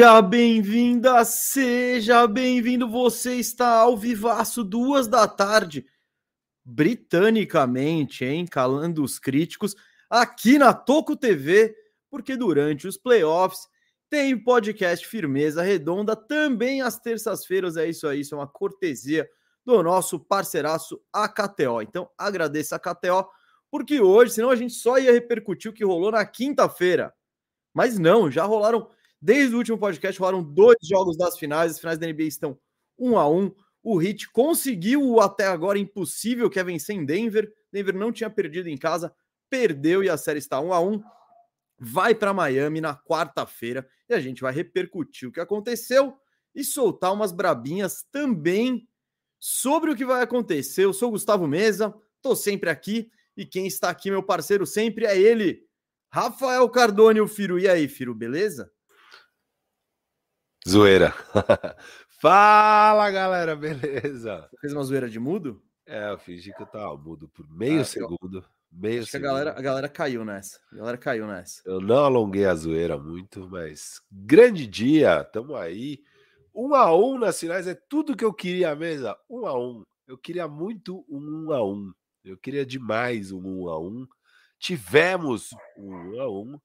Seja bem-vinda, seja bem-vindo. Você está ao vivaço, duas da tarde, britanicamente, hein? Calando os críticos, aqui na Toco TV, porque durante os playoffs tem podcast Firmeza Redonda, também às terças-feiras. É isso aí, isso é uma cortesia do nosso parceiraço AKTO. Então, agradeço a KTO, porque hoje, senão a gente só ia repercutir o que rolou na quinta-feira. Mas não, já rolaram, desde o último podcast, rolaram dois jogos das finais. As finais da NBA estão um a um. O Heat conseguiu o até agora impossível, que é vencer em Denver. Denver não tinha perdido em casa, perdeu e a série está um a um. Vai para Miami na quarta-feira e a gente vai repercutir o que aconteceu e soltar umas brabinhas também sobre o que vai acontecer. Eu sou Gustavo Mesa, tô sempre aqui e quem está aqui, meu parceiro sempre, é ele, Rafael Cardone, o Firo. E aí, Firo, beleza? Zoeira. Fala, galera, beleza? Você fez uma zoeira de mudo? É, eu fingi que eu tava mudo por meio ah, segundo. Meio segundo. a galera, a galera caiu nessa. A galera caiu nessa. Eu não alonguei a zoeira muito, mas grande dia, tamo aí. Um a um nas finais é tudo que eu queria, mesa. Um a um. Eu queria muito um um a um. Eu queria demais um um a um. Tivemos um 1 a 1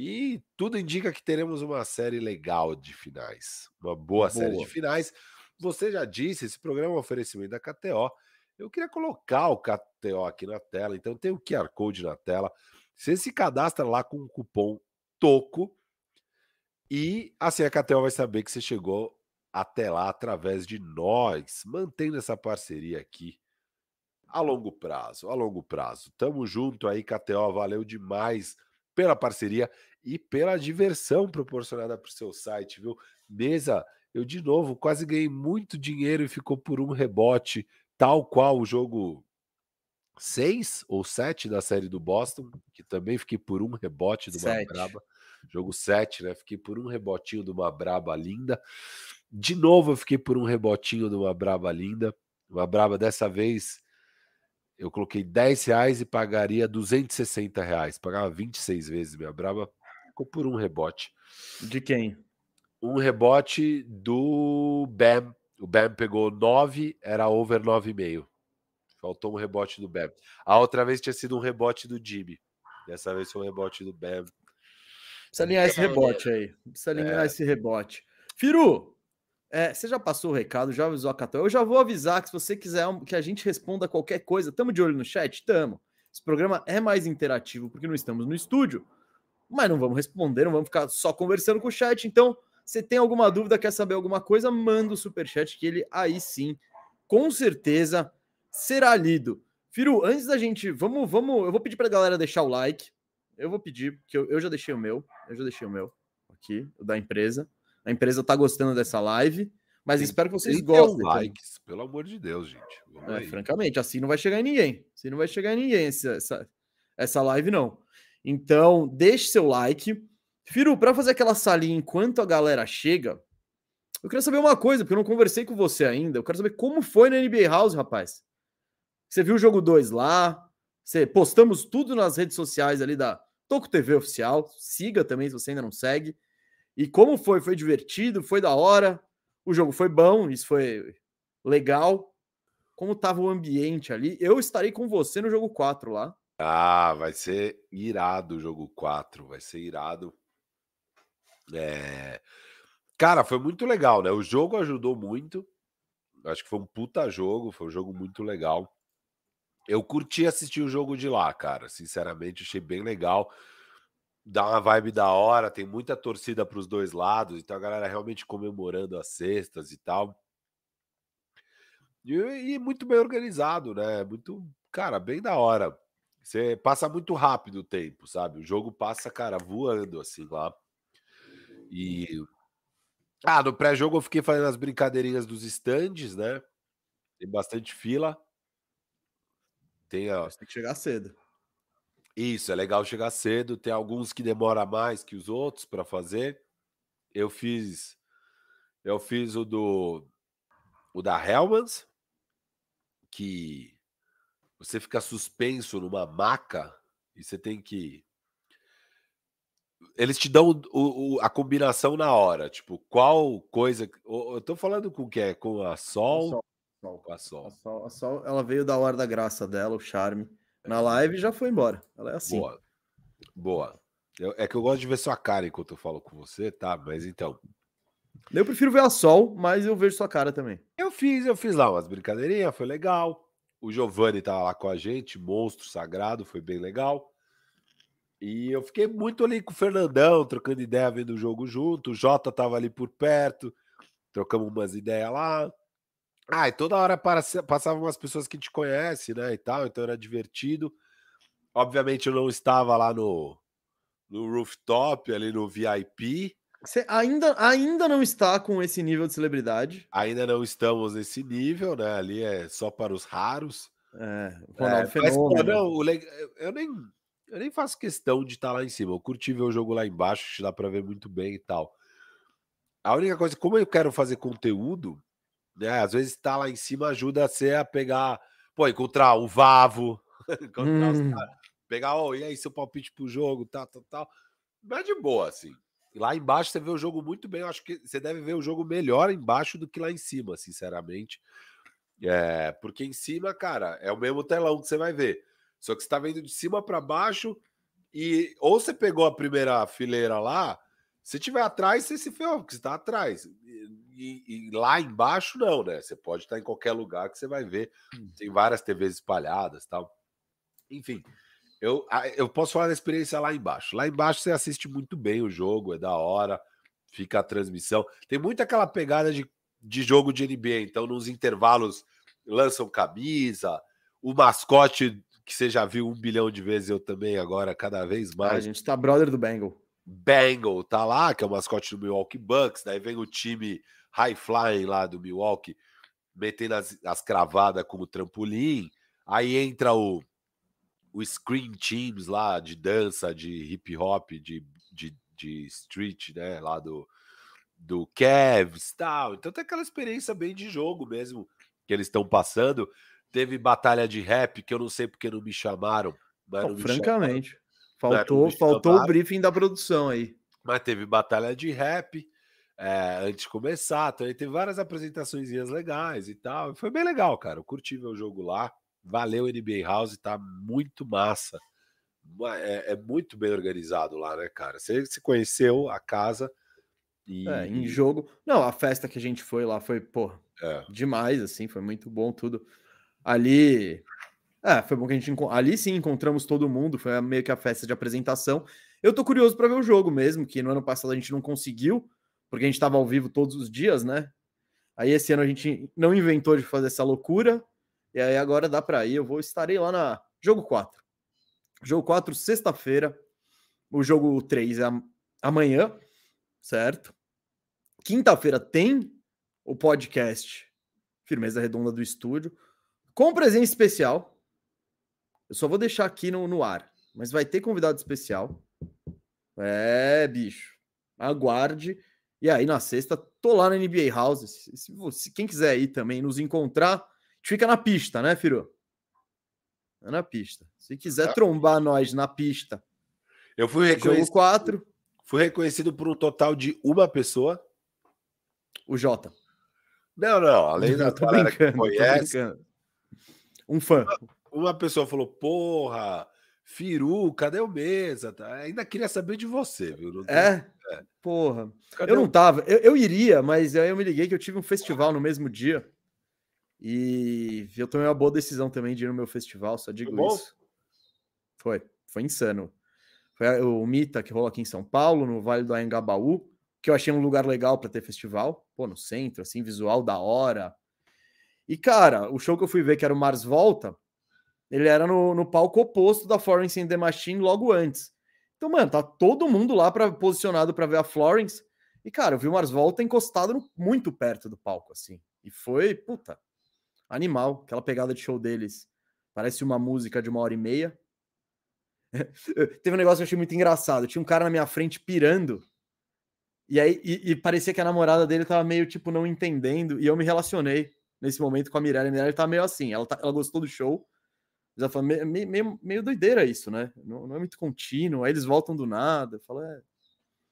e tudo indica que teremos uma série legal de finais, uma boa, boa. série de finais. Você já disse, esse programa é um oferecimento da KTO. Eu queria colocar o KTO aqui na tela, então tem o QR Code na tela. Você se cadastra lá com o cupom TOCO e assim a KTO vai saber que você chegou até lá através de nós, mantendo essa parceria aqui a longo prazo, a longo prazo. Tamo junto aí, KTO, valeu demais pela parceria e pela diversão proporcionada para o seu site, viu? Mesa, eu de novo quase ganhei muito dinheiro e ficou por um rebote, tal qual o jogo 6 ou 7 da série do Boston, que também fiquei por um rebote de uma sete. braba. Jogo 7, né? Fiquei por um rebotinho de uma braba linda. De novo, eu fiquei por um rebotinho de uma braba linda. Uma braba dessa vez eu coloquei 10 reais e pagaria 260 reais. Pagava 26 vezes minha braba. Ficou por um rebote. De quem? Um rebote do Bam. O Bam pegou 9, era over 9,5. Faltou um rebote do Bam. A outra vez tinha sido um rebote do Jimmy. Dessa vez foi um rebote do Bam. Precisa alinhar esse rebote aí. Precisa alinhar é. esse rebote. Firu, é, você já passou o recado, já avisou a Catel. Eu já vou avisar que se você quiser que a gente responda qualquer coisa, tamo de olho no chat? Tamo. Esse programa é mais interativo porque não estamos no estúdio, mas não vamos responder, não vamos ficar só conversando com o chat. Então, se tem alguma dúvida, quer saber alguma coisa, manda o superchat que ele aí sim, com certeza, será lido. Firu, antes da gente, vamos, vamos, eu vou pedir pra galera deixar o like. Eu vou pedir, que eu, eu já deixei o meu, eu já deixei o meu aqui, o da empresa. A empresa está gostando dessa live, mas espero que vocês gostem. likes, pelo amor de Deus, gente. É, francamente, assim não vai chegar em ninguém. Assim não vai chegar em ninguém essa, essa, essa live, não. Então, deixe seu like. Firu, para fazer aquela salinha enquanto a galera chega, eu queria saber uma coisa, porque eu não conversei com você ainda. Eu quero saber como foi na NBA House, rapaz. Você viu o jogo 2 lá? Você postamos tudo nas redes sociais ali da Toco TV Oficial. Siga também se você ainda não segue. E como foi? Foi divertido? Foi da hora? O jogo foi bom? Isso foi legal? Como estava o ambiente ali? Eu estarei com você no jogo 4 lá. Ah, vai ser irado o jogo 4. Vai ser irado. É... Cara, foi muito legal, né? O jogo ajudou muito. Acho que foi um puta jogo. Foi um jogo muito legal. Eu curti assistir o jogo de lá, cara. Sinceramente, achei bem legal dá uma vibe da hora, tem muita torcida para os dois lados, então a galera realmente comemorando as cestas e tal. E, e, muito bem organizado, né? Muito, cara, bem da hora. Você passa muito rápido o tempo, sabe? O jogo passa, cara, voando assim lá. E ah, no pré-jogo eu fiquei fazendo as brincadeirinhas dos stands, né? Tem bastante fila. Tem, ó, tem que chegar cedo. Isso, é legal chegar cedo. Tem alguns que demora mais que os outros para fazer. Eu fiz eu fiz o do o da Helmans, que você fica suspenso numa maca e você tem que eles te dão o, o, a combinação na hora, tipo, qual coisa. Eu tô falando com o que? Com a Sol? Sol. Sol. Com a Sol. A Sol. A Sol, ela veio da hora da graça dela, o charme. Na live já foi embora. Ela é assim. Boa. Boa. Eu, é que eu gosto de ver sua cara enquanto eu falo com você, tá? Mas então. Eu prefiro ver a Sol, mas eu vejo sua cara também. Eu fiz, eu fiz lá umas brincadeirinhas, foi legal. O Giovanni tava lá com a gente, monstro sagrado, foi bem legal. E eu fiquei muito ali com o Fernandão, trocando ideia, vendo o jogo junto. O Jota tava ali por perto, trocamos umas ideias lá. Ah, e toda hora passavam umas pessoas que te conhecem, né? E tal, então era divertido. Obviamente eu não estava lá no, no rooftop, ali no VIP. Você ainda, ainda não está com esse nível de celebridade? Ainda não estamos nesse nível, né? Ali é só para os raros. É, Ronaldo é, mas, não, o, eu nem eu nem faço questão de estar lá em cima. Eu curti ver o jogo lá embaixo, dá para ver muito bem e tal. A única coisa, como eu quero fazer conteúdo, né? Às vezes estar tá lá em cima ajuda a ser a pegar, pô, encontrar o Vavo, encontrar hum. os pegar, oh, e aí seu palpite pro jogo, tal, tal, tal. Mas de boa, assim. Lá embaixo você vê o jogo muito bem. Eu acho que você deve ver o jogo melhor embaixo do que lá em cima, sinceramente. É, porque em cima, cara, é o mesmo telão que você vai ver. Só que você está vendo de cima para baixo e ou você pegou a primeira fileira lá, se tiver atrás, você se ferrou, porque você está atrás. E, e, lá embaixo, não, né? Você pode estar em qualquer lugar que você vai ver. Hum. Tem várias TVs espalhadas tal. Enfim, eu, eu posso falar da experiência lá embaixo. Lá embaixo você assiste muito bem o jogo, é da hora, fica a transmissão. Tem muito aquela pegada de, de jogo de NBA, então nos intervalos lançam camisa, o mascote que você já viu um bilhão de vezes, eu também agora, cada vez mais. a gente tá brother do Bengal. Bengal tá lá, que é o mascote do Milwaukee Bucks, daí vem o time high flying lá do Milwaukee, metendo as, as cravadas como trampolim, aí entra o, o Screen Teams lá de dança, de hip hop, de, de, de street, né, lá do, do Cavs tal, então tem aquela experiência bem de jogo mesmo que eles estão passando, Teve batalha de rap, que eu não sei porque não me chamaram. Não, me francamente. Chamaram. Faltou, faltou o briefing da produção aí. Mas teve batalha de rap é, antes de começar. Também teve várias apresentações legais e tal. Foi bem legal, cara. Eu curti o jogo lá. Valeu, NBA House, tá muito massa. É, é muito bem organizado lá, né, cara? Você se conheceu a casa. E... É, em jogo. Não, a festa que a gente foi lá foi, pô, é. demais, assim, foi muito bom tudo. Ali. É, foi bom que a gente. Ali sim encontramos todo mundo, foi meio que a festa de apresentação. Eu tô curioso para ver o jogo mesmo, que no ano passado a gente não conseguiu, porque a gente estava ao vivo todos os dias, né? Aí esse ano a gente não inventou de fazer essa loucura, e aí agora dá para ir. Eu vou estarei lá na jogo 4. Jogo 4, sexta-feira. O jogo 3 é amanhã, certo? Quinta-feira tem o podcast Firmeza Redonda do Estúdio. Com presença especial. Eu só vou deixar aqui no, no ar, mas vai ter convidado especial. É, bicho. Aguarde. E aí, na sexta, tô lá na NBA House. Se, quem quiser ir também nos encontrar, a gente fica na pista, né, Firo? É na pista. Se quiser trombar nós na pista. Eu fui reconhecido. quatro. Fui reconhecido por um total de uma pessoa. O Jota. Não, não. Além da galera que conhece. Um fã. Uma, pessoa falou: porra, Firu, cadê o Mesa? Tá, ainda queria saber de você, viu? É? é? Porra. Cadê eu não tava. Eu, eu, iria, mas aí eu me liguei que eu tive um festival no mesmo dia. E eu tomei uma boa decisão também de ir no meu festival, só digo Foi isso. Foi, foi insano. Foi o Mita que rolou aqui em São Paulo, no Vale do Anhangabaú, que eu achei um lugar legal para ter festival. Pô, no centro, assim, visual da hora. E, cara, o show que eu fui ver, que era o Mars Volta, ele era no, no palco oposto da Florence and the Machine logo antes. Então, mano, tá todo mundo lá pra, posicionado para ver a Florence. E, cara, eu vi o Mars Volta encostado no, muito perto do palco, assim. E foi, puta, animal. Aquela pegada de show deles. Parece uma música de uma hora e meia. Teve um negócio que eu achei muito engraçado. Tinha um cara na minha frente pirando. E aí, e, e parecia que a namorada dele tava meio, tipo, não entendendo. E eu me relacionei nesse momento com a Mirella. A Mirella tá meio assim, ela, tá, ela gostou do show, ela falou, meio, meio, meio doideira isso, né? Não, não, é muito contínuo, aí eles voltam do nada. Fala, é,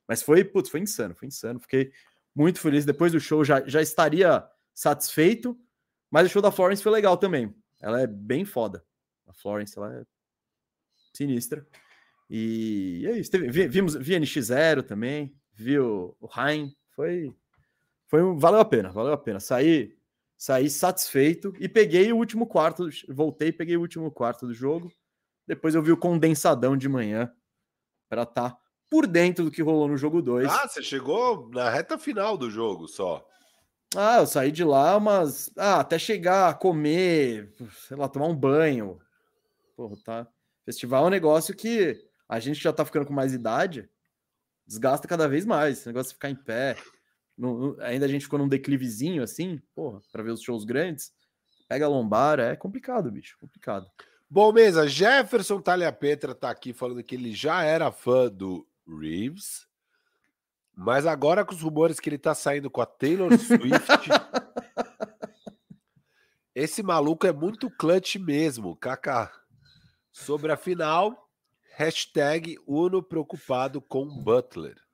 Mas foi, putz, foi insano, foi insano. Fiquei muito feliz. Depois do show já, já estaria satisfeito, mas o show da Florence foi legal também. Ela é bem foda. A Florence, ela é sinistra. E é isso. Teve, vimos, vi NX0 também, viu o Rain. Foi, foi valeu a pena, valeu a pena. Saí, saí satisfeito e peguei o último quarto, voltei, peguei o último quarto do jogo. Depois eu vi o condensadão de manhã para estar tá por dentro do que rolou no jogo 2. Ah, você chegou na reta final do jogo só. Ah, eu saí de lá, mas ah, até chegar, comer, sei lá, tomar um banho. Porra, tá. Festival é um negócio que a gente já tá ficando com mais idade, desgasta cada vez mais. Esse negócio de ficar em pé. No, ainda a gente ficou num declivezinho assim, porra, para ver os shows grandes. Pega a lombar, é complicado, bicho, complicado. Bom, mesa, Jefferson Talha Petra tá aqui falando que ele já era fã do Reeves, mas agora com os rumores que ele tá saindo com a Taylor Swift. esse maluco é muito clutch mesmo, kaká. Sobre a final, hashtag Uno preocupado com Butler.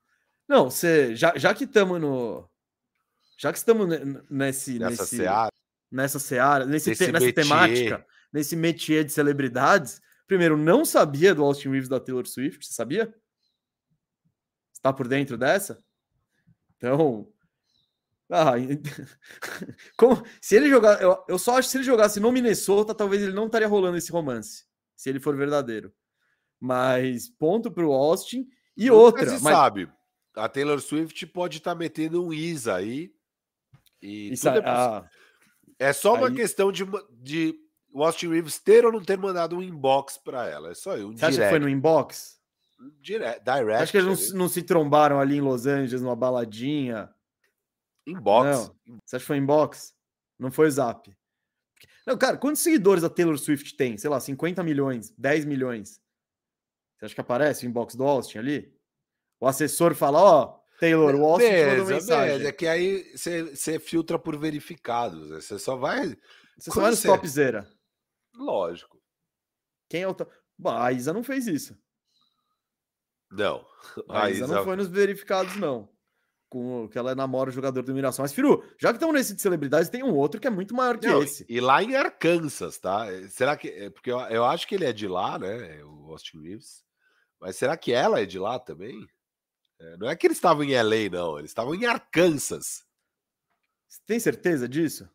Não, você, já, já que estamos no. Já que estamos nesse. Nessa nesse, seara. Nessa seara, nesse te, nessa temática, nesse métier de celebridades. Primeiro, não sabia do Austin Reeves da Taylor Swift, você sabia? Está por dentro dessa? Então. Ah, como, se ele jogar. Eu, eu só acho que se ele jogasse no Minnesota, talvez ele não estaria rolando esse romance. Se ele for verdadeiro. Mas ponto para o Austin. E Nunca outra. Se mas... sabe. A Taylor Swift pode estar tá metendo um Isa aí. E Isso, é, ah, é, só uma aí... questão de, de o Austin Reeves ter ou não ter mandado um inbox para ela. É só eu. Um Você direct. acha que foi no inbox? Direct, direct. Acho que eles não, não, se trombaram ali em Los Angeles, numa baladinha. Inbox. Não. Você acha que foi inbox? Não foi zap. Não, cara, quantos seguidores a Taylor Swift tem? Sei lá, 50 milhões, 10 milhões. Você acha que aparece o inbox do Austin ali? O assessor fala, ó, oh, Taylor, o Austin beleza, mensagem. Beleza, é que aí você filtra por verificados. Né? Você só vai... Você só vai no topzera. Lógico. Quem é o... Bom, a Isa não fez isso. Não. A, a Isa, Isa, não foi nos verificados, não. Com que ela namora o jogador do Miração. Mas, Firu, já que estamos nesse de celebridades, tem um outro que é muito maior que não, esse. E lá em Arkansas, tá? Será que. É, porque eu, eu acho que ele é de lá, né? O Austin Reeves. Mas será que ela é de lá também? É, não é que eles estavam em LA, não. Eles estavam em Arkansas. Você tem certeza disso?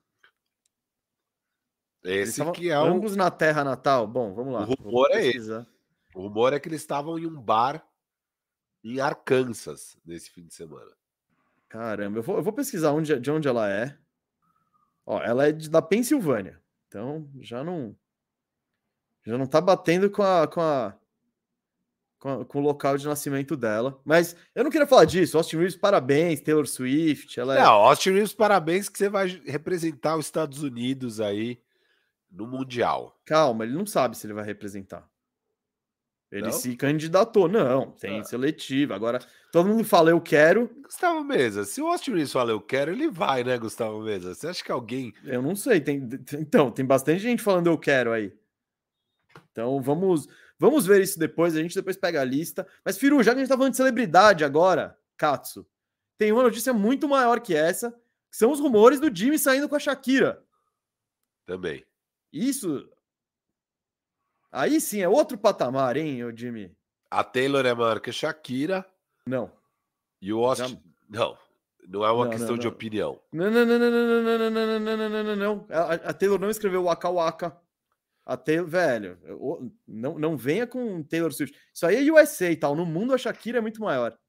Esse que é o... Ambos na terra natal. Bom, vamos lá. O rumor é esse. O rumor é que eles estavam em um bar em Arkansas nesse fim de semana. Caramba, eu vou, eu vou pesquisar onde, de onde ela é. Ó, ela é de, da Pensilvânia. Então já não. Já não tá batendo com a, com a, com, com o local de nascimento dela. Mas eu não queria falar disso. Austin Reeves, parabéns. Taylor Swift. Ela é... Não, Austin Reeves, parabéns que você vai representar os Estados Unidos aí no Mundial. Calma, ele não sabe se ele vai representar. Ele não? se candidatou. Não, tem ah. seletiva. Agora, todo mundo fala eu quero. Gustavo Mesa, se o Austin Reeves fala eu quero, ele vai, né, Gustavo Mesa? Você acha que alguém. Eu não sei. Tem, então, tem bastante gente falando eu quero aí. Então, vamos, vamos ver isso depois. A gente depois pega a lista. Mas, Firu, já que a gente tá falando de celebridade agora, Katsu, tem uma notícia muito maior que essa, que são os rumores do Jimmy saindo com a Shakira. Também. Isso Aí sim é outro patamar, hein, o Jimmy? A Taylor é maior que a Shakira. Não. E o Austin. Já... Não. Não é uma não, questão não, de opinião. Não, não, não, não, não, não, não, não, não, não, não, não, não. A, a Taylor não escreveu Waka Waka. A Taylor, velho, não, não venha com Taylor Swift. Isso aí é USA e tal. No mundo a Shakira é muito maior.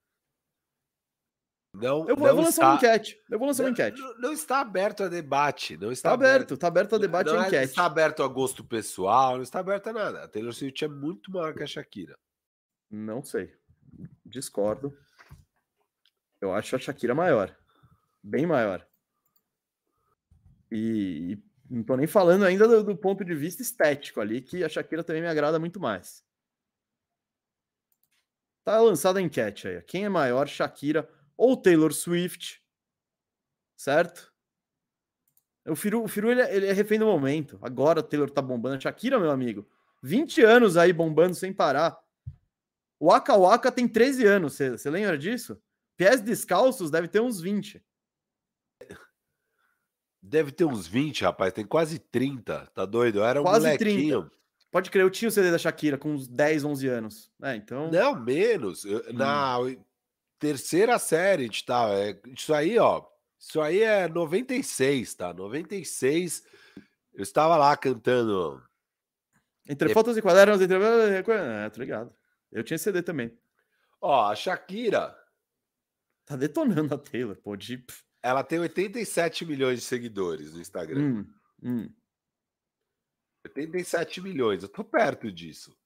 Não, eu vou, não eu vou lançar está, uma enquete. Eu vou lançar não, uma enquete. Não, não, está aberto a debate. Não está, está aberto, está aberto a debate não e é, enquete. está aberto a gosto pessoal, não está aberto a nada. A Taylor Swift é muito maior que a Shakira. Não sei. Discordo. Eu acho a Shakira maior. Bem maior. E não estou nem falando ainda do, do ponto de vista estético ali, que a Shakira também me agrada muito mais. Tá lançada a enquete aí. Quem é maior, Shakira ou Taylor Swift, certo? O Firu, o Firu ele, é, ele é refém do momento. Agora o Taylor tá bombando. Shakira, meu amigo, 20 anos aí bombando sem parar. O Waka Waka tem 13 anos, você lembra disso? Pés descalços deve ter uns 20. Deve ter uns 20, rapaz. Tem quase 30. Tá doido? Eu era um quase molequinho. 30. Pode crer, eu tinha o CD da Shakira com uns 10, 11 anos. É, então... Não, menos. Eu, hum. Na terceira série a gente tá. É, isso aí, ó. Isso aí é 96, tá? 96. Eu estava lá cantando. Entre fotos e quadernos, entre. É, tá ligado. Eu tinha CD também. Ó, a Shakira. Tá detonando a Taylor, pô. De... Ela tem 87 milhões de seguidores no Instagram. Hum, hum. 87 milhões, eu tô perto disso.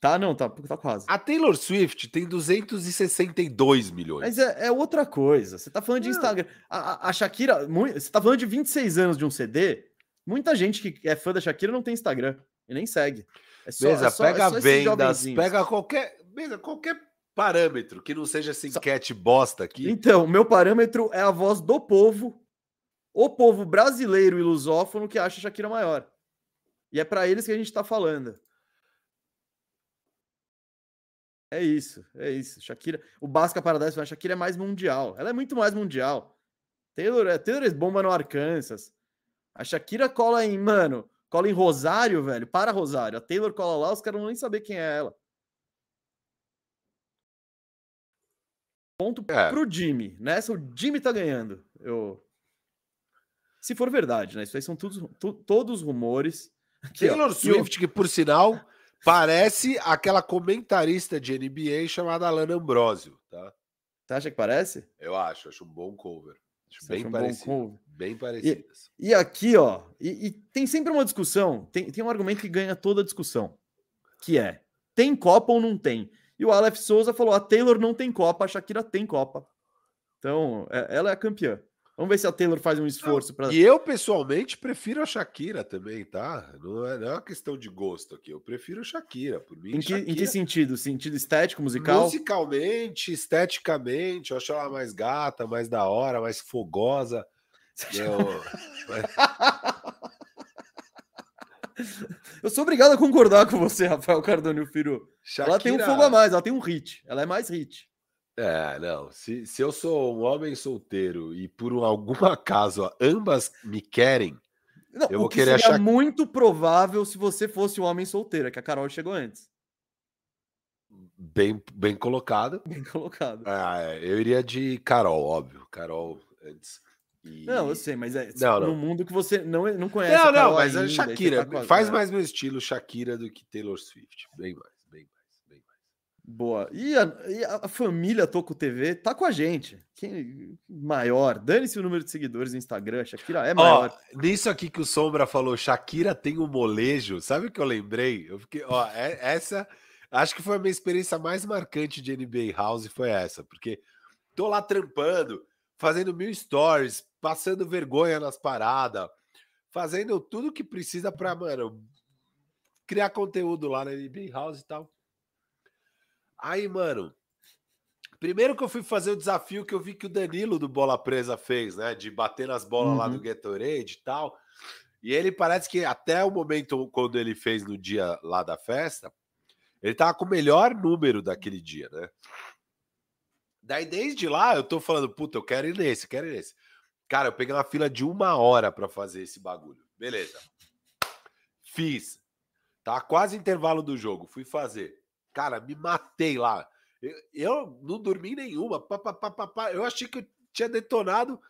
Tá, não, tá, tá quase. A Taylor Swift tem 262 milhões. Mas é, é outra coisa. Você tá falando de Instagram. A, a, Shakira, você tá falando de 26 anos de um CD. Muita gente que é fã da Shakira não tem Instagram e nem segue. É só, Beleza, é só, pega é vendas, pega qualquer, beleza, qualquer parâmetro que não seja assim, cat bosta aqui. Então, meu parâmetro é a voz do povo, o povo brasileiro e lusófono que acha Shakira maior. E é para eles que a gente está falando. É isso, é isso. Shakira, o Basca Paradise, a Shakira é mais mundial. Ela é muito mais mundial. Taylor, é, Taylor é bomba no Arkansas. A Shakira cola em, mano, cola em Rosário, velho. Para Rosário. A Taylor cola lá, os caras não nem saber quem é ela. Ponto é. pro Jimmy. Nessa, o Jimmy tá ganhando. Eu... Se for verdade, né? Isso aí são todos, todos rumores. Aqui, Taylor ó, Swift, que por sinal parece aquela comentarista de NBA chamada Alana Ambrosio, tá? Você acha que parece? Eu acho, acho um bom cover. Acho bem parecido. Um bem parecidas. E, e, aqui, ó, e, e, tem sempre uma discussão, tem, tem um argumento que ganha toda a discussão, que é, tem Copa ou não tem? E o Aleph Souza falou, a Taylor não tem Copa, a Shakira tem Copa. Então, é, ela é a campeã. Vamos ver se a Taylor faz um esforço para. E eu, pessoalmente, prefiro a Shakira também, tá? Não é, não é uma questão de gosto aqui. Eu prefiro a Shakira. Por mim, em, que, Shakira... em que sentido? Sentido estético, musical? Musicalmente, esteticamente, eu acho ela mais gata, mais da hora, mais fogosa. Eu... eu sou obrigado a concordar com você, Rafael Cardone Firu. Shakira... Ela tem um fogo a mais, ela tem um hit. Ela é mais hit. É, não. Se, se eu sou um homem solteiro e por algum acaso ambas me querem, não, eu vou que querer seria achar muito provável se você fosse um homem solteiro, é que a Carol chegou antes. Bem, bem colocado. Bem colocado. Ah, é, eu iria de Carol, óbvio. Carol antes. E... Não, eu sei, mas é não, no mundo que você não, não conhece. Não, não, mas ainda, a Shakira tá faz mais meu estilo Shakira do que Taylor Swift. Bem mais. Boa. E a, e a, família Toco TV tá com a gente. Quem maior? Dane-se o número de seguidores no Instagram. Shakira é maior. Ó, nisso aqui que o Sombra falou, Shakira tem um molejo. Sabe o que eu lembrei? Eu fiquei, ó, é, essa acho que foi a minha experiência mais marcante de NBA House foi essa, porque tô lá trampando, fazendo mil stories, passando vergonha nas paradas, fazendo tudo que precisa para, mano, criar conteúdo lá na NBA House e tal. Aí, mano, primeiro que eu fui fazer o desafio que eu vi que o Danilo do Bola Presa fez, né? De bater nas bolas uhum. lá do Gatorade e tal. E ele parece que até o momento quando ele fez no dia lá da festa, ele tava com o melhor número daquele dia, né? Daí desde lá eu tô falando, puta, eu quero ir nesse, quero ir nesse. Cara, eu peguei uma fila de uma hora para fazer esse bagulho. Beleza. Fiz. Tá quase intervalo do jogo. Fui fazer. Cara, me matei lá. Eu, eu não dormi nenhuma. Pá, pá, pá, pá, Eu achei que eu tinha detonado.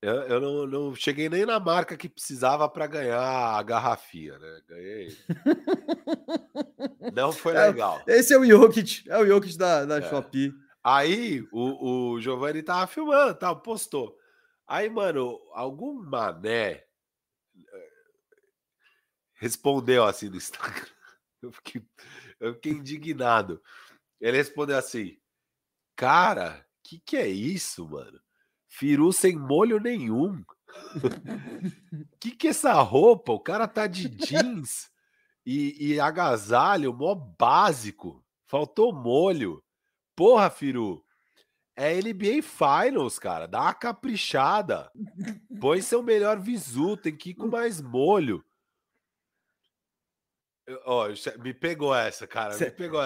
Eu, eu não, não, cheguei nem na marca que precisava para ganhar a garrafinha, né? Ganhei. não foi é, legal. Esse é o Jokic, é o Jokic da, da é. Shopee. Aí o, o Giovanni tava filmando, tal, postou. Aí, mano, algum mané eh, respondeu assim no Instagram. Eu fiquei, eu fiquei indignado. Ele respondeu assim: Cara, que que é isso, mano? Firu sem molho nenhum. que que é essa roupa? O cara tá de jeans e, e agasalho, mó básico. Faltou molho. Porra, Firu. É NBA Finals, cara. Dá uma caprichada. Põe seu melhor visu, tem que ir com mais molho. Ó, me pegou essa, cara. Cê... Me pegou.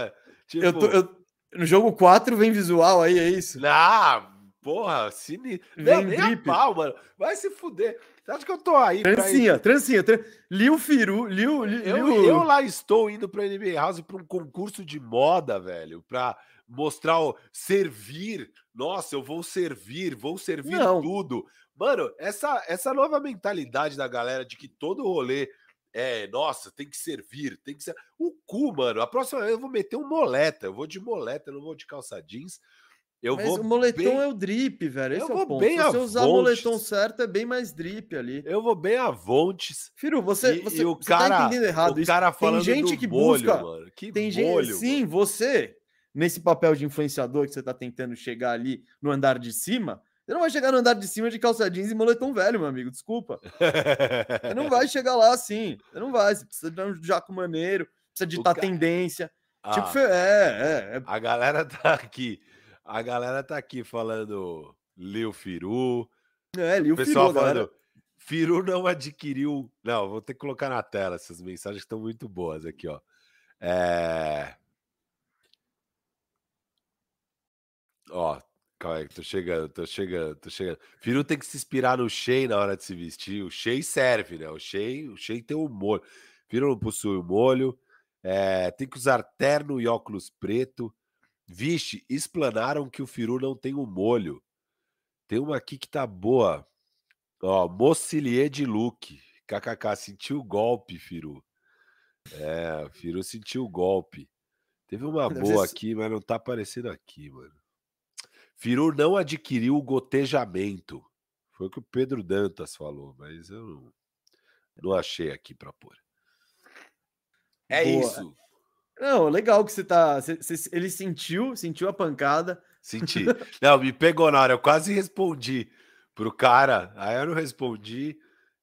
Tipo... Eu tô, eu, no jogo 4 vem visual aí, é isso? Não, porra, cine... Vem nem a pau, mano. Vai se fuder. Você acha que eu tô aí? Trancinha, trancinha. Tran... Liu Firu, Liu, Liu... Eu, eu lá estou indo pra NBA House pra um concurso de moda, velho, pra mostrar o servir. Nossa, eu vou servir, vou servir Não. tudo. Mano, essa, essa nova mentalidade da galera de que todo rolê é, nossa, tem que servir, tem que ser. O cu, mano. A próxima vez eu vou meter um moleta. Eu vou de moleta, eu não vou de calça jeans. Eu Mas vou o moletom bem... é o drip, velho. Esse eu é o ponto. Bem Se você usar o moletom certo, é bem mais drip ali. Eu vou bem a Vontes. Firu, você, e, você, e o você tá cara, tá entendendo errado. O cara falando tem gente que molho, busca. Mano. Que tem molho, gente, sim, você nesse papel de influenciador que você tá tentando chegar ali no andar de cima, você não vai chegar no andar de cima de calça jeans e moletom velho, meu amigo. Desculpa. você não vai chegar lá assim. Você não vai. Você precisa de um jaco maneiro, precisa ditar ca... tendência. Ah, tipo, é, é, é, A galera tá aqui. A galera tá aqui falando Lil Firu. É, Lil Firu. pessoal falando. Galera... Firu não adquiriu. Não, vou ter que colocar na tela essas mensagens que estão muito boas aqui, ó. É... Ó, Calma aí, tô chegando, tô chegando, tô chegando. Firu tem que se inspirar no Shea na hora de se vestir. O Shea serve, né? O Shea, o Shea tem o um molho. Firu não possui o molho. É, tem que usar terno e óculos preto. Vixe, explanaram que o Firu não tem o um molho. Tem uma aqui que tá boa. Ó, Mocilier de look. KKK, sentiu o golpe, Firu. É, o Firu sentiu o golpe. Teve uma boa aqui, mas não tá aparecendo aqui, mano. Firu não adquiriu o gotejamento. Foi o que o Pedro Dantas falou, mas eu não, não achei aqui para pôr. É Boa. isso. Não, legal que você tá. Você, você, ele sentiu, sentiu a pancada. Senti. Não, me pegou na hora. Eu quase respondi pro cara. Aí eu não respondi.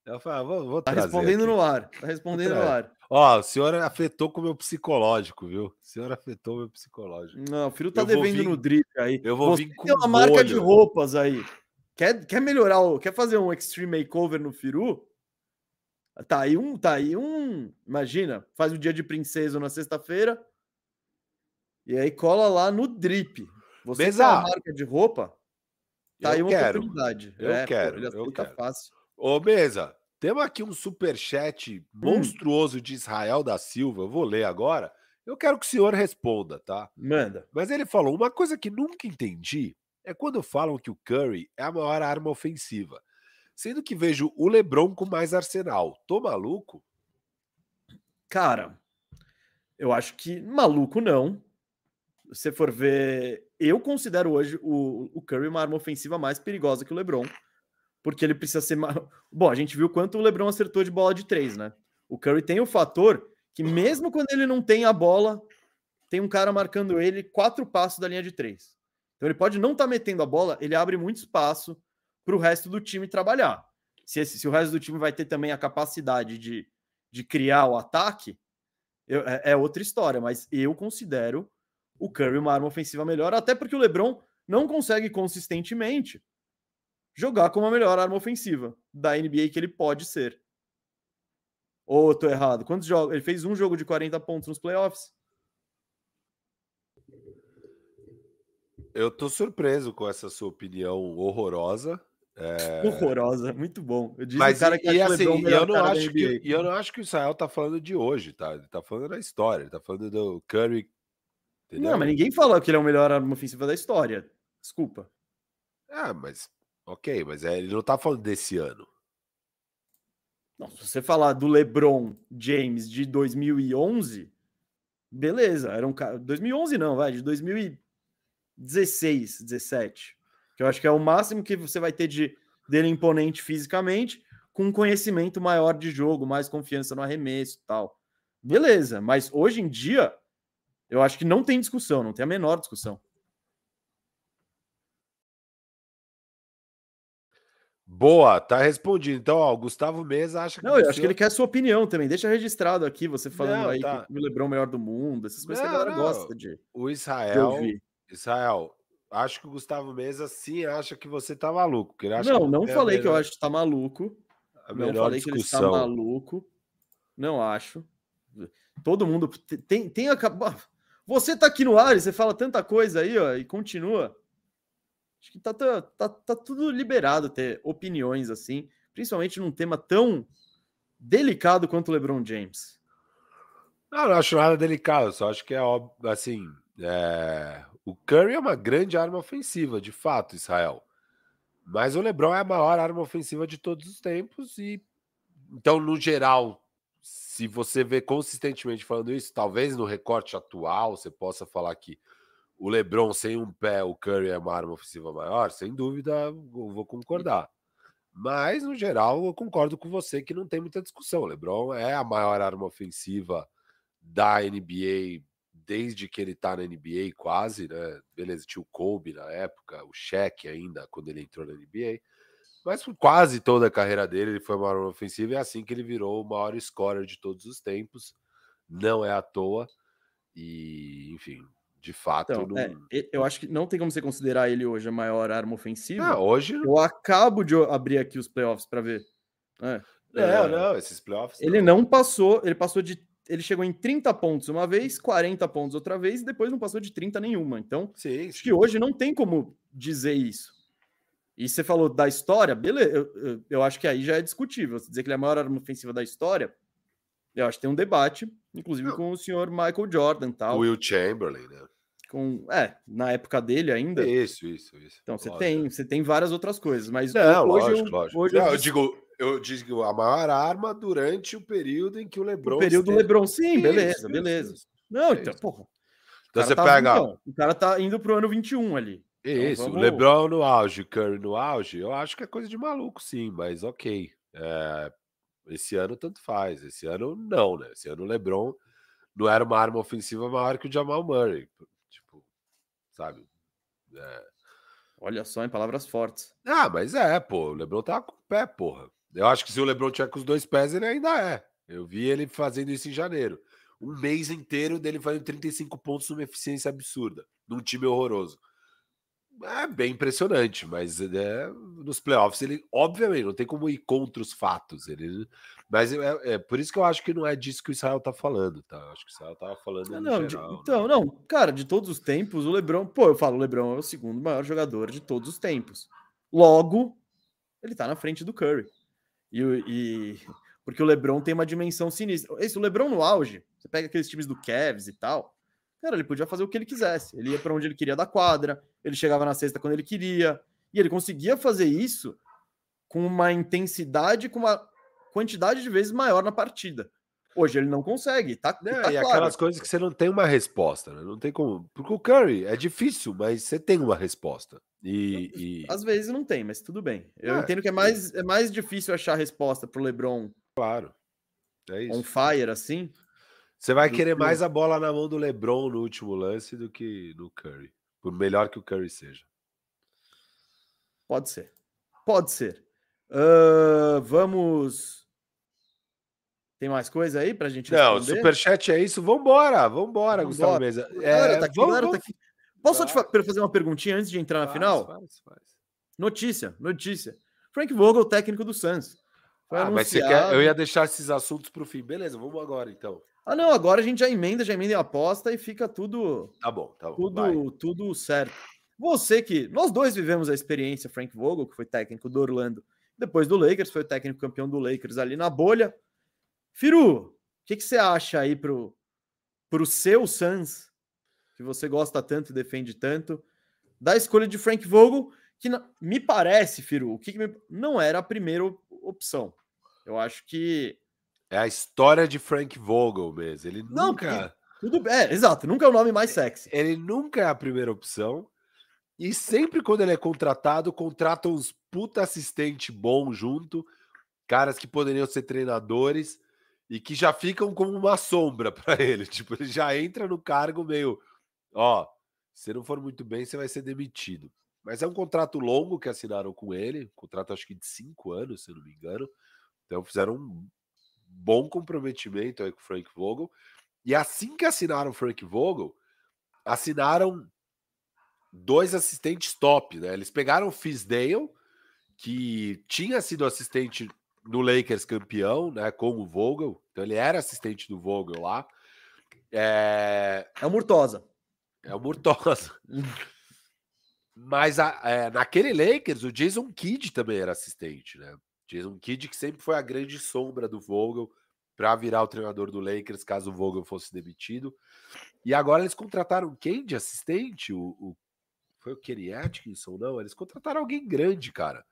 Eu falei, ah, vou, vou tá respondendo aqui. no ar. Tá respondendo no ar. Ó, o senhor afetou com o meu psicológico, viu? O senhor afetou meu psicológico. Não, o filho tá eu devendo vir, no drip aí. Eu vou Você vir com tem uma marca de roupas aí. Quer, quer melhorar o. Quer fazer um extreme makeover no Firu? Tá aí um, tá aí um. Imagina, faz o dia de princesa na sexta-feira. E aí cola lá no drip. Você tem uma marca de roupa, tá eu aí uma quero. oportunidade. Eu é, quero. Pô, eu quero. fácil. Ô, Mesa, temos aqui um super chat hum. monstruoso de Israel da Silva. Eu vou ler agora. Eu quero que o senhor responda, tá? Manda. Mas ele falou uma coisa que nunca entendi é quando falam que o Curry é a maior arma ofensiva, sendo que vejo o LeBron com mais arsenal. Tô maluco? Cara, eu acho que maluco não. Se for ver, eu considero hoje o, o Curry uma arma ofensiva mais perigosa que o LeBron porque ele precisa ser. Bom, a gente viu quanto o LeBron acertou de bola de três, né? O Curry tem o fator que, mesmo quando ele não tem a bola, tem um cara marcando ele quatro passos da linha de três. Então ele pode não estar tá metendo a bola, ele abre muito espaço para o resto do time trabalhar. Se, esse, se o resto do time vai ter também a capacidade de, de criar o ataque, eu, é, é outra história, mas eu considero o Curry uma arma ofensiva melhor, até porque o LeBron não consegue consistentemente jogar como a melhor arma ofensiva da NBA que ele pode ser. Ou eu tô errado? Quantos jogos? Ele fez um jogo de 40 pontos nos playoffs? Eu tô surpreso com essa sua opinião horrorosa. É... Horrorosa, muito bom. Eu disse Mas cara que e, assim, eu não acho que eu não acho que o Israel tá falando de hoje, tá? Ele tá falando da história, ele tá falando do Curry. Entendeu? Não, mas ninguém falou que ele é o melhor arma ofensiva da história. Desculpa. Ah, mas Ok, mas é, ele não tá falando desse ano. Não, se você falar do LeBron James de 2011, beleza, era um cara. 2011 não, vai, de 2016, 17. Que eu acho que é o máximo que você vai ter de dele imponente fisicamente, com um conhecimento maior de jogo, mais confiança no arremesso e tal. Beleza, mas hoje em dia, eu acho que não tem discussão, não tem a menor discussão. Boa, tá respondido. Então, ó, o Gustavo Mesa acha que. Não, eu acho que ele quer a sua opinião também. Deixa registrado aqui, você falando não, aí tá. que o Lebron é o melhor do mundo, essas coisas não, que a galera não. gosta de. O Israel. Israel, acho que o Gustavo Mesa sim acha que você tá maluco. Que ele acha não, não falei que eu acho que tá maluco. não falei discussão. que ele está maluco. Não acho. Todo mundo tem, tem acabado. Você tá aqui no ar e você fala tanta coisa aí, ó, e continua. Acho que tá, tá, tá, tá tudo liberado ter opiniões assim, principalmente num tema tão delicado quanto o LeBron James. Não, não acho nada delicado, só acho que é óbvio, assim, é... o Curry é uma grande arma ofensiva, de fato, Israel. Mas o LeBron é a maior arma ofensiva de todos os tempos e então, no geral, se você vê consistentemente falando isso, talvez no recorte atual você possa falar que o LeBron sem um pé, o Curry é uma arma ofensiva maior, sem dúvida, eu vou concordar. Mas, no geral, eu concordo com você que não tem muita discussão. O LeBron é a maior arma ofensiva da NBA desde que ele tá na NBA, quase, né? Beleza, tinha o Kobe na época, o Shaq ainda, quando ele entrou na NBA. Mas por quase toda a carreira dele, ele foi maior ofensivo e é assim que ele virou o maior scorer de todos os tempos. Não é à toa. E, enfim, de fato. Então, não... é, eu acho que não tem como você considerar ele hoje a maior arma ofensiva. Ah, hoje. Eu acabo de abrir aqui os playoffs para ver. É, não, é, não, esses playoffs. Ele não. não passou, ele passou de ele chegou em 30 pontos uma vez, 40 pontos outra vez, e depois não passou de 30 nenhuma. Então, sim, acho sim. que hoje não tem como dizer isso. E você falou da história, beleza, eu, eu, eu, acho que aí já é discutível. Você dizer que ele é a maior arma ofensiva da história, eu acho que tem um debate, inclusive não. com o senhor Michael Jordan tal. Will Chamberlain, né? Com, é, na época dele ainda. Isso, isso, isso. Então você tem, você tem várias outras coisas, mas não, hoje lógico, eu, lógico. Hoje não, eu, eu digo, eu digo a maior arma durante o período em que o LeBron. O período do LeBron, sim, beleza, isso, beleza. Isso, não, então, porra. Então você tá, pega. Então, o cara tá indo pro ano 21 ali. Então isso, então, vamos... LeBron no auge, Curry no auge, eu acho que é coisa de maluco, sim, mas ok. É, esse ano tanto faz. Esse ano não, né? Esse ano o LeBron não era uma arma ofensiva maior que o Jamal Murray. Sabe? É... Olha só, em palavras fortes. Ah, mas é, pô. O LeBron tava com o pé, porra. Eu acho que se o LeBron tiver com os dois pés, ele ainda é. Eu vi ele fazendo isso em janeiro. Um mês inteiro dele fazendo 35 pontos numa eficiência absurda, num time horroroso. É bem impressionante, mas é, nos playoffs ele, obviamente, não tem como ir contra os fatos. Ele, mas é, é, por isso que eu acho que não é disso que o Israel tá falando, tá? Eu acho que o Israel tava falando. Não, não geral, de, né? então, não, cara, de todos os tempos, o Lebron, pô, eu falo, o Lebron é o segundo maior jogador de todos os tempos. Logo, ele tá na frente do Curry. E, e porque o LeBron tem uma dimensão sinistra. Esse, o LeBron no auge, você pega aqueles times do Cavs e tal, cara, ele podia fazer o que ele quisesse. Ele ia para onde ele queria da quadra, ele chegava na sexta quando ele queria, e ele conseguia fazer isso com uma intensidade, com uma quantidade de vezes maior na partida. Hoje ele não consegue, tá? Não, tá e claro. aquelas coisas que você não tem uma resposta, né? Não tem como. Porque o Curry é difícil, mas você tem uma resposta. E, e... Às vezes não tem, mas tudo bem. Eu é, entendo que é mais, é mais difícil achar a resposta pro LeBron. Claro. É isso. On fire, assim. Você vai querer que... mais a bola na mão do LeBron no último lance do que do Curry. Por melhor que o Curry seja. Pode ser. Pode ser. Uh, vamos. Tem mais coisa aí pra gente Não, responder? superchat é isso. Vambora, vambora, vambora. Gustavo Mesa. É, tá aqui, vamos, vamos... Tá aqui. Posso te fazer uma perguntinha antes de entrar na faz, final? Faz, faz. Notícia, notícia. Frank Vogel, técnico do Suns. Ah, mas quer... Eu ia deixar esses assuntos para o fim. Beleza, vamos agora então. Ah, não, agora a gente já emenda, já emenda a aposta e fica tudo. Tá bom, tá bom. Tudo, tudo certo. Você que. Nós dois vivemos a experiência, Frank Vogel, que foi técnico do Orlando, depois do Lakers, foi o técnico campeão do Lakers ali na bolha. Firu, o que, que você acha aí pro, pro seu Suns que você gosta tanto e defende tanto, da escolha de Frank Vogel, que me parece, Firu, o que, que me... não era a primeira opção. Eu acho que. É a história de Frank Vogel mesmo. Ele não, nunca. Tudo é, exato, nunca é o nome mais sexy. Ele nunca é a primeira opção. E sempre quando ele é contratado, contrata uns puta assistente bom junto, caras que poderiam ser treinadores e que já ficam como uma sombra para ele. Tipo, ele já entra no cargo meio Ó, se não for muito bem, você vai ser demitido. Mas é um contrato longo que assinaram com ele, contrato acho que de cinco anos, se eu não me engano. Então fizeram um bom comprometimento aí com o Frank Vogel. E assim que assinaram o Frank Vogel, assinaram dois assistentes top, né? Eles pegaram o Fisdale, que tinha sido assistente no Lakers campeão, né, com o Vogel. Então ele era assistente do Vogel lá. É, é o Murtosa. É o Murtosa. Mas a, é, naquele Lakers, o Jason Kidd também era assistente, né? Jason Kidd, que sempre foi a grande sombra do Vogel para virar o treinador do Lakers caso o Vogel fosse demitido. E agora eles contrataram quem de assistente? O, o foi o Kenny Atkinson, não? Eles contrataram alguém grande, cara.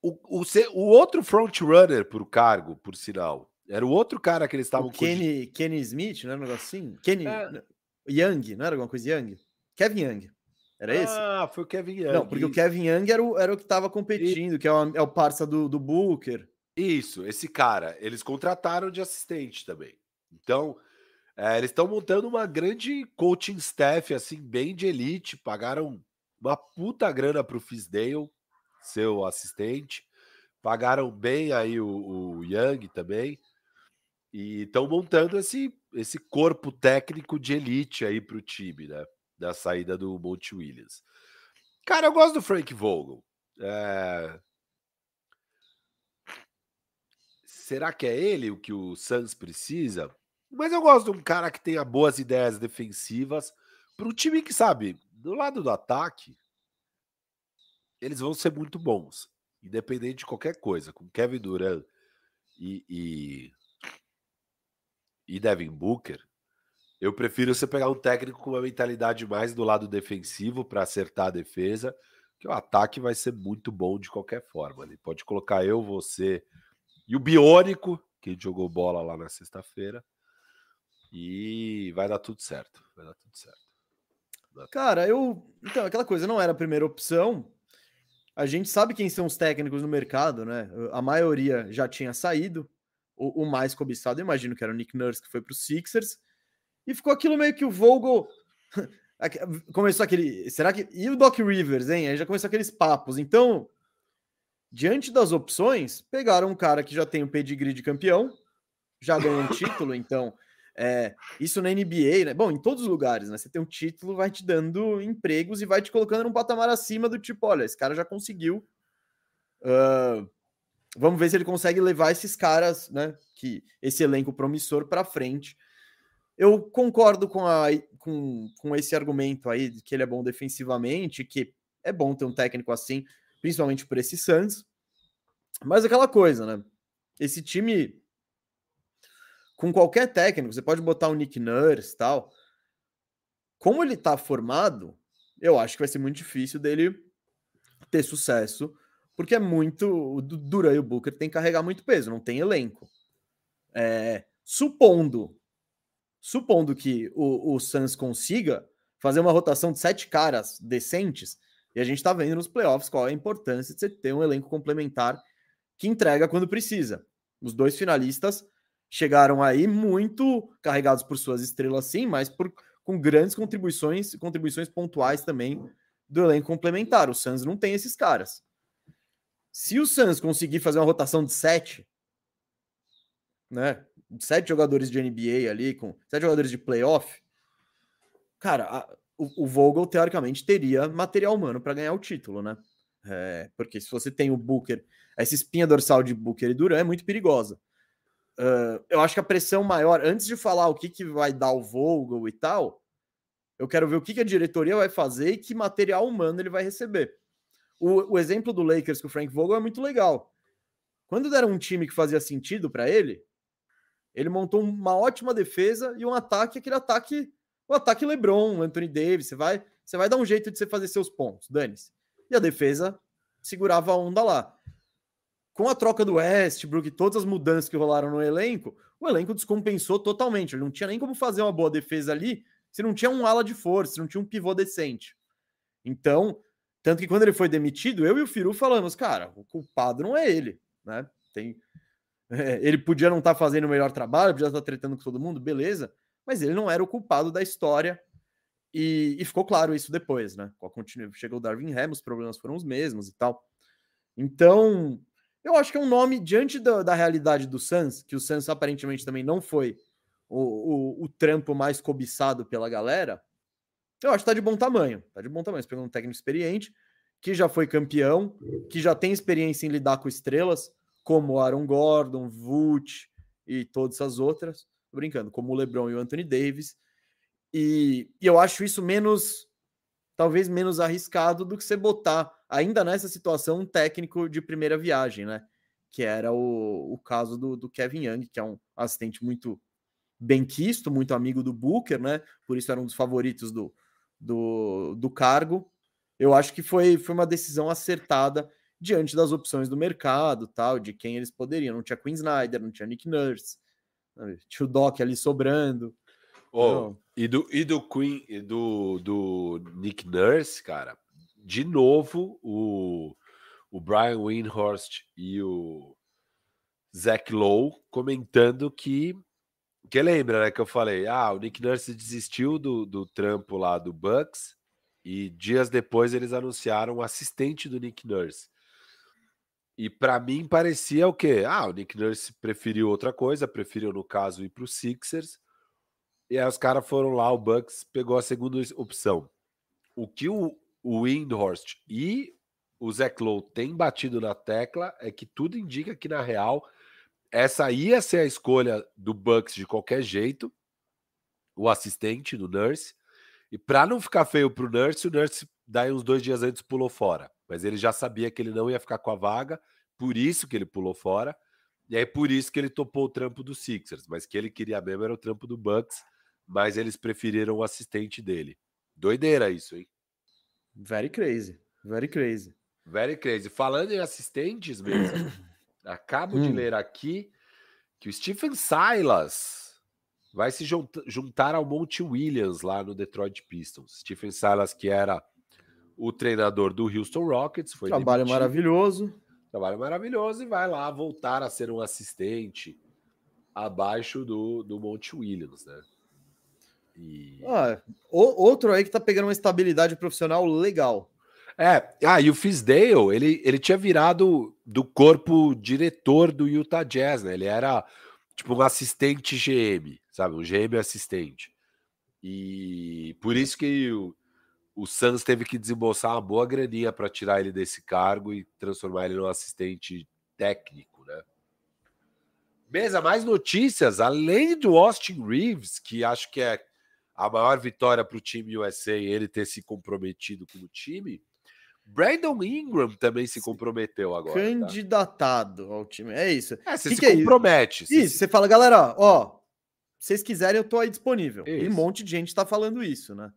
O, o, o outro frontrunner por cargo, por sinal, era o outro cara que eles estavam... Kenny, Kenny Smith, não era um negócio assim? Kenny... É. Young, não era alguma coisa Young? Kevin Young. Era esse? Ah, foi o Kevin Young. Não, porque o Kevin Young era o, era o que estava competindo, e... que é o, é o parça do, do Booker. Isso, esse cara. Eles contrataram de assistente também. Então, é, eles estão montando uma grande coaching staff, assim, bem de elite. Pagaram uma puta grana pro Fisdale, seu assistente. Pagaram bem aí o, o Young também. E estão montando esse, esse corpo técnico de elite aí pro time, né? Da saída do Monte Williams. Cara, eu gosto do Frank Vogel. É... Será que é ele o que o Suns precisa? Mas eu gosto de um cara que tenha boas ideias defensivas para um time que, sabe, do lado do ataque, eles vão ser muito bons, independente de qualquer coisa. Com Kevin Durant e, e, e Devin Booker, eu prefiro você pegar um técnico com uma mentalidade mais do lado defensivo para acertar a defesa, que o ataque vai ser muito bom de qualquer forma. Ele pode colocar eu, você e o Biônico, que jogou bola lá na sexta-feira, e vai dar tudo certo. Vai dar tudo certo. Cara, eu. Então, aquela coisa não era a primeira opção. A gente sabe quem são os técnicos no mercado, né? A maioria já tinha saído. O, o mais cobiçado, imagino que era o Nick Nurse, que foi para os Sixers. E ficou aquilo meio que o Vogel. começou aquele. Será que. E o Doc Rivers, hein? Aí já começou aqueles papos. Então, diante das opções, pegaram um cara que já tem o pedigree de campeão, já ganhou um título, então é, isso na NBA, né? Bom, em todos os lugares, né? Você tem um título, vai te dando empregos e vai te colocando num patamar acima do tipo, olha, esse cara já conseguiu. Uh, vamos ver se ele consegue levar esses caras, né? Que esse elenco promissor para frente. Eu concordo com, a, com, com esse argumento aí de que ele é bom defensivamente, que é bom ter um técnico assim, principalmente por esse Suns. Mas aquela coisa, né? Esse time com qualquer técnico, você pode botar o Nick Nurse tal. Como ele tá formado, eu acho que vai ser muito difícil dele ter sucesso, porque é muito. O Duran e o Booker tem que carregar muito peso, não tem elenco. É, supondo supondo que o, o Suns consiga fazer uma rotação de sete caras decentes, e a gente tá vendo nos playoffs qual é a importância de você ter um elenco complementar que entrega quando precisa. Os dois finalistas chegaram aí muito carregados por suas estrelas, sim, mas por, com grandes contribuições, contribuições pontuais também do elenco complementar. O Suns não tem esses caras. Se o Suns conseguir fazer uma rotação de sete, né, sete jogadores de NBA ali, com sete jogadores de playoff, cara, a, o, o, Vogel teoricamente teria material humano para ganhar o título, né? É, porque se você tem o Booker, essa espinha dorsal de Booker e Duran é muito perigosa. Uh, eu acho que a pressão maior, antes de falar o que, que vai dar o Vogel e tal, eu quero ver o que, que a diretoria vai fazer e que material humano ele vai receber. O, o exemplo do Lakers com o Frank Vogel é muito legal. Quando deram um time que fazia sentido para ele, ele montou uma ótima defesa e um ataque, aquele ataque, o ataque LeBron, Anthony Davis, você vai, você vai dar um jeito de você fazer seus pontos, dane-se. E a defesa segurava a onda lá com a troca do Westbrook e todas as mudanças que rolaram no elenco, o elenco descompensou totalmente. Ele não tinha nem como fazer uma boa defesa ali se não tinha um ala de força, se não tinha um pivô decente. Então, tanto que quando ele foi demitido, eu e o Firu falamos, cara, o culpado não é ele, né? Tem, é, ele podia não estar tá fazendo o melhor trabalho, podia estar tá tretando com todo mundo, beleza, mas ele não era o culpado da história. E, e ficou claro isso depois, né? Chegou o Darwin Ham, os problemas foram os mesmos e tal. Então, eu acho que é um nome, diante da, da realidade do Suns, que o Suns aparentemente também não foi o, o, o, trampo mais cobiçado pela galera, eu acho que tá de bom tamanho. Tá de bom tamanho. Você pegou um técnico experiente, que já foi campeão, que já tem experiência em lidar com estrelas, como Aaron Gordon, Vult e todas as outras. tô brincando, como o LeBron e o Anthony Davis. E, e eu acho isso menos, talvez menos arriscado do que você botar, ainda nessa situação, um técnico de primeira viagem, né? Que era o, o caso do, do Kevin Young, que é um assistente muito bem quisto, muito amigo do Booker, né? Por isso era um dos favoritos do, do, do cargo. Eu acho que foi, foi uma decisão acertada diante das opções do mercado, tal, de quem eles poderiam. Não tinha Queen Snyder, não tinha Nick Nurse, tinha o Doc ali sobrando. Oh, e do, e do Queen e do, do Nick Nurse, cara, de novo o, o Brian Windhorst e o Zach Lowe comentando que que lembra, né, que eu falei, ah, o Nick Nurse desistiu do, do trampo lá do Bucks e dias depois eles anunciaram o assistente do Nick Nurse. E para mim parecia o quê? Ah, o Nick Nurse preferiu outra coisa, preferiu no caso ir para os Sixers. E aí os caras foram lá, o Bucks pegou a segunda opção. O que o, o Windhorst e o Zach Lowe têm batido na tecla é que tudo indica que na real essa ia ser a escolha do Bucks de qualquer jeito, o assistente do Nurse. E para não ficar feio para o Nurse, o Nurse daí uns dois dias antes pulou fora. Mas ele já sabia que ele não ia ficar com a vaga, por isso que ele pulou fora. E aí por isso que ele topou o trampo do Sixers, mas que ele queria mesmo era o trampo do Bucks, mas eles preferiram o assistente dele. Doideira isso, hein? Very crazy, very crazy. Very crazy. Falando em assistentes mesmo, Acabo hum. de ler aqui que o Stephen Silas vai se juntar ao Monte Williams lá no Detroit Pistons. Stephen Silas, que era o treinador do Houston Rockets, foi trabalho demitido. maravilhoso. Trabalho maravilhoso e vai lá voltar a ser um assistente abaixo do, do Monte Williams, né? E... Ah, outro aí que tá pegando uma estabilidade profissional legal. É, ah, e o Fisdale, ele, ele tinha virado do corpo diretor do Utah Jazz, né? Ele era tipo um assistente GM, sabe? Um GM assistente. E por isso que o, o Suns teve que desembolsar uma boa graninha para tirar ele desse cargo e transformar ele num assistente técnico, né? Beleza, mais notícias, além do Austin Reeves, que acho que é a maior vitória para o time USA ele ter se comprometido com o time. Brandon Ingram também se comprometeu agora. Tá? Candidatado tá? ao time. É isso. É, você que se que compromete. É isso? isso, você fala, galera, ó, se vocês quiserem, eu tô aí disponível. Isso. E um monte de gente tá falando isso, né?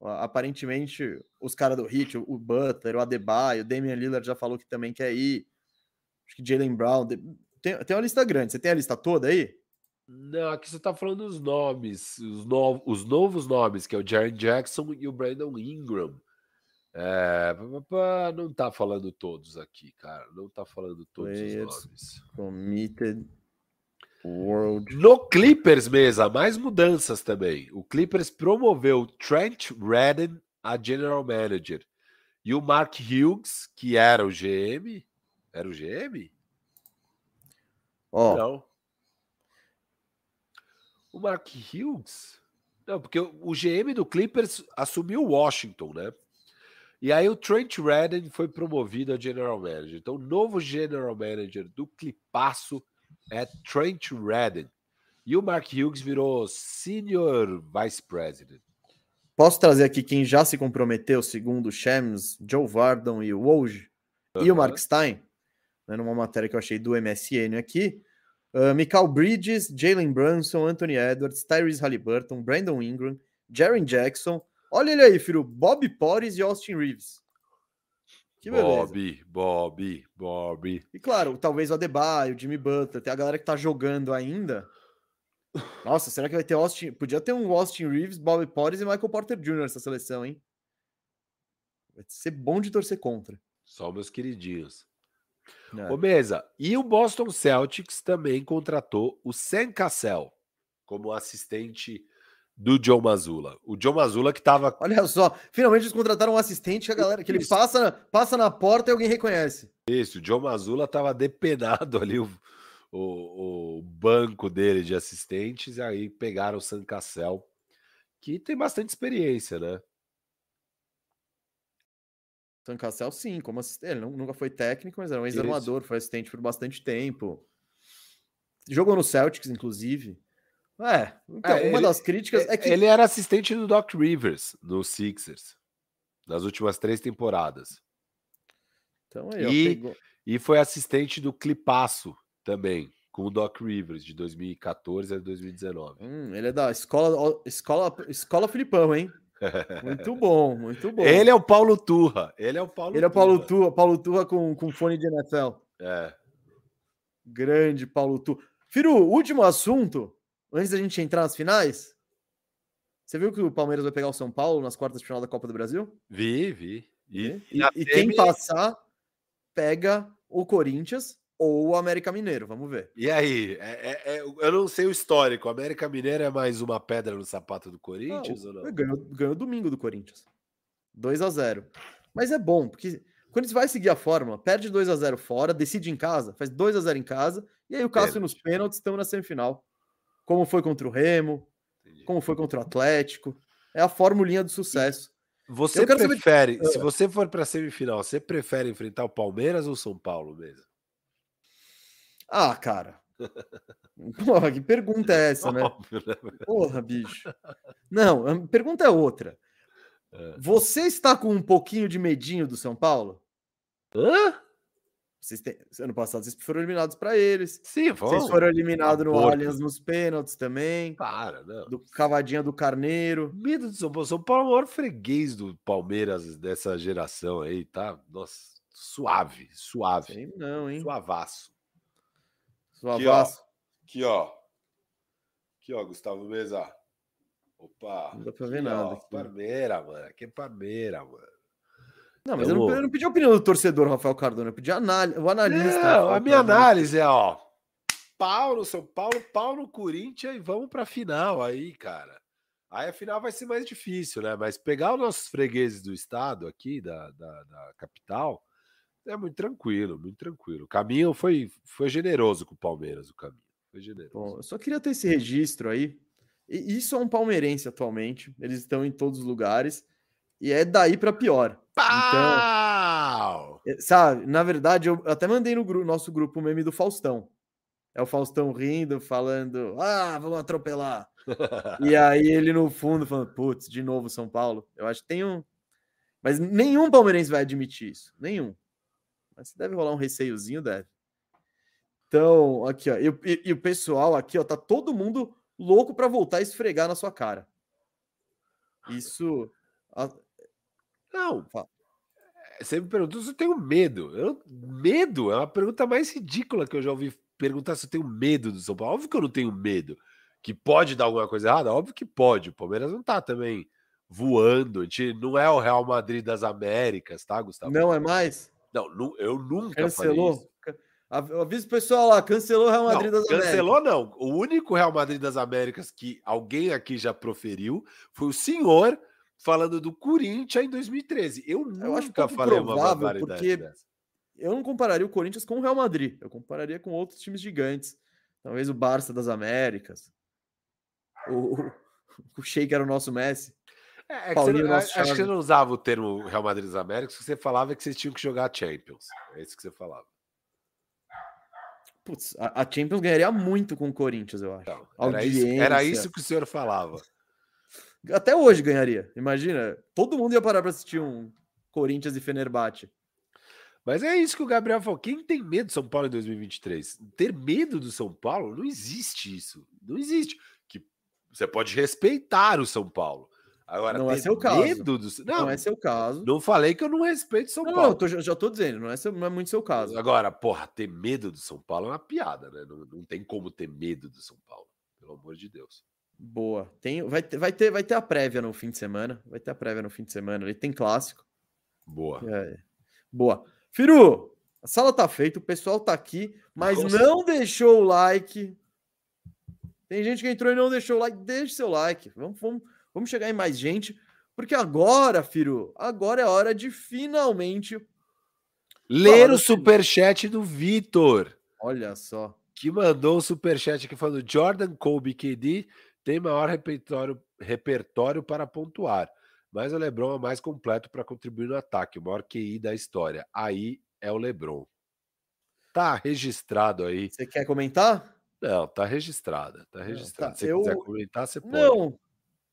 Aparentemente, os caras do Hit, o Butler, o Adebayo, o Damian Lillard já falou que também quer ir. Acho que Jalen Brown. Tem, tem uma lista grande. Você tem a lista toda aí? Não, aqui você tá falando os nomes, os, no, os novos nomes, que é o Jaren Jackson e o Brandon Ingram. É, não tá falando todos aqui, cara. Não tá falando todos Players os nomes. Committed World. No Clippers, mesa, mais mudanças também. O Clippers promoveu Trent Redden a General Manager. E o Mark Hughes, que era o GM. Era o GM? Oh. Não. O Mark Hughes? Não, porque o GM do Clippers assumiu Washington, né? E aí o Trent Redden foi promovido a General Manager. Então, o novo General Manager do Clipasso é Trent Redden. E o Mark Hughes virou Senior Vice President. Posso trazer aqui quem já se comprometeu, segundo o Shams, Joe Vardon e o Woj, uhum. e o Mark Stein, né, numa matéria que eu achei do MSN aqui. Uh, Michael Bridges, Jalen Brunson, Anthony Edwards, Tyrese Halliburton, Brandon Ingram, Jaren Jackson, Olha ele aí, filho. Bob Porres e Austin Reeves. Que beleza. Bob, Bob, Bob. E claro, talvez o Adebayo, o Jimmy Butler, tem a galera que tá jogando ainda. Nossa, será que vai ter Austin? Podia ter um Austin Reeves, Bob Porres e Michael Porter Jr. nessa seleção, hein? Vai ser bom de torcer contra. Só meus queridinhos. É. Ô, Mesa, e o Boston Celtics também contratou o Sam Cassell como assistente do John Mazula. O John Mazula que tava. Olha só, finalmente eles contrataram um assistente que a galera que ele passa, passa na porta e alguém reconhece. Isso, o John Mazula tava depenado ali o, o, o banco dele de assistentes, e aí pegaram o San Cassel, que tem bastante experiência, né? San Cassel, sim, como assistente. Ele nunca foi técnico, mas era um ex-armador, foi assistente por bastante tempo. Jogou no Celtics, inclusive. É, então, é, uma ele, das críticas é que. Ele era assistente do Doc Rivers no Sixers nas últimas três temporadas. Então aí, e, e foi assistente do Clipasso também, com o Doc Rivers, de 2014 a 2019. Hum, ele é da escola, escola, escola Filipão, hein? Muito bom, muito bom. Ele é o Paulo Turra. Ele é o Paulo Ele é o Paulo Turra, Paulo Turra com, com fone de NFL. É. Grande Paulo Turra. Firu, último assunto, antes da gente entrar nas finais. Você viu que o Palmeiras vai pegar o São Paulo nas quartas de final da Copa do Brasil? Vi, vi. E, e, e, quem passar pega o Corinthians ou o América Mineiro, vamos ver. E aí? É, é, é, eu não sei o histórico. O América Mineiro é mais uma pedra no sapato do Corinthians não, ou não? Ganhou, ganhou domingo do Corinthians. 2 a 0 Mas é bom, porque quando vai seguir a fórmula, perde 2 a 0 fora, decide em casa, faz 2 a 0 em casa, e aí o Cássio nos pênaltis estão na semifinal. Como foi contra o Remo, Entendi. como foi contra o Atlético. É a formulinha do sucesso. Você prefere, saber... se você for para a semifinal, você prefere enfrentar o Palmeiras ou o São Paulo mesmo? Ah, cara. Porra, que pergunta é essa, né? né Porra, bicho. Não, a pergunta é outra. É. Você está com um pouquinho de medinho do São Paulo? Hã? Vocês ano passado vocês foram eliminados para eles. Sim, vamos. Vocês foram eliminados no Allianz nos pênaltis também. Para, não. Do cavadinha do Carneiro. Medo do São Paulo. São Paulo é o maior freguês do Palmeiras dessa geração aí, tá? Nossa, suave, suave. Sei não, hein? Suavaço. Suavaço. Aqui, ó. Aqui, ó, Gustavo Mesa. Opa. Não dá pra ver aqui, nada. Ó, Parmeira, mano. Aqui é Parmeira, mano. Não, mas eu não, eu não, pedi a opinião do torcedor Rafael Cardona, eu pedi análise, o analista. Não, a minha análise é, ó, pau no São Paulo, pau no Corinthians e vamos pra final aí, cara. Aí a final vai ser mais difícil, né? Mas pegar os nossos fregueses do estado aqui, da, da, da capital, é muito tranquilo, muito tranquilo. O caminho foi, foi generoso com o Palmeiras, o caminho. Foi generoso. Bom, eu só queria ter esse registro aí. E isso é um palmeirense atualmente. Eles estão em todos os lugares. E é daí para pior. Pau! Então, sabe, na verdade, eu até mandei no grupo, nosso grupo o meme do Faustão. É o Faustão rindo, falando: Ah, vamos atropelar. e aí ele no fundo falando: Putz, de novo São Paulo. Eu acho que tem um. Mas nenhum palmeirense vai admitir isso. Nenhum. Mas deve rolar um receiozinho, deve. Então, aqui, ó. E, e, e o pessoal aqui, ó, tá todo mundo louco para voltar a esfregar na sua cara. Isso. Não. É, você me perguntou se eu tenho medo. Eu, medo é uma pergunta mais ridícula que eu já ouvi perguntar se eu tenho medo do São Paulo. Óbvio que eu não tenho medo. Que pode dar alguma coisa errada? Óbvio que pode. O Palmeiras não tá também voando. A gente não é o Real Madrid das Américas, tá, Gustavo? Não é mais? Não, eu nunca Cancelou? Avisa o pessoal lá, cancelou o Real Madrid não, das Américas. Cancelou não. O único Real Madrid das Américas que alguém aqui já proferiu foi o senhor falando do Corinthians em 2013. Eu, eu nunca falei uma barbaridade porque dessa. Eu não compararia o Corinthians com o Real Madrid. Eu compararia com outros times gigantes. Talvez o Barça das Américas. O, o Sheik era o nosso Messi. É, é Paulinho, você, acho que você não usava o termo Real Madrid das Américas, você falava que vocês tinham que jogar Champions. É isso que você falava. Putz, a, a Champions ganharia muito com o Corinthians, eu acho. Não, era, isso, era isso que o senhor falava. Até hoje ganharia. Imagina, todo mundo ia parar para assistir um Corinthians e Fenerbahçe. Mas é isso que o Gabriel falou. Quem tem medo do São Paulo em 2023? Ter medo do São Paulo? Não existe isso. Não existe. Que você pode respeitar o São Paulo. Agora, não é seu caso. Do... Não, não, é seu caso. Não falei que eu não respeito São não, Paulo. Não, tô, já tô dizendo, não é, seu, não é muito seu caso. Agora, porra, ter medo do São Paulo é uma piada, né? Não, não tem como ter medo do São Paulo, pelo amor de Deus. Boa. Tem, vai, ter, vai, ter, vai ter a prévia no fim de semana. Vai ter a prévia no fim de semana. Ele tem clássico. Boa. É, boa. Firu, a sala tá feita, o pessoal tá aqui, mas Nossa. não deixou o like. Tem gente que entrou e não deixou o like. Deixe seu like. Vamos, vamos, vamos chegar em mais gente. Porque agora, Firu, agora é hora de finalmente ler o superchat do Vitor. Olha só. Que mandou o superchat aqui falando Jordan Kobe KD tem maior repertório, repertório para pontuar, mas o LeBron é mais completo para contribuir no ataque, o maior QI da história. Aí é o LeBron. Tá registrado aí. Você quer comentar? Não, tá registrada, tá registrada. Tá, Se eu... quiser comentar, você pode. Não,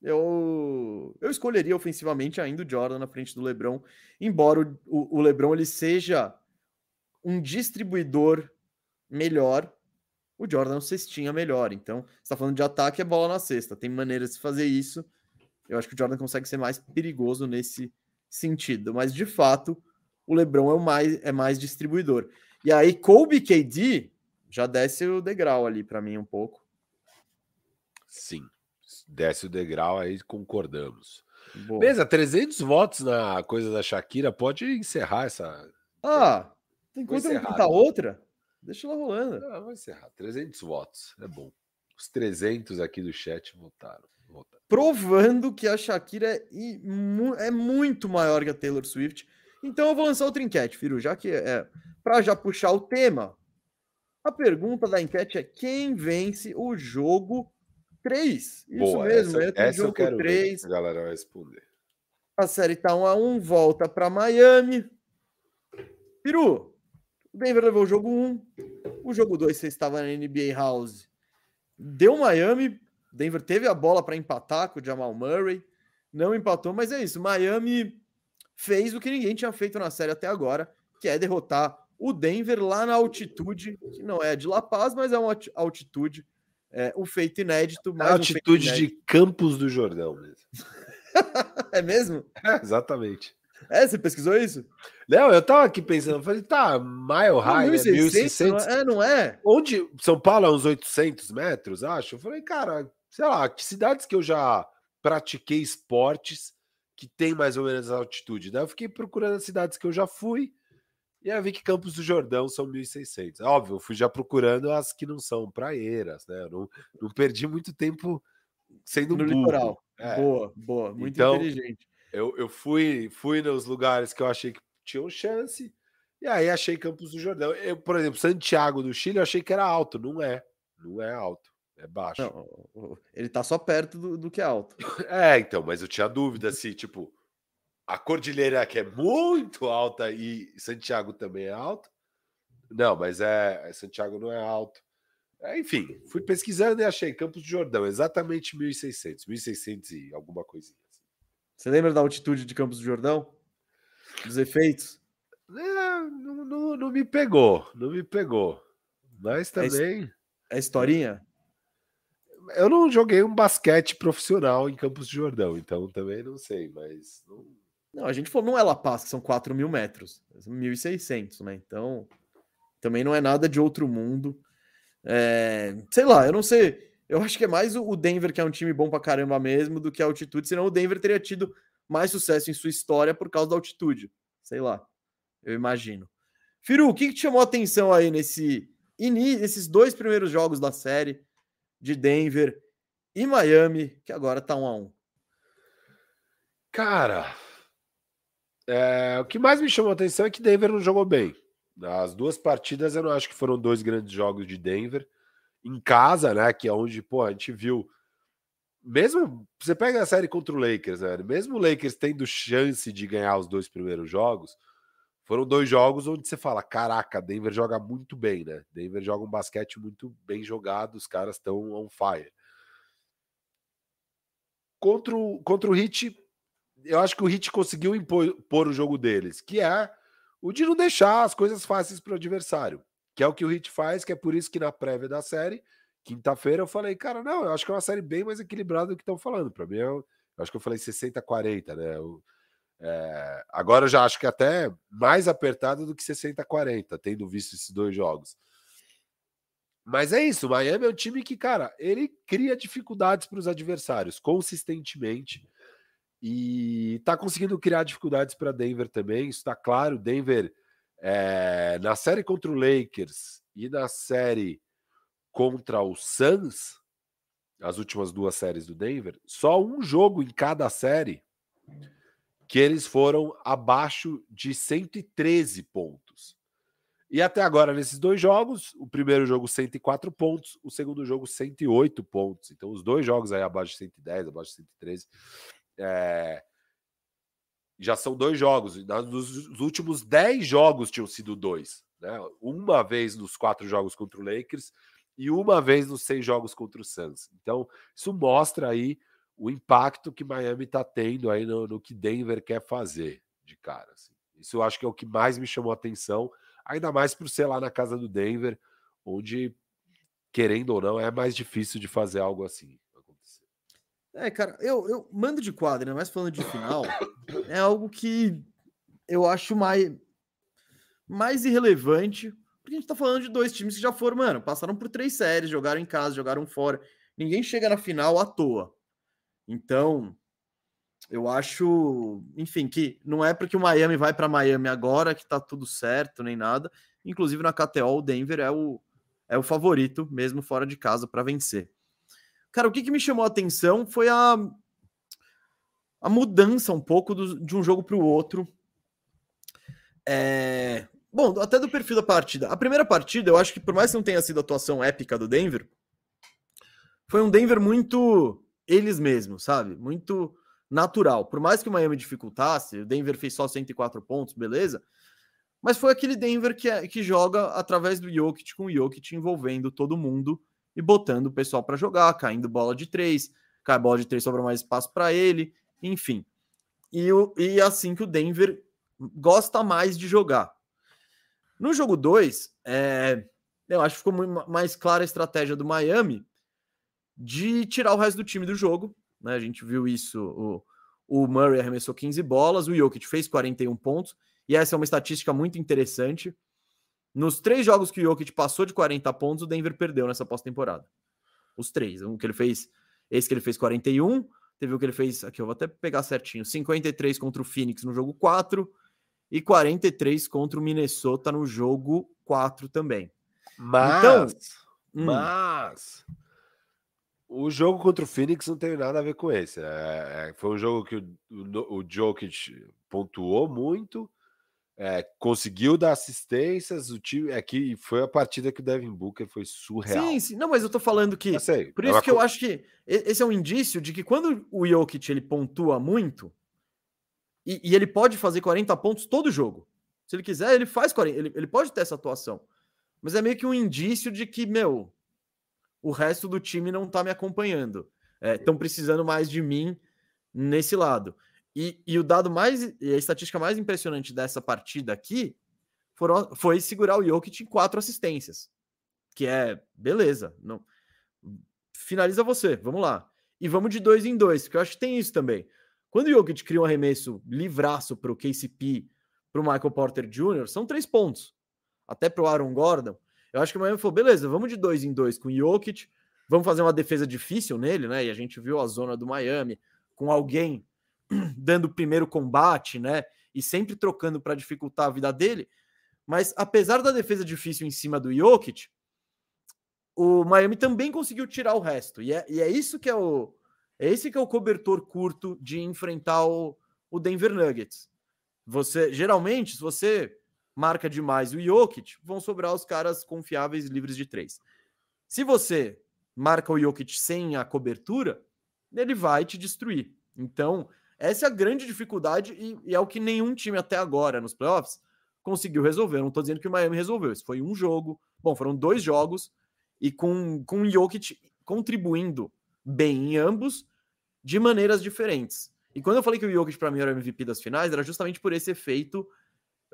eu, eu escolheria ofensivamente ainda o Jordan na frente do LeBron, embora o, o LeBron ele seja um distribuidor melhor, o Jordan é cestinha melhor. Então, você está falando de ataque, é bola na cesta. Tem maneiras de fazer isso. Eu acho que o Jordan consegue ser mais perigoso nesse sentido. Mas, de fato, o LeBron é, o mais, é mais distribuidor. E aí, Kobe KD já desce o degrau ali para mim um pouco. Sim, desce o degrau, aí concordamos. Boa. Beleza, 300 votos na coisa da Shakira, pode encerrar essa. Ah, enquanto não pintar outra, deixa ela rolando. Ah, vai encerrar. 300 votos, é bom. Os 300 aqui do chat votaram. votaram. Provando que a Shakira é, é muito maior que a Taylor Swift. Então eu vou lançar outra enquete, Firu, já que é para já puxar o tema. A pergunta da enquete é quem vence o jogo 3? Isso Boa, mesmo, essa, essa jogo eu quero 3. Ver a galera vai responder. A série tá 1 a 1, volta para Miami. Firu, o Denver levou o jogo 1. O jogo 2 você estava na NBA House. Deu Miami, Denver teve a bola para empatar com o Jamal Murray, não empatou, mas é isso. Miami fez o que ninguém tinha feito na série até agora, que é derrotar o Denver lá na altitude, que não é de La Paz, mas é uma altitude, é, um feito inédito. Mais altitude um de Campos do Jordão mesmo. é mesmo? É, exatamente. É, você pesquisou isso? Não, eu tava aqui pensando, falei, tá, mile high, 1600, né? 1600. Não é, não é? Onde São Paulo é uns 800 metros, acho. Eu falei, cara, sei lá, que cidades que eu já pratiquei esportes que tem mais ou menos altitude. Daí eu fiquei procurando as cidades que eu já fui e aí vi que Campos do Jordão são 1.600. Óbvio, eu fui já procurando as que não são praeiras, né? Eu não, não perdi muito tempo sendo no burro. litoral. É. Boa, boa, muito então, inteligente. Eu, eu fui, fui nos lugares que eu achei que tinham chance e aí achei Campos do Jordão. Eu, por exemplo, Santiago do Chile, eu achei que era alto. Não é, não é alto. É baixo. Não, ele tá só perto do, do que é alto. É, então, mas eu tinha dúvida se, tipo, a cordilheira que é muito alta e Santiago também é alto. Não, mas é, é Santiago não é alto. É, enfim, fui pesquisando e achei Campos de Jordão, exatamente 1.600, 1.600 e alguma coisinha. Você lembra da altitude de Campos do Jordão? Dos efeitos? É, não, não, não, me pegou, não me pegou. Mas é também. É, é historinha? Eu não joguei um basquete profissional em Campos de Jordão, então também não sei, mas. Não, não a gente falou, não é La Paz, que são 4 mil metros, 1.600, né? Então, também não é nada de outro mundo. É, sei lá, eu não sei. Eu acho que é mais o Denver, que é um time bom pra caramba mesmo, do que a altitude, senão o Denver teria tido mais sucesso em sua história por causa da altitude. Sei lá, eu imagino. Firu, o que, que te chamou a atenção aí nesse, nesses dois primeiros jogos da série? de Denver e Miami, que agora está um a um. Cara, é, o que mais me chamou a atenção é que Denver não jogou bem. As duas partidas eu não acho que foram dois grandes jogos de Denver. Em casa, né? Que é onde, pô, a gente viu. Mesmo você pega a série contra o Lakers, né? Mesmo o Lakers tendo chance de ganhar os dois primeiros jogos, foram dois jogos onde você fala: caraca, Denver joga muito bem, né? Denver joga um basquete muito bem jogado, os caras estão on fire. Contra o, contra o Hit, eu acho que o Hit conseguiu impor, o jogo deles, que é o de não deixar as coisas fáceis para o adversário, que é o que o Hit faz, que é por isso que na prévia da série, quinta-feira, eu falei, cara, não, eu acho que é uma série bem mais equilibrada do que estão falando. Para mim, eu, eu, acho que eu falei 60-40, né? Eu, é, agora eu já acho que até mais apertado do que 60-40, tendo visto esses dois jogos. Mas é isso, o Miami é um time que, cara, ele cria dificuldades para os adversários consistentemente e tá conseguindo criar dificuldades para Denver também. Isso está claro. Denver é, na série contra o Lakers e na série contra o Suns, as últimas duas séries do Denver, só um jogo em cada série que eles foram abaixo de 113 pontos. E até agora, nesses dois jogos, o primeiro jogo 104 pontos, o segundo jogo 108 pontos. Então, os dois jogos aí abaixo de 110, abaixo de 113. É... Já são dois jogos. Nos últimos 10 jogos tinham sido dois. Né? Uma vez nos quatro jogos contra o Lakers e uma vez nos seis jogos contra o Suns. Então, isso mostra aí o impacto que Miami está tendo aí no, no, que Denver quer fazer de cara. Assim. Isso eu acho que é o que mais me chamou a atenção, ainda mais por ser lá na casa do Denver, onde, querendo ou não, é mais difícil de fazer algo assim. É, cara, eu, eu mando de quadra, mas falando de final, é algo que eu acho mais, mais irrelevante, porque a gente tá falando de dois times que já foram, mano, passaram por três séries, jogaram em casa, jogaram fora. Ninguém chega na final à toa. Então, eu acho, enfim, que não é porque o Miami vai para Miami agora que tá tudo certo, nem nada. Inclusive na KTO, o Denver é o, é o favorito, mesmo fora de casa, para vencer. Cara, o que, que me chamou a atenção foi a, a mudança um pouco do, de um jogo para o outro. É... Bom, até do perfil da partida. A primeira partida, eu acho que por mais que não tenha sido a atuação épica do Denver, foi um Denver muito eles mesmos, sabe? Muito natural. Por mais que o Miami dificultasse, o Denver fez só 104 pontos, beleza? Mas foi aquele Denver que, é, que joga através do Jokic, com o Jokic envolvendo todo mundo e botando o pessoal para jogar, caindo bola de três, cai bola de três, sobra mais espaço para ele, enfim. E, o, e assim que o Denver gosta mais de jogar. No jogo 2, é, eu acho que ficou muito mais clara a estratégia do Miami de tirar o resto do time do jogo. Né? A gente viu isso. O, o Murray arremessou 15 bolas, o Jokic fez 41 pontos, e essa é uma estatística muito interessante. Nos três jogos que o Jokic passou de 40 pontos, o Denver perdeu nessa pós-temporada. Os três. Um que ele fez, esse que ele fez 41, teve o que ele fez, aqui eu vou até pegar certinho, 53 contra o Phoenix no jogo 4 e 43 contra o Minnesota no jogo 4 também. Mas, então, hum. mas o jogo contra o Phoenix não tem nada a ver com esse. É, é foi um jogo que o, o, o Jokic pontuou muito, é, conseguiu dar assistências, o time aqui é foi a partida que o Devin Booker foi surreal. Sim, sim. Não, mas eu tô falando que. Sei, por é isso que eu acho que esse é um indício de que quando o Jokic ele pontua muito, e, e, ele pode fazer 40 pontos todo jogo. Se ele quiser, ele faz 40. Ele, ele pode ter essa atuação. Mas é meio que um indício de que, meu, o resto do time não tá me acompanhando. Estão é, precisando mais de mim nesse lado. E, e, o dado mais, e a estatística mais impressionante dessa partida aqui foram, foi segurar o Jokic em quatro assistências. Que é, beleza, não finaliza você, vamos lá. E vamos de dois em dois, porque eu acho que tem isso também. Quando o Jokic cria um arremesso livraço para o KCP, para o Michael Porter Jr., são três pontos. Até para o Aaron Gordon. Eu acho que o Miami falou, beleza, vamos de dois em dois com o Jokic, vamos fazer uma defesa difícil nele, né? E a gente viu a zona do Miami com alguém dando o primeiro combate, né? E sempre trocando para dificultar a vida dele. Mas apesar da defesa difícil em cima do Jokic, o Miami também conseguiu tirar o resto. E é, e é isso que é o. É esse que é o cobertor curto de enfrentar o, o Denver Nuggets. Você geralmente, se você marca demais o Jokic, vão sobrar os caras confiáveis livres de três. Se você marca o Jokic sem a cobertura, ele vai te destruir. Então, essa é a grande dificuldade e, e, é o que nenhum time até agora nos playoffs conseguiu resolver. Não estou dizendo que o Miami resolveu. Isso foi um jogo. Bom, foram dois jogos e com, com o Jokic contribuindo bem em ambos de maneiras diferentes. E quando eu falei que o Jokic para mim era o MVP das finais, era justamente por esse efeito,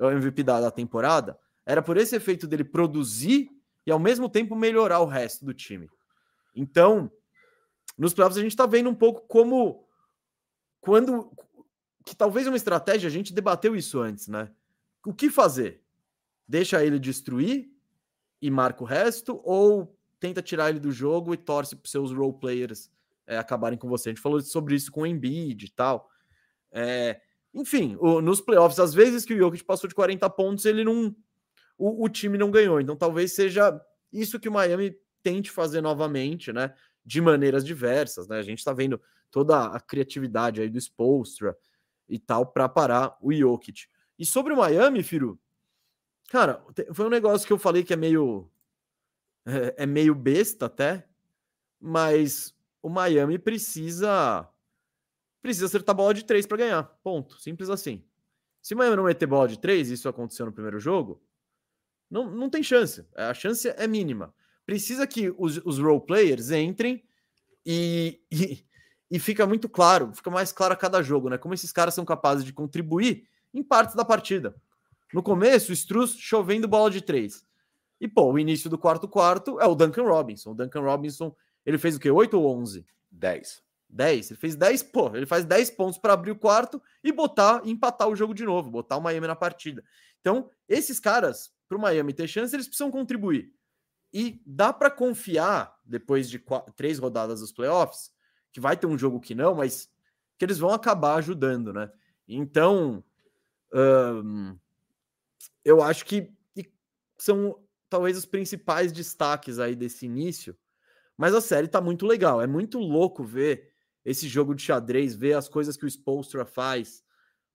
o MVP da, da temporada, era por esse efeito dele produzir e ao mesmo tempo melhorar o resto do time. Então, nos playoffs a gente está vendo um pouco como quando que talvez uma estratégia, a gente debateu isso antes, né? O que fazer? Deixa ele destruir e marca o resto ou tenta tirar ele do jogo e torce para seus role players é, acabarem com você? A gente falou sobre isso com o Embiid e tal. É, enfim, o, nos playoffs, às vezes que o Jokic passou de 40 pontos, ele não o, o time não ganhou. Então talvez seja isso que o Miami tente fazer novamente, né? De maneiras diversas, né? A gente está vendo toda a criatividade aí do Spolstra e tal para parar o Jokic. E sobre o Miami, Firu, cara, foi um negócio que eu falei que é meio é, é meio besta até, mas o Miami precisa precisa acertar bola de três para ganhar. Ponto, simples assim. Se o Miami não meter bola de três, isso aconteceu no primeiro jogo, não, não tem chance. A chance é mínima. Precisa que os, os role players entrem e, e, e fica muito claro, fica mais claro a cada jogo, né? Como esses caras são capazes de contribuir em partes da partida. No começo, o Struz chovendo bola de três. E, pô, o início do quarto quarto é o Duncan Robinson. O Duncan Robinson, ele fez o quê? 8 ou 11? 10. 10. Ele fez 10, pô, ele faz 10 pontos para abrir o quarto e botar, empatar o jogo de novo, botar o Miami na partida. Então, esses caras, para o Miami ter chance, eles precisam contribuir. E dá para confiar, depois de quatro, três rodadas dos playoffs, que vai ter um jogo que não, mas que eles vão acabar ajudando, né? Então, eu acho que são talvez os principais destaques aí desse início. Mas a série tá muito legal. É muito louco ver esse jogo de xadrez, ver as coisas que o Spolstra faz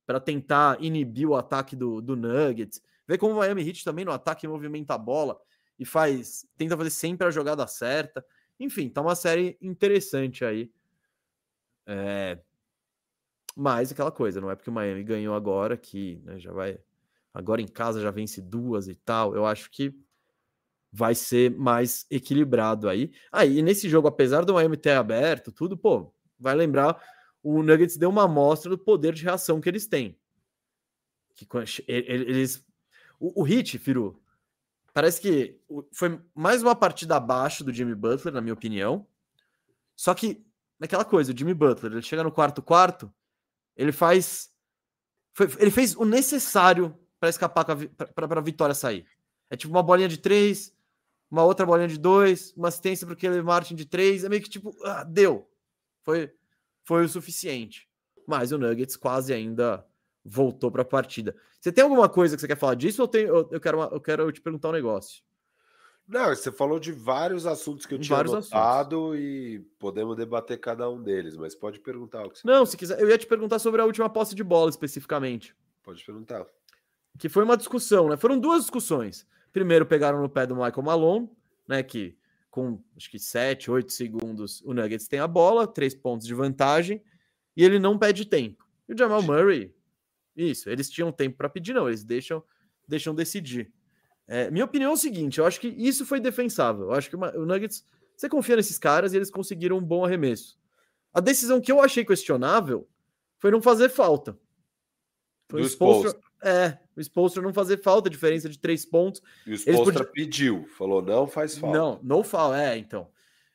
para tentar inibir o ataque do, do Nuggets, ver como o Miami Heat também no ataque movimenta a bola e faz, tenta fazer sempre a jogada certa. Enfim, tá uma série interessante aí. É... Mas aquela coisa, não é porque o Miami ganhou agora que né, já vai. Agora em casa já vence duas e tal. Eu acho que vai ser mais equilibrado aí. Aí, ah, nesse jogo, apesar do Miami ter aberto, tudo, pô, vai lembrar, o Nuggets deu uma amostra do poder de reação que eles têm. Que eles. O, o Hit, Firu, parece que foi mais uma partida abaixo do Jimmy Butler, na minha opinião. Só que, naquela coisa, o Jimmy Butler, ele chega no quarto quarto, ele faz. Foi, ele fez o necessário para escapar para a vitória sair. É tipo uma bolinha de três, uma outra bolinha de dois, uma assistência para o Caleb Martin de três. É meio que tipo, ah, deu. Foi, foi o suficiente. Mas o Nuggets quase ainda voltou para a partida. Você tem alguma coisa que você quer falar disso ou tem, eu, eu, quero, eu quero te perguntar um negócio? Não, você falou de vários assuntos que eu tinha anotado e podemos debater cada um deles, mas pode perguntar o que você Não, se quiser, eu ia te perguntar sobre a última posse de bola especificamente. Pode perguntar. Que foi uma discussão, né? Foram duas discussões. Primeiro pegaram no pé do Michael Malone, né, que com acho que 7, 8 segundos o Nuggets tem a bola, três pontos de vantagem, e ele não pede tempo. E o Jamal Murray, isso, eles tinham tempo para pedir, não, eles deixam, deixam decidir. É, minha opinião é o seguinte: eu acho que isso foi defensável. Eu acho que o Nuggets, você confia nesses caras e eles conseguiram um bom arremesso. A decisão que eu achei questionável foi não fazer falta. Foi Do Spolstra, é, o Spolstra não fazer falta, diferença de três pontos. E o Spolstra podiam... pediu, falou não faz falta. Não, não fala, é, então.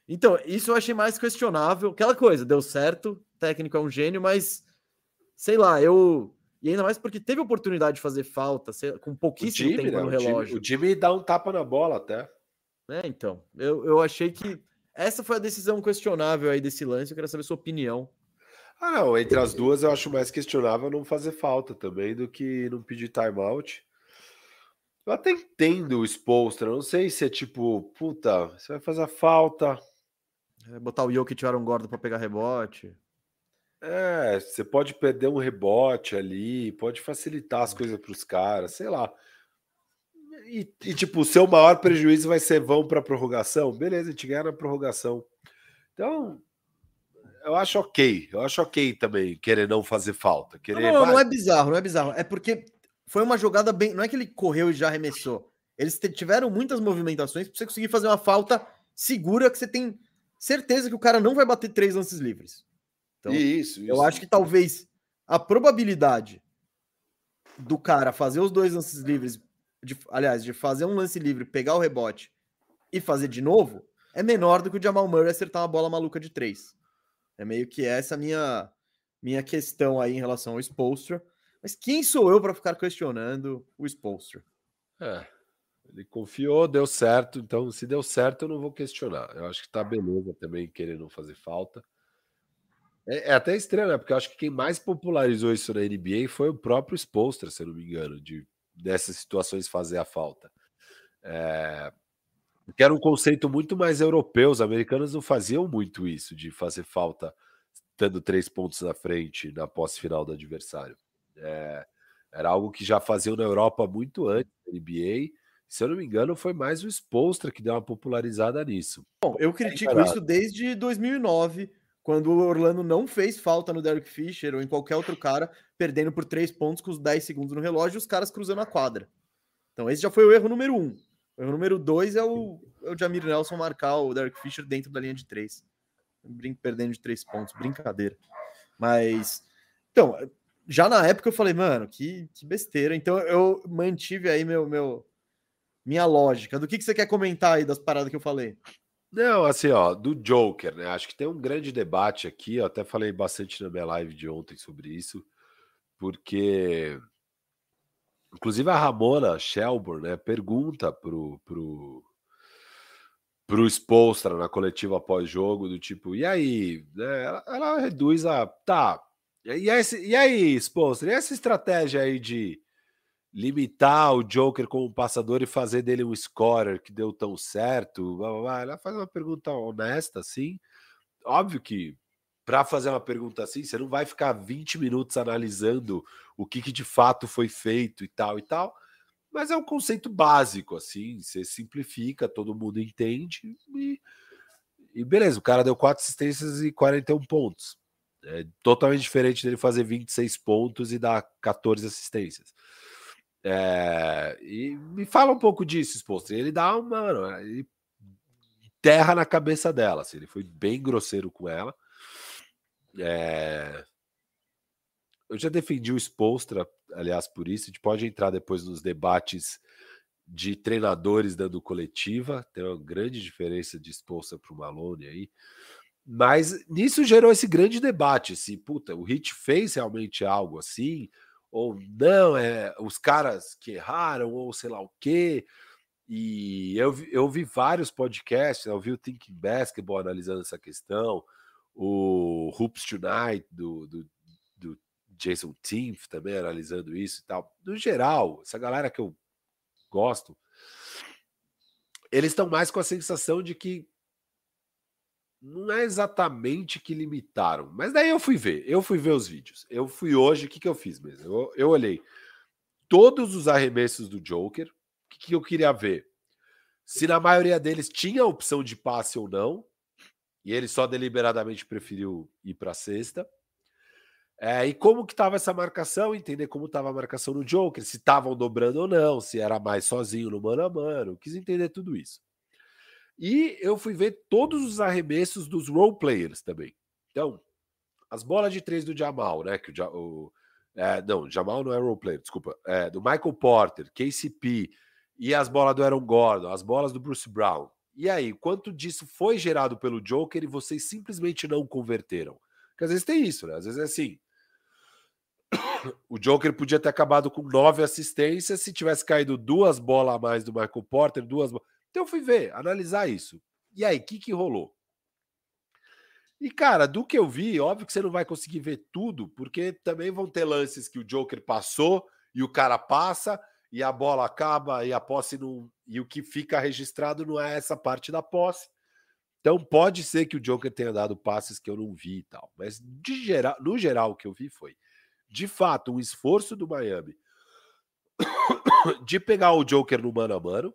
Então, isso eu achei mais questionável. Aquela coisa, deu certo, o técnico é um gênio, mas sei lá, eu e ainda mais porque teve oportunidade de fazer falta, com pouquíssimo Jimmy, tempo né? no relógio. O Jimmy, dá um tapa na bola até. É, então. Eu, eu achei que essa foi a decisão questionável aí desse lance. Eu quero saber sua opinião. Ah, não. Entre as duas, eu acho mais questionável não fazer falta também do que não pedir timeout. Eu até entendo o Spolstra. Não sei se é tipo, puta, você vai fazer a falta. É botar o Jokic um Gordo para pegar rebote. É, você pode perder um rebote ali, pode facilitar as coisas para os caras, sei lá. E, e, tipo, o seu maior prejuízo vai ser vão para prorrogação? Beleza, a gente ganha na prorrogação. Então, eu acho ok. Eu acho ok também querer não fazer falta. Querer, não, não, não é bizarro, não é bizarro. É porque foi uma jogada bem. Não é que ele correu e já arremessou. Eles tiveram muitas movimentações para você conseguir fazer uma falta segura que você tem certeza que o cara não vai bater três lances livres. Então, isso, isso. Eu acho que talvez a probabilidade do cara fazer os dois lances livres, de, aliás, de fazer um lance livre, pegar o rebote e fazer de novo, é menor do que o Jamal Murray acertar uma bola maluca de três. É meio que essa minha minha questão aí em relação ao Spolstra. Mas quem sou eu para ficar questionando o Spolstra? É, ele confiou, deu certo. Então, se deu certo, eu não vou questionar. Eu acho que tá beleza também querer não fazer falta. É, é, até estranho, né? Porque eu acho que quem mais popularizou isso na NBA foi o próprio Spolstra, se eu não me engano, de dessas situações fazer a falta. É, que era um conceito muito mais europeu. Os americanos não faziam muito isso, de fazer falta tendo três pontos na frente na posse final do adversário. É, era algo que já faziam na Europa muito antes da NBA. Se eu não me engano, foi mais o Spolstra que deu uma popularizada nisso. Bom, eu critico isso desde 2009 quando o Orlando não fez falta no Derek Fisher ou em qualquer outro cara, perdendo por três pontos com os 10 segundos no relógio e os caras cruzando a quadra. Então, esse já foi o erro número um. O número dois é o, é o Jamir Nelson marcar o Derek Fisher dentro da linha de três. Brinco perdendo de três pontos, brincadeira. Mas, então, já na época eu falei, mano, que, que besteira. Então eu mantive aí meu, meu, minha lógica. Do que, que você quer comentar aí das paradas que eu falei? Não, assim, ó, do Joker, né? Acho que tem um grande debate aqui. Eu até falei bastante na minha live de ontem sobre isso, porque Inclusive a Ramona Shelburne né, pergunta pro, pro, pro Spolstra na coletiva após jogo, do tipo, e aí? Né, ela, ela, reduz a. Tá. E, esse, e aí, Spolstra, e essa estratégia aí de limitar o Joker como passador e fazer dele um scorer que deu tão certo? Blá, blá, blá. Ela faz uma pergunta honesta, assim. Óbvio que para fazer uma pergunta assim, você não vai ficar 20 minutos analisando o que, que de fato foi feito e tal e tal, mas é um conceito básico, assim, você simplifica, todo mundo entende e, e beleza, o cara deu quatro assistências e 41 pontos. É totalmente diferente dele fazer 26 pontos e dar 14 assistências. É, e me fala um pouco disso, exposto. Ele dá uma. Mano, ele terra na cabeça dela. Assim, ele foi bem grosseiro com ela. É... Eu já defendi o Spolstra, aliás, por isso. A gente pode entrar depois nos debates de treinadores dando coletiva. Tem uma grande diferença de Spolstra para o Malone aí. Mas nisso gerou esse grande debate: se puta, o Hit fez realmente algo assim, ou não, é os caras que erraram, ou sei lá o quê. E eu, eu vi vários podcasts, eu vi o Thinking Basketball analisando essa questão o Hoops Tonight do, do, do Jason Timpf também analisando isso e tal. No geral, essa galera que eu gosto, eles estão mais com a sensação de que não é exatamente que limitaram, mas daí eu fui ver, eu fui ver os vídeos. Eu fui hoje, o que, que eu fiz mesmo? Eu, eu olhei todos os arremessos do Joker, o que, que eu queria ver? Se na maioria deles tinha a opção de passe ou não, e ele só deliberadamente preferiu ir para a sexta. É, e como que estava essa marcação, entender como estava a marcação no Joker, se estavam dobrando ou não, se era mais sozinho no mano a mano, quis entender tudo isso. E eu fui ver todos os arremessos dos role players também. Então, as bolas de três do Jamal, né? Que o, o é, não, Jamal não é role player, desculpa. É, do Michael Porter, KCP e as bolas do Aaron Gordon, as bolas do Bruce Brown. E aí, quanto disso foi gerado pelo Joker e vocês simplesmente não converteram? Porque às vezes tem isso, né? Às vezes é assim. O Joker podia ter acabado com nove assistências se tivesse caído duas bolas a mais do Michael Porter, duas. Então eu fui ver, analisar isso. E aí, o que, que rolou? E, cara, do que eu vi, óbvio que você não vai conseguir ver tudo, porque também vão ter lances que o Joker passou e o cara passa, e a bola acaba e a posse não. E o que fica registrado não é essa parte da posse. Então pode ser que o Joker tenha dado passes que eu não vi e tal. Mas de geral, no geral, o que eu vi foi, de fato, um esforço do Miami de pegar o Joker no mano a mano.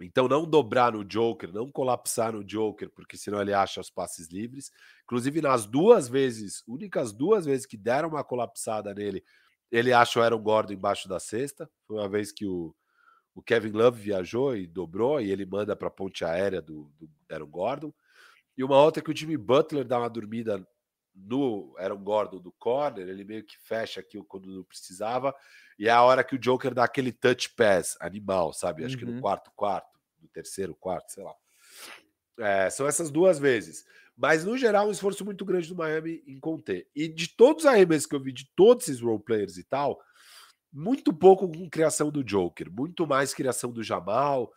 Então não dobrar no Joker, não colapsar no Joker, porque senão ele acha os passes livres. Inclusive, nas duas vezes, únicas duas vezes que deram uma colapsada nele, ele acha o Aaron Gordon embaixo da cesta. Foi uma vez que o, o Kevin Love viajou e dobrou, e ele manda para a ponte aérea do, do Aaron Gordon. E uma outra que o Jimmy Butler dá uma dormida no Aaron Gordon do corner, ele meio que fecha aqui quando não precisava, e é a hora que o Joker dá aquele touch pass animal, sabe? Acho uhum. que no uhum. quarto quarto, no terceiro quarto, sei lá. É, são essas duas vezes. Mas, no geral, um esforço muito grande do Miami em conter. E de todos os arremessos que eu vi, de todos esses role players e tal, muito pouco com criação do Joker, muito mais criação do Jamal,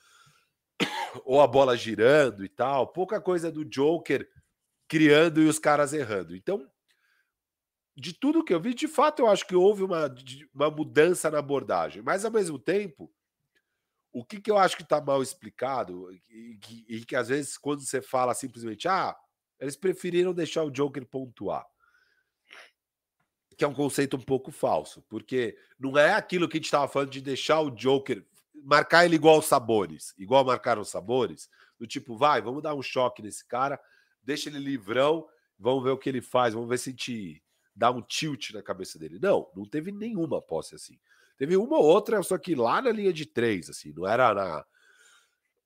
ou a bola girando e tal, pouca coisa do Joker criando e os caras errando. Então, de tudo que eu vi, de fato, eu acho que houve uma, uma mudança na abordagem, mas ao mesmo tempo, o que, que eu acho que está mal explicado, e que, e que às vezes, quando você fala simplesmente, ah, eles preferiram deixar o Joker pontuar. Que é um conceito um pouco falso, porque não é aquilo que a gente estava falando de deixar o Joker marcar ele igual os sabores, igual marcaram os sabores, do tipo, vai, vamos dar um choque nesse cara, deixa ele livrão, vamos ver o que ele faz, vamos ver se a gente dá um tilt na cabeça dele. Não, não teve nenhuma posse assim. Teve uma ou outra, só que lá na linha de três, assim, não era na,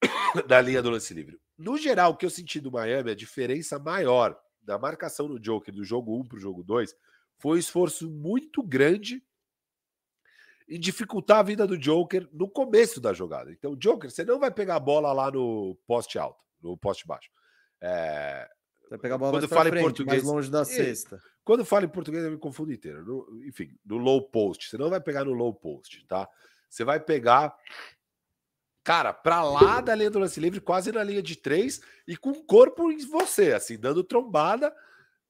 na linha do lance livre. No geral, o que eu senti do Miami, a diferença maior da marcação no Joker do jogo 1 para o jogo 2 foi um esforço muito grande em dificultar a vida do Joker no começo da jogada. Então, Joker, você não vai pegar a bola lá no poste alto, no poste baixo. É... Vai pegar a bola quando fala frente, em português, mais longe da cesta. Quando falo em português, eu me confundo inteiro. No, enfim, no low post. Você não vai pegar no low post, tá? Você vai pegar cara, pra lá da linha do lance livre, quase na linha de três, e com o corpo em você, assim, dando trombada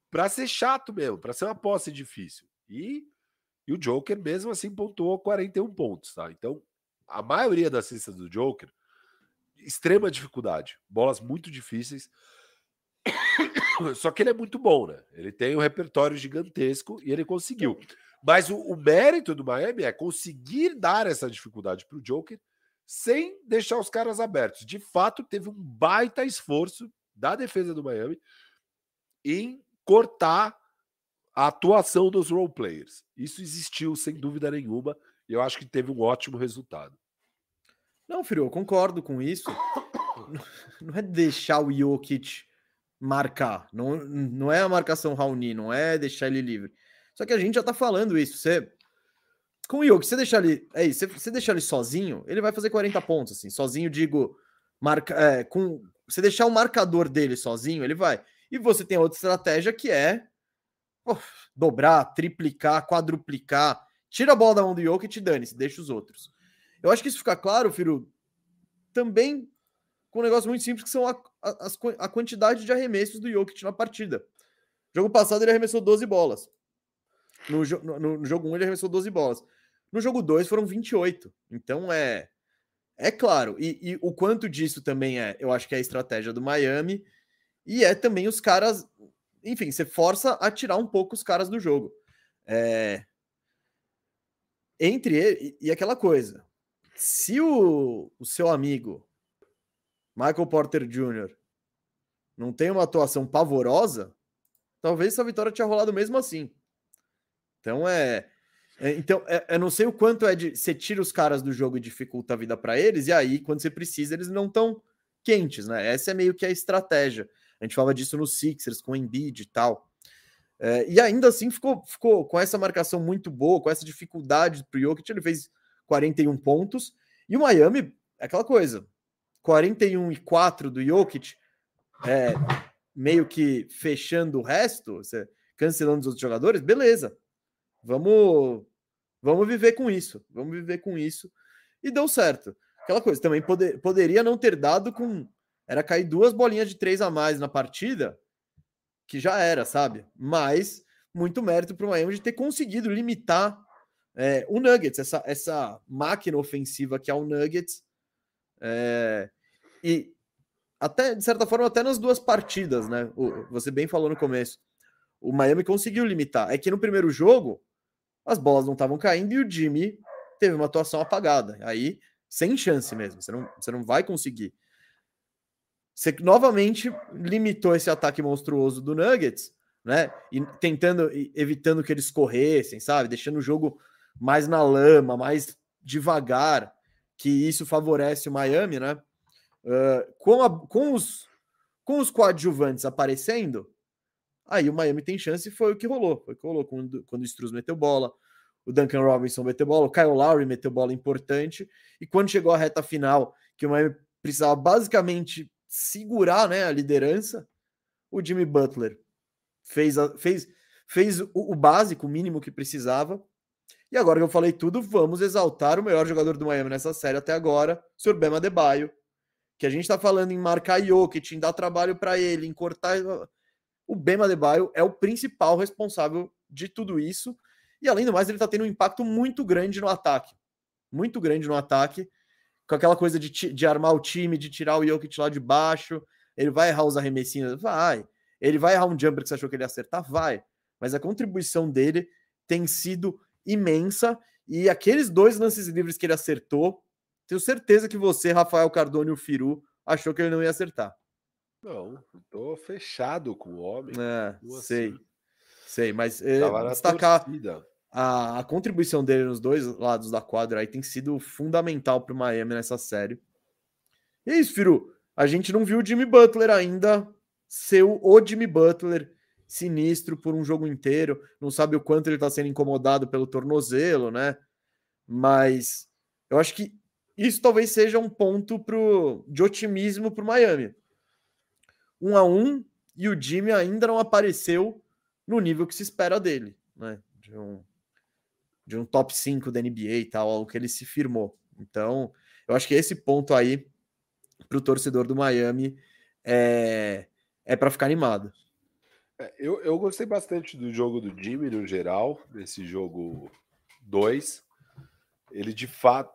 para ser chato mesmo, para ser uma posse difícil. E, e o Joker, mesmo assim, pontuou 41 pontos, tá? Então, a maioria das cestas do Joker, extrema dificuldade, bolas muito difíceis. Só que ele é muito bom, né? Ele tem um repertório gigantesco e ele conseguiu. Mas o, o mérito do Miami é conseguir dar essa dificuldade para o Joker sem deixar os caras abertos. De fato, teve um baita esforço da defesa do Miami em cortar a atuação dos role players. Isso existiu sem dúvida nenhuma e eu acho que teve um ótimo resultado. Não, filho, eu concordo com isso. Não é deixar o Jokic marcar, não, não é a marcação Raoni, não é deixar ele livre. Só que a gente já tá falando isso. Você com o Yogi, você deixar ele. É isso, você deixar ele sozinho, ele vai fazer 40 pontos, assim. Sozinho, digo, marca, é, com. Você deixar o marcador dele sozinho, ele vai. E você tem outra estratégia que é oh, dobrar, triplicar, quadruplicar. Tira a bola da mão do Yoki e te dane-se, deixa os outros. Eu acho que isso fica claro, Firu, também com um negócio muito simples, que são a, a, quantidade de arremessos do Jokic na partida. Jogo passado ele arremessou 12 bolas. No, no, no jogo 1 ele arremessou 12 bolas. No jogo 2 foram 28. Então é. É claro. E, e, o quanto disso também é, eu acho que é a estratégia do Miami. E é também os caras. Enfim, você força a tirar um pouco os caras do jogo. É, entre ele e, e aquela coisa. Se o, o seu amigo Michael Porter Jr. não tem uma atuação pavorosa, talvez essa vitória tinha rolado mesmo assim. Então é. é então, é, eu não sei o quanto é de. Você tira os caras do jogo e dificulta a vida para eles, e aí, quando você precisa, eles não estão quentes, né? Essa é meio que a estratégia. A gente fala disso no Sixers, com o Embiid e tal. É, e ainda assim ficou, ficou com essa marcação muito boa, com essa dificuldade pro Jokic, ele fez 41 pontos. E o Miami, é aquela coisa, 41 e 4 do Jokic, é, meio que fechando o resto, cancelando os outros jogadores, beleza. Vamos, vamos viver com isso. Vamos viver com isso. E deu certo. Aquela coisa também poder, poderia não ter dado com. Era cair duas bolinhas de três a mais na partida, que já era, sabe? Mas muito mérito para o Miami de ter conseguido limitar é, o Nuggets, essa, essa máquina ofensiva que é o Nuggets. É, e até, de certa forma, até nas duas partidas, né? O, você bem falou no começo. O Miami conseguiu limitar. É que no primeiro jogo, as bolas não estavam caindo e o Jimmy teve uma atuação apagada. Aí, sem chance mesmo, você não, você não vai conseguir. Você novamente limitou esse ataque monstruoso do Nuggets, né? E tentando, evitando que eles corressem, sabe? Deixando o jogo mais na lama, mais devagar, que isso favorece o Miami, né? Uh, com, a, com, os, com os coadjuvantes aparecendo, Aí o Miami tem chance e foi o que rolou. Foi o que rolou quando, quando o Struz meteu bola, o Duncan Robinson meteu bola, o Kyle Lowry meteu bola importante. E quando chegou a reta final, que o Miami precisava basicamente segurar né, a liderança, o Jimmy Butler fez, a, fez, fez o, o básico, o mínimo que precisava. E agora que eu falei tudo, vamos exaltar o melhor jogador do Miami nessa série até agora, o Sr. Bema Debaio, que a gente está falando em marcar Jokic, em dar trabalho para ele, em cortar o Bema Adebayo é o principal responsável de tudo isso. E além do mais, ele está tendo um impacto muito grande no ataque. Muito grande no ataque. Com aquela coisa de, de armar o time, de tirar o Jokic lá de baixo. Ele vai errar os arremessinhos? Vai. Ele vai errar um jumper que você achou que ele ia acertar? Vai. Mas a contribuição dele tem sido imensa. E aqueles dois lances livres que ele acertou, tenho certeza que você, Rafael Cardone e o Firu, achou que ele não ia acertar. Não, tô fechado com o homem. É, sei. Assim. Sei, mas é, destacar a, a, contribuição dele nos dois lados da quadra aí tem sido fundamental para o Miami nessa série. E é isso, Firu. A gente não viu o Jimmy Butler ainda ser o Jimmy Butler sinistro por um jogo inteiro. Não sabe o quanto ele está sendo incomodado pelo tornozelo, né? Mas eu acho que isso talvez seja um ponto pro, de otimismo para o Miami. Um a um, e o Jimmy ainda não apareceu no nível que se espera dele, né? De um, de um top 5 da NBA e tal, algo que ele se firmou. Então, eu acho que esse ponto aí para o torcedor do Miami é, é para ficar animado. É, eu, eu gostei bastante do jogo do Jimmy no geral, nesse jogo 2. Ele de fato.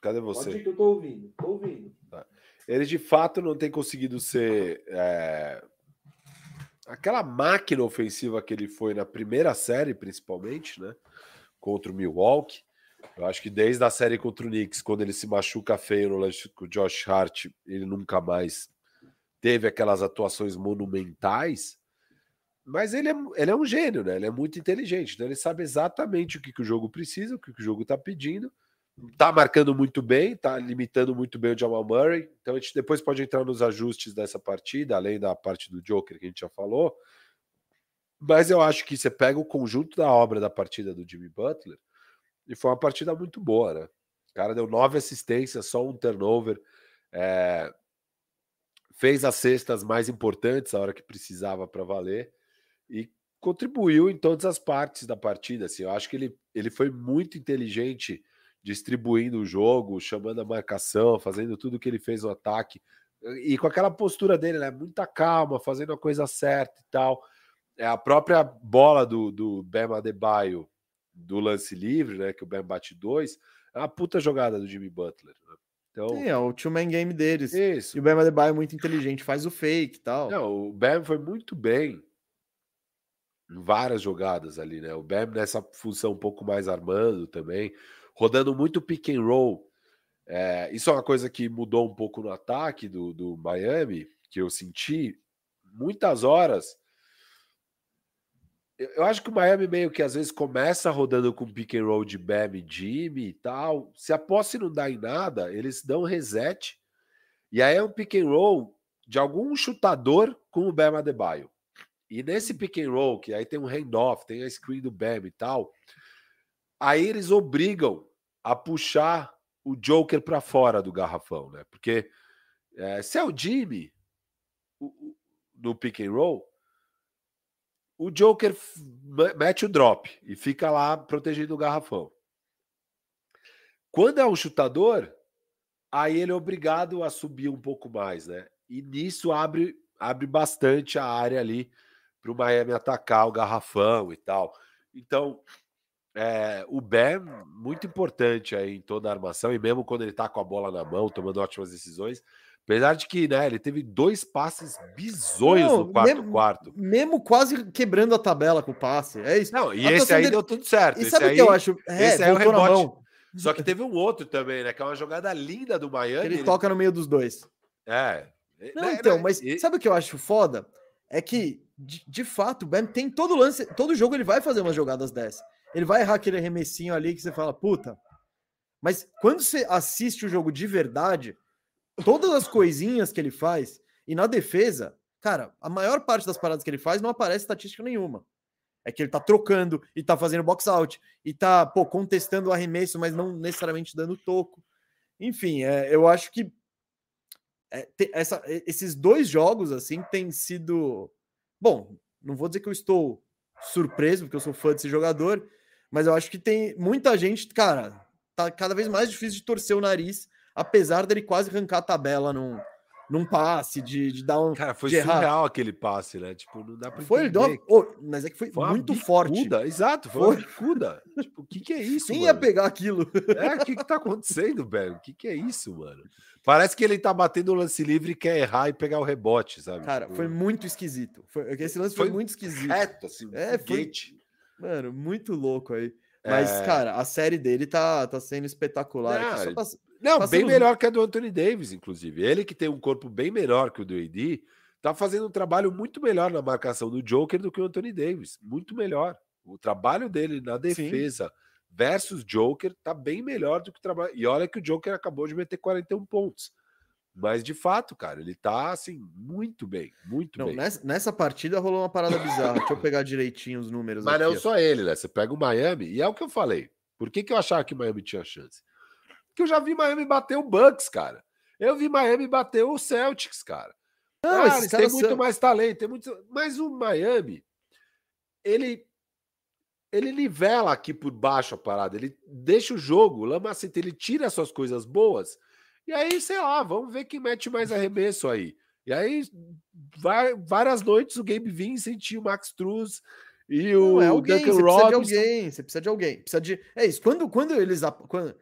Cadê você? Pode ir que eu tô ouvindo, tô ouvindo. Tá. Ele de fato não tem conseguido ser é... aquela máquina ofensiva que ele foi na primeira série, principalmente, né? Contra o Milwaukee. Eu acho que desde a série contra o Knicks, quando ele se machuca feio no lance com o Josh Hart, ele nunca mais teve aquelas atuações monumentais. Mas ele é, ele é um gênio, né? Ele é muito inteligente. Então ele sabe exatamente o que, que o jogo precisa, o que, que o jogo está pedindo. Tá marcando muito bem, tá limitando muito bem o Jamal Murray. Então a gente depois pode entrar nos ajustes dessa partida, além da parte do Joker que a gente já falou. Mas eu acho que você pega o conjunto da obra da partida do Jimmy Butler e foi uma partida muito boa, né? O cara deu nove assistências, só um turnover. É... Fez as cestas mais importantes a hora que precisava para valer e contribuiu em todas as partes da partida. Assim, eu acho que ele, ele foi muito inteligente distribuindo o jogo, chamando a marcação, fazendo tudo que ele fez no ataque. E com aquela postura dele, né? Muita calma, fazendo a coisa certa e tal. É a própria bola do, do Bema Adebayo do lance livre, né? Que o Ben bate dois, é uma puta jogada do Jimmy Butler. Né? Então, Sim, é o two-man game deles. Isso. E o Ben Adebayo é muito inteligente, faz o fake e tal. Não, o Ben foi muito bem em várias jogadas ali, né? O Ben nessa função um pouco mais armando também, rodando muito pick and roll. É, isso é uma coisa que mudou um pouco no ataque do, do Miami, que eu senti. Muitas horas eu acho que o Miami meio que às vezes começa rodando com pick and roll de Bam e Jimmy e tal. Se a posse não dá em nada, eles dão reset. E aí é um pick and roll de algum chutador com o Bam Adebayo. E nesse pick and roll, que aí tem um handoff, tem a screen do Bam e tal, aí eles obrigam a puxar o Joker para fora do garrafão, né? Porque é, se é o Jimmy o, no pick and roll, o Joker mete o drop e fica lá protegendo o garrafão. Quando é um chutador, aí ele é obrigado a subir um pouco mais, né? E nisso abre, abre bastante a área ali para o Miami atacar o garrafão e tal. Então, é, o Ben, muito importante aí em toda a armação, e mesmo quando ele está com a bola na mão, tomando ótimas decisões, Apesar de que, né, ele teve dois passes bizonhos não, no quarto mesmo, quarto. Mesmo quase quebrando a tabela com o passe. É isso. Não, e a esse aí dele... deu tudo certo. E esse sabe o que eu acho? É, esse é o rebote. Só que teve um outro também, né? Que é uma jogada linda do Miami. Ele, ele... toca no meio dos dois. É. Não, né, então, né, mas e... sabe o que eu acho foda? É que, de, de fato, o Ben tem todo lance, todo jogo ele vai fazer umas jogadas dessas. Ele vai errar aquele arremessinho ali que você fala, puta. Mas quando você assiste o jogo de verdade, todas as coisinhas que ele faz, e na defesa, cara, a maior parte das paradas que ele faz não aparece estatística nenhuma. É que ele tá trocando e tá fazendo box out e tá, pô, contestando o arremesso, mas não necessariamente dando toco. Enfim, é, eu acho que é, essa, esses dois jogos, assim, têm sido. Bom, não vou dizer que eu estou surpreso, porque eu sou fã desse jogador, mas eu acho que tem muita gente, cara, tá cada vez mais difícil de torcer o nariz apesar dele quase arrancar a tabela num, num passe, de, de dar um. Cara, foi surreal aquele passe, né? Tipo, não dá pra foi, entender. Uma... Oh, mas é que foi, foi muito forte. Exato, foi, foi. uma bicuda. tipo, o que que é isso, Quem mano? ia pegar aquilo? É, o que que tá acontecendo, velho? O que que é isso, mano? Parece que ele tá batendo o lance livre e quer errar e pegar o rebote, sabe? Cara, tipo... foi muito esquisito. Foi, esse lance foi, foi muito esquisito. Reto, assim, é, foi... Mano, muito louco aí. Mas, é... cara, a série dele tá, tá sendo espetacular. Não, pra... Não, bem melhor que a do Anthony Davis, inclusive. Ele que tem um corpo bem melhor que o do AD, tá fazendo um trabalho muito melhor na marcação do Joker do que o Anthony Davis. Muito melhor. O trabalho dele na defesa Sim. versus Joker tá bem melhor do que o trabalho. E olha que o Joker acabou de meter 41 pontos. Mas de fato, cara, ele tá assim, muito bem, muito não, bem. Nessa, nessa, partida rolou uma parada bizarra. Deixa eu pegar direitinho os números. Mas aqui, não ó. só ele, né? Você pega o Miami, e é o que eu falei. Por que, que eu achava que o Miami tinha chance? Porque eu já vi Miami bater o Bucks, cara. Eu vi Miami bater o Celtics, cara. Não, ah, eles têm muito são... mais talento, tem muito. Mas o Miami, ele ele nivela aqui por baixo a parada, ele deixa o jogo, Lamacita, ele tira as suas coisas boas, e aí, sei lá, vamos ver quem mete mais arremesso aí. E aí, vai, várias noites o Gabe Vincent, o Max Truz e o Não, é alguém, Duncan você Robinson. Precisa de alguém, você precisa de alguém. Precisa de... É isso, quando, quando eles... Quando...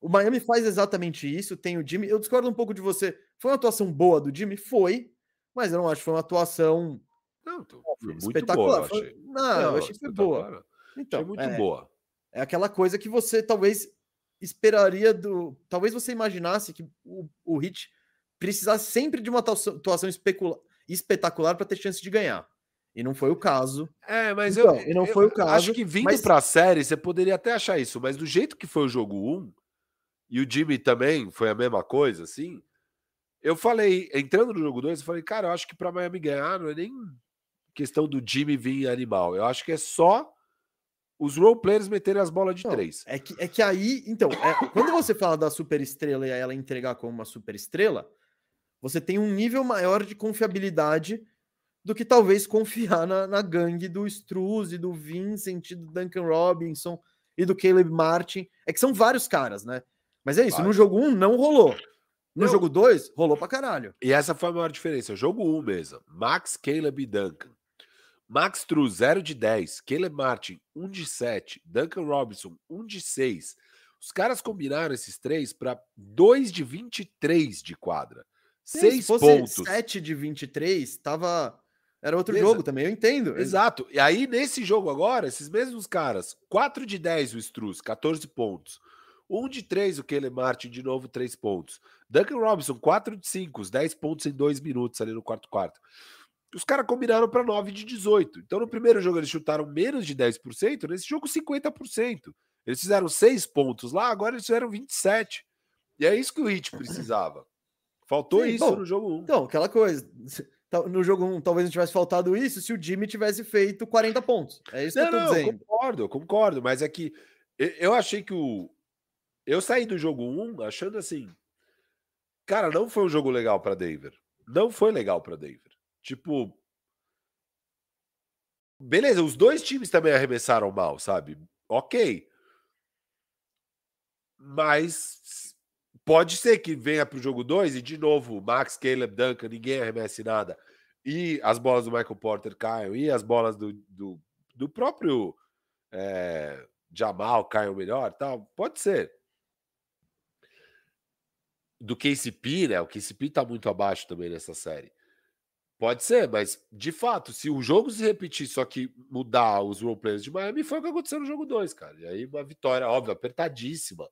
O Miami faz exatamente isso, tem o Jimmy. Eu discordo um pouco de você. Foi uma atuação boa do Jimmy? Foi, mas eu não acho que foi uma atuação não, tô, espetacular. Boa. Não, não, eu achei que foi boa. Então, achei muito é, boa. É aquela coisa que você talvez esperaria do. Talvez você imaginasse que o, o Hit precisasse sempre de uma atuação especula... espetacular para ter chance de ganhar. E não foi o caso. É, mas então, eu, e não foi o caso. Acho que vindo mas... para a série, você poderia até achar isso, mas do jeito que foi o jogo 1, e o Jimmy também foi a mesma coisa, assim. Eu falei, entrando no jogo 2, eu falei, cara, eu acho que para Miami ganhar não é nem questão do Jimmy vir animal. Eu acho que é só os role players meterem as bolas de não, três. É que, é que aí, então, é, quando você fala da super estrela e ela entregar como uma super estrela, você tem um nível maior de confiabilidade do que talvez confiar na, na gangue do Struz e do Vincent, do Duncan Robinson e do Caleb Martin. É que são vários caras, né? Mas é isso, Vai. no jogo 1 um, não rolou. No não. jogo 2, rolou pra caralho. E essa foi a maior diferença. Jogo 1 um mesmo. Max, Caleb e Duncan. Max True, 0 de 10. Caleb Martin, 1 de 7. Duncan Robinson, 1 de 6. Os caras combinaram esses três para 2 de 23 de quadra. 6 pontos. 7 de 23, tava. Era outro Exa jogo também, eu entendo. Exato. E aí, nesse jogo agora, esses mesmos caras, 4 de 10 o Struz, 14 pontos. 1 de 3 o Caleb Martin, de novo, 3 pontos. Duncan Robinson, 4 de 5, os 10 pontos em 2 minutos ali no quarto quarto. Os caras combinaram para 9 de 18. Então, no primeiro jogo, eles chutaram menos de 10%, nesse jogo, 50%. Eles fizeram 6 pontos lá, agora eles fizeram 27. E é isso que o Hit precisava. Faltou Sim, isso bom, no jogo 1. Então, aquela coisa. No jogo 1, talvez não tivesse faltado isso se o Jimmy tivesse feito 40 pontos. É isso não, que eu tô não, dizendo. Eu concordo, eu concordo, mas é que eu achei que o. Eu saí do jogo 1 achando assim. Cara, não foi um jogo legal para Denver. Não foi legal para Denver. Tipo. Beleza, os dois times também arremessaram mal, sabe? Ok. Mas pode ser que venha para o jogo 2 e de novo Max, Caleb, Duncan, ninguém arremesse nada. E as bolas do Michael Porter caiam, e as bolas do, do, do próprio é, Jamal caiam melhor tal. Pode ser. Do KCP, né? O KCP tá muito abaixo também nessa série. Pode ser, mas de fato, se o jogo se repetir, só que mudar os roleplayers de Miami, foi o que aconteceu no jogo 2, cara. E aí uma vitória, óbvio, apertadíssima.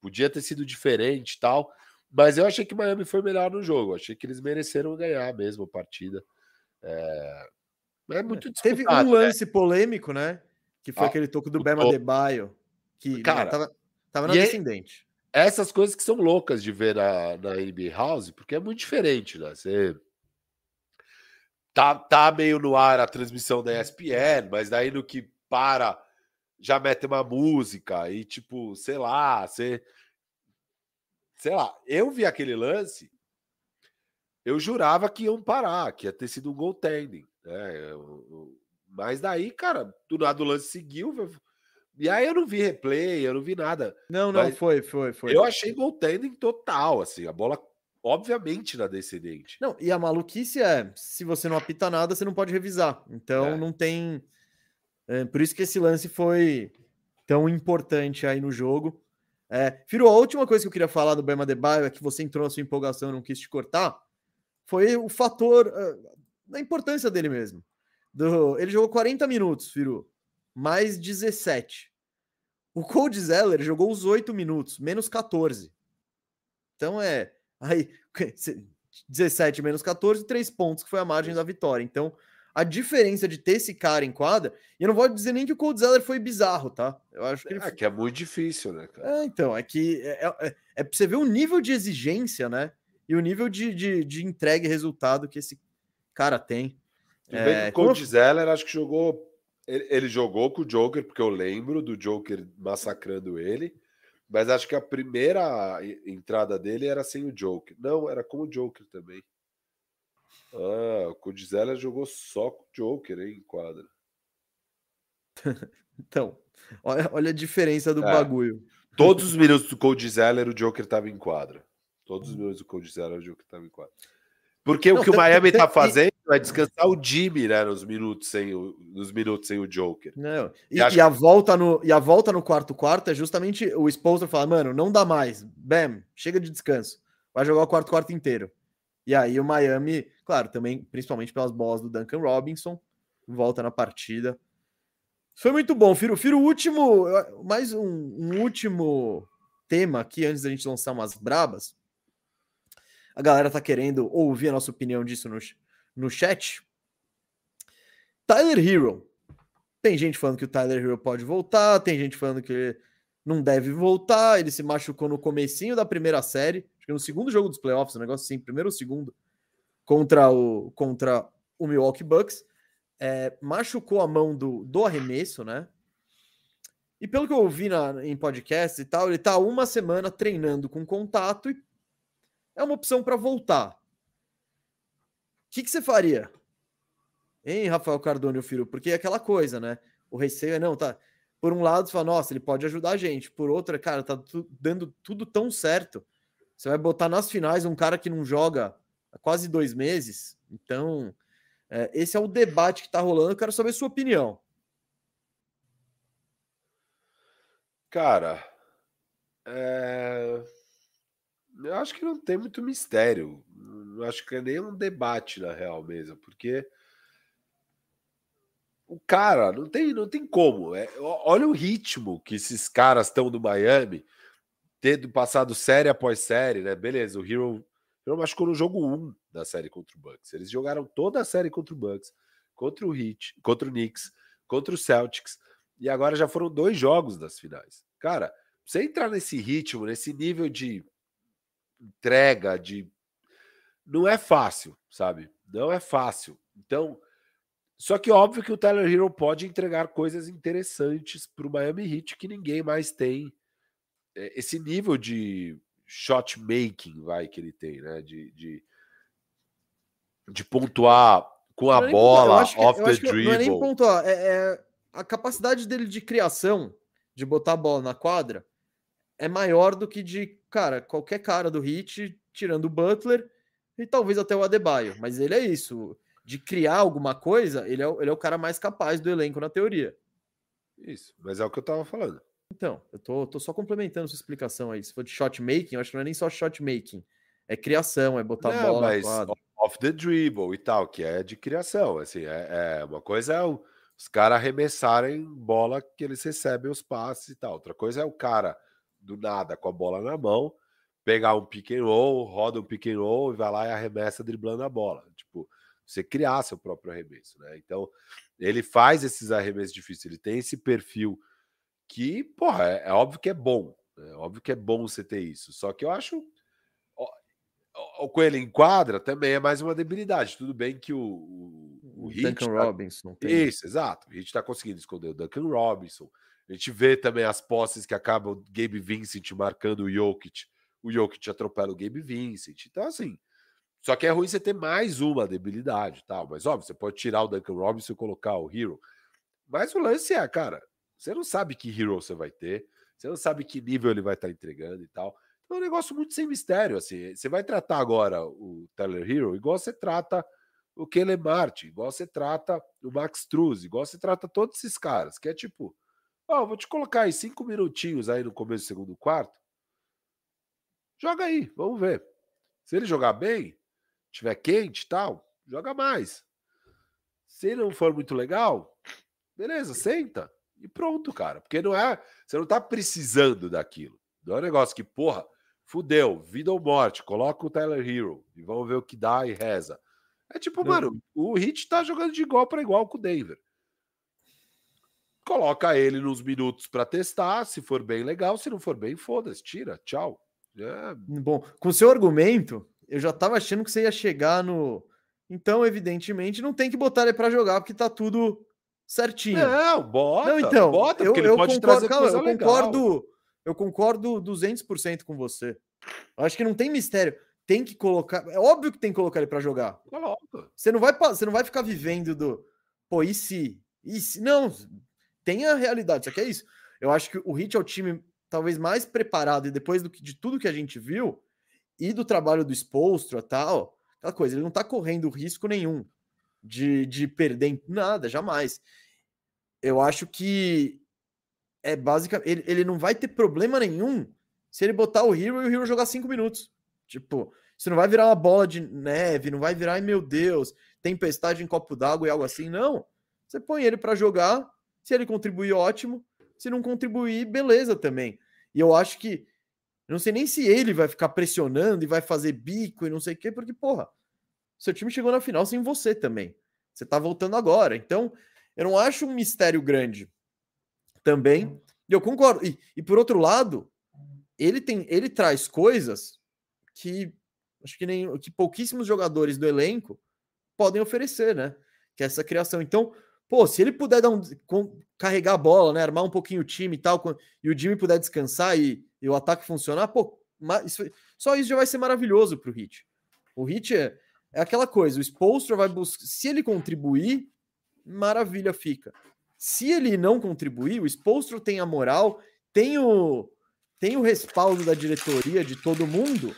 Podia ter sido diferente e tal, mas eu achei que Miami foi melhor no jogo. achei que eles mereceram ganhar mesmo a partida. É, é muito Teve um né? lance né? polêmico, né? Que foi ah, aquele toco do Bema Debaio, que né, cara, tava, tava na é descendente. Essas coisas que são loucas de ver na, na NBA House, porque é muito diferente, né? Você tá, tá meio no ar a transmissão da ESPN, mas daí no que para já mete uma música e tipo, sei lá, você sei lá, eu vi aquele lance, eu jurava que iam parar, que ia ter sido um goaltending, né? Mas daí, cara, do nada o lance seguiu, e aí eu não vi replay, eu não vi nada. Não, não, foi, foi, foi. Eu achei goaltending total, assim, a bola obviamente na descendente. Não, e a maluquice é, se você não apita nada, você não pode revisar. Então é. não tem. É, por isso que esse lance foi tão importante aí no jogo. É, Firo, a última coisa que eu queria falar do Bema Debaio é que você entrou na sua empolgação e não quis te cortar. Foi o fator uh, da importância dele mesmo. Do, ele jogou 40 minutos, Firu, mais 17. O Cold Zeller jogou os 8 minutos, menos 14. Então é Aí, 17 menos 14, 3 pontos, que foi a margem da vitória. Então, a diferença de ter esse cara em quadra, e eu não vou dizer nem que o Cold Zeller foi bizarro, tá? Eu acho que ele... É que é muito difícil, né, cara? É, então, é que é, é, é pra você ver o nível de exigência, né? e o nível de, de, de entrega e resultado que esse cara tem. É, o Cody Zeller acho que jogou. Ele, ele, jogou com o Joker, porque eu lembro do Joker massacrando ele. Mas acho que a primeira entrada dele era sem o Joker. Não, era com o Joker também. Ah, o Cody Zeller jogou só com o Joker, hein, em quadra. então, olha, olha a diferença do é. bagulho. Todos os minutos do Cody Zeller, o Joker estava em quadra. Todos os minutos do Cody Zeller, o Joker estava em quadra. Porque Não, o que o Miami está fazendo é descansar o Jimmy, né, nos minutos sem o, nos minutos sem o Joker. Não. E, e, a volta no, e a volta no quarto quarto é justamente o Spolster falar, mano, não dá mais. Bam, chega de descanso. Vai jogar o quarto quarto inteiro. E aí o Miami, claro, também, principalmente pelas bolas do Duncan Robinson, volta na partida. Foi muito bom, Firo. Firo, último, mais um, um último tema aqui antes da gente lançar umas brabas. A galera tá querendo ouvir a nossa opinião disso no, no chat. Tyler Hero. Tem gente falando que o Tyler Hero pode voltar, tem gente falando que não deve voltar, ele se machucou no comecinho da primeira série, acho que no segundo jogo dos playoffs, um negócio assim, primeiro ou segundo, contra o, contra o Milwaukee Bucks. É, machucou a mão do, do arremesso, né? E pelo que eu ouvi na, em podcast e tal, ele tá uma semana treinando com contato e é uma opção para voltar. O que, que você faria? Hein, Rafael Cardone, filho? Porque é aquela coisa, né? O receio é, não, tá. Por um lado, você fala, nossa, ele pode ajudar a gente. Por outro, cara, tá tu, dando tudo tão certo. Você vai botar nas finais um cara que não joga há quase dois meses. Então, é, esse é o debate que tá rolando. Eu quero saber sua opinião. Cara, é... Eu acho que não tem muito mistério. Não acho que é nem um debate, na real mesmo, porque o cara não tem, não tem como. É, olha o ritmo que esses caras estão do Miami, tendo passado série após série, né? Beleza, o Hero, Hero machucou no jogo 1 da série contra o Bucks. Eles jogaram toda a série contra o Bucks, contra o Heat, contra o Knicks, contra o Celtics, e agora já foram dois jogos das finais. Cara, você entrar nesse ritmo, nesse nível de entrega, de. Não é fácil, sabe? Não é fácil. Então, só que óbvio que o Tyler Hero pode entregar coisas interessantes para o Miami Heat que ninguém mais tem é, esse nível de shot making, vai que ele tem, né? De, de, de pontuar com a bola, que, off the dribble. Não é nem pontuar, é, é, a capacidade dele de criação, de botar a bola na quadra, é maior do que de, cara, qualquer cara do Hit, tirando o Butler e talvez até o Adebayo. Mas ele é isso. De criar alguma coisa, ele é, ele é o cara mais capaz do elenco na teoria. Isso, mas é o que eu tava falando. Então, eu tô, tô só complementando sua explicação aí. Se for de shot making, eu acho que não é nem só shot making. É criação, é botar não, bola mas off the dribble e tal, que é de criação. Assim, é, é uma coisa é o, os caras arremessarem bola que eles recebem os passes e tal. Outra coisa é o cara do nada com a bola na mão, pegar um pick and roll, roda um pick and roll e vai lá e arremessa driblando a bola. Tipo, você criar seu próprio arremesso, né? Então, ele faz esses arremessos difíceis, ele tem esse perfil que, porra, é, é óbvio que é bom. É óbvio que é bom você ter isso. Só que eu acho o Coelho em quadra também é mais uma debilidade. Tudo bem que o, o, o Duncan tá... Robinson. Tem. Isso, exato. A gente está conseguindo esconder o Duncan Robinson. A gente vê também as posses que acabam Gabe Vincent marcando o Jokic. O Jokic atropela o Gabe Vincent. Então, assim. Só que é ruim você ter mais uma debilidade tal. Mas, óbvio, você pode tirar o Duncan Robinson e colocar o Hero. Mas o lance é, cara, você não sabe que Hero você vai ter. Você não sabe que nível ele vai estar entregando e tal. Então, é um negócio muito sem mistério, assim. Você vai tratar agora o Tyler Hero igual você trata o Kellen Martin, igual você trata o Max Struz, igual você trata todos esses caras, que é tipo, Ó, oh, vou te colocar aí cinco minutinhos aí no começo do segundo quarto. Joga aí, vamos ver. Se ele jogar bem, tiver quente e tal, joga mais. Se ele não for muito legal, beleza, senta e pronto, cara. Porque não é. Você não tá precisando daquilo. Não é um negócio que, porra, fudeu, vida ou morte, coloca o Tyler Hero e vamos ver o que dá e reza. É tipo, não. mano, o Hit tá jogando de igual para igual com o Denver coloca ele nos minutos para testar, se for bem legal, se não for bem, foda-se, tira, tchau. É... Bom, com seu argumento, eu já tava achando que você ia chegar no. Então, evidentemente, não tem que botar ele para jogar, porque tá tudo certinho. Não, bota. Não, então, bota, eu, eu concordo, calma, eu concordo, eu concordo 200% com você. Eu acho que não tem mistério. Tem que colocar, é óbvio que tem que colocar ele para jogar. Coloca. Você não vai você não vai ficar vivendo do, pô, e se? E se? Não, tem a realidade, só que é isso. Eu acho que o Hit é o time talvez mais preparado e depois do que, de tudo que a gente viu e do trabalho do Spolstra tal, aquela coisa, ele não tá correndo risco nenhum de, de perder nada, jamais. Eu acho que é basicamente. Ele, ele não vai ter problema nenhum se ele botar o Hero e o Hero jogar cinco minutos. Tipo, você não vai virar uma bola de neve, não vai virar, ai meu Deus, tempestade em copo d'água e algo assim, não. Você põe ele para jogar, se ele contribuir, ótimo. Se não contribuir, beleza também. E eu acho que. Não sei nem se ele vai ficar pressionando e vai fazer bico e não sei o quê, porque, porra, seu time chegou na final sem você também. Você tá voltando agora. Então, eu não acho um mistério grande também. E eu concordo. E, e por outro lado, ele tem, ele traz coisas que acho que nem que pouquíssimos jogadores do elenco podem oferecer, né? Que é essa criação. Então, pô, se ele puder dar um, com, carregar a bola, né, armar um pouquinho o time e tal, e o Jimmy puder descansar e, e o ataque funcionar, pô, isso, só isso já vai ser maravilhoso para o Hit. O Hit é, é aquela coisa, o Spolstra vai buscar, se ele contribuir, maravilha fica. Se ele não contribuir, o Spolstra tem a moral, tem o, tem o respaldo da diretoria, de todo mundo,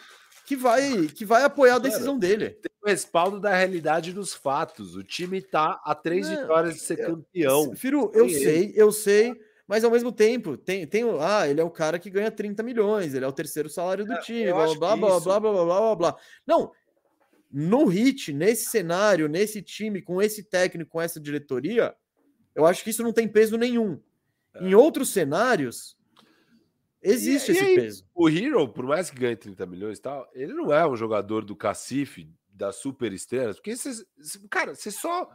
que vai que vai apoiar a decisão dele. Tem o respaldo da realidade dos fatos. O time tá a três não, vitórias de ser campeão. Firu, eu sei, eu sei, mas ao mesmo tempo, tem, tem ah, ele é o cara que ganha 30 milhões, ele é o terceiro salário do é, time, blá blá blá, blá blá blá blá blá blá. Não, no hit, nesse cenário, nesse time, com esse técnico, com essa diretoria, eu acho que isso não tem peso nenhum. É. Em outros cenários, existe e, esse e aí, peso. O Hero, por mais que ganhe 30 milhões e tal, ele não é um jogador do cacife, das super estrelas, porque você, cara, você só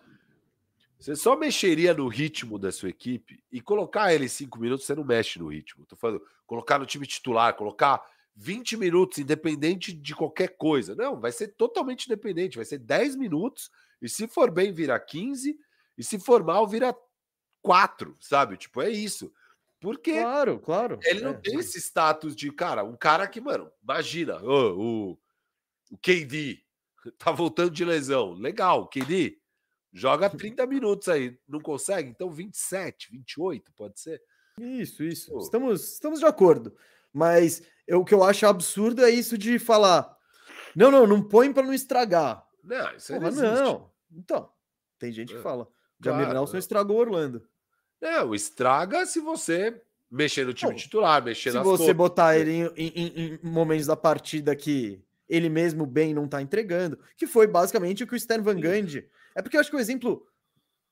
você só mexeria no ritmo da sua equipe e colocar ele em cinco minutos, você não mexe no ritmo. Tô falando, colocar no time titular, colocar 20 minutos, independente de qualquer coisa. Não, vai ser totalmente independente, vai ser 10 minutos, e se for bem, vira 15, e se for mal, vira 4, sabe? Tipo, é isso. Porque claro, claro. ele não é. tem esse status de, cara, um cara que, mano, imagina, oh, o, o KD tá voltando de lesão. Legal, KD, joga 30 minutos aí, não consegue? Então 27, 28, pode ser? Isso, isso. Estamos, estamos de acordo. Mas eu, o que eu acho absurdo é isso de falar: não, não, não põe para não estragar. Não, isso Porra, não, não. Então, tem gente que é, fala. Claro, Jamir Nelson é. estragou Orlando. Não, estraga se você mexer no time titular, mexer Se você botar ele em, em, em, momentos da partida que ele mesmo bem não tá entregando, que foi basicamente o que o Stan Van Gundy. É porque eu acho que o exemplo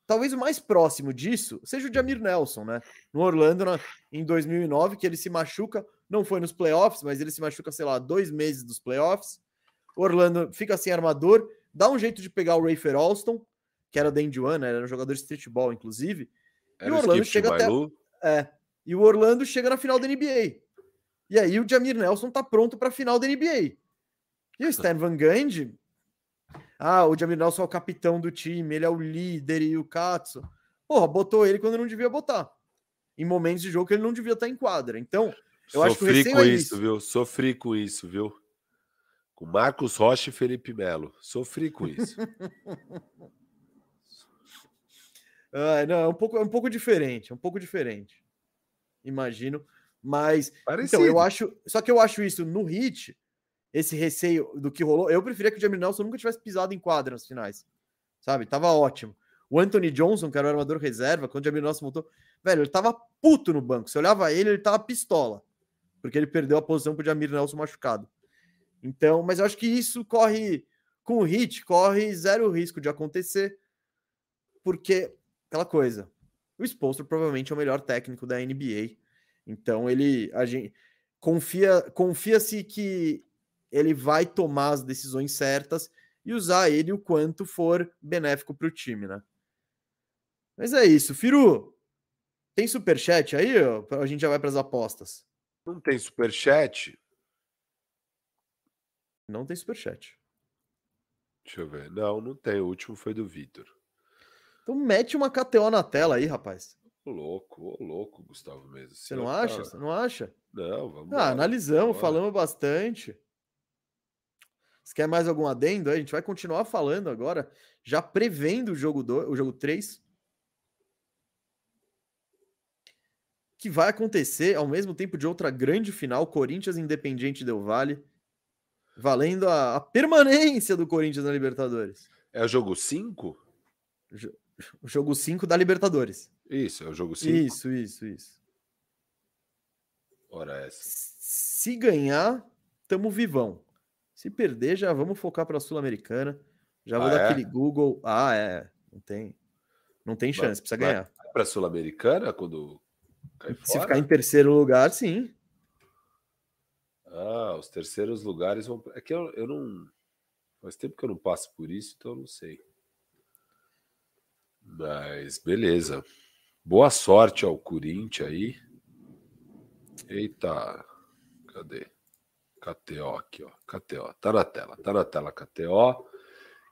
Talvez o mais próximo disso seja o Jamir Nelson, né? No Orlando, na, em 2009, que ele se machuca, não foi nos playoffs, mas ele se machuca, sei lá, dois meses dos playoffs. O Orlando fica sem armador, dá um jeito de pegar o Rafer Alston, que era o Dandy One, né? era um jogador de streetball, inclusive. Era e o Orlando chega até. É, e o Orlando chega na final da NBA. E aí o Jamir Nelson tá pronto para a final da NBA. E o Stan Van Gundy ah, o Jamir Nelson é o capitão do time, ele é o líder e o Katsu. Porra, botou ele quando não devia botar. Em momentos de jogo que ele não devia estar em quadra. Então, eu Sofri acho que o receio com é isso, viu? Sofri com isso, viu? Com Marcos Rocha e Felipe Melo. Sofri com isso. ah, não, é um pouco, é um pouco diferente, é um pouco diferente. Imagino. Mas. Parecido. Então, eu acho. Só que eu acho isso no hit esse receio do que rolou. Eu preferia que o Jamie Nelson nunca tivesse pisado em quadra nas finais. Sabe? Tava ótimo. O Anthony Johnson, que era o armador reserva, quando o Jamie Nelson voltou, velho, ele tava puto no banco. Você olhava ele, ele tava pistola. Porque ele perdeu a posição pro Jamir Nelson machucado. Então, mas eu acho que isso corre com o hit, corre zero risco de acontecer. Porque aquela coisa. O Spolster provavelmente é o melhor técnico da NBA. Então ele a gente confia confia-se que ele vai tomar as decisões certas e usar ele o quanto for benéfico para o time, né? Mas é isso, Firu. Tem super chat aí? Ou a gente já vai para as apostas. Não tem super chat. Não tem superchat. Deixa eu ver. Não, não tem. O último foi do Vitor. Então mete uma KTO na tela aí, rapaz. Ô louco, ô louco, Gustavo mesmo. Você não acha? Você não acha? Não, vamos Ah, lá, analisamos, falamos bastante. Você quer mais algum adendo? A gente vai continuar falando agora, já prevendo o jogo do, o jogo 3. Que vai acontecer ao mesmo tempo de outra grande final, Corinthians Independiente Del Vale, valendo a, a permanência do Corinthians na Libertadores. É o jogo 5? O jogo 5 da Libertadores. Isso, é o jogo 5. Isso, isso, isso. Ora essa. Se ganhar, tamo vivão. Se perder, já vamos focar para a Sul-Americana. Já vou Ah, dar é? aquele Google. Ah, é. Não tem. Não tem chance, precisa vai- ganhar. Vai pra Sul-Americana quando cai Se fora? ficar em terceiro lugar, sim. Ah, os terceiros lugares vão. É que eu, eu não. Faz tempo que eu não passo por isso, então eu não sei. Mas beleza. Boa sorte ao Corinthians aí. Eita. Cadê? KTO aqui, ó. KTO. Tá na tela. Tá na tela KTO.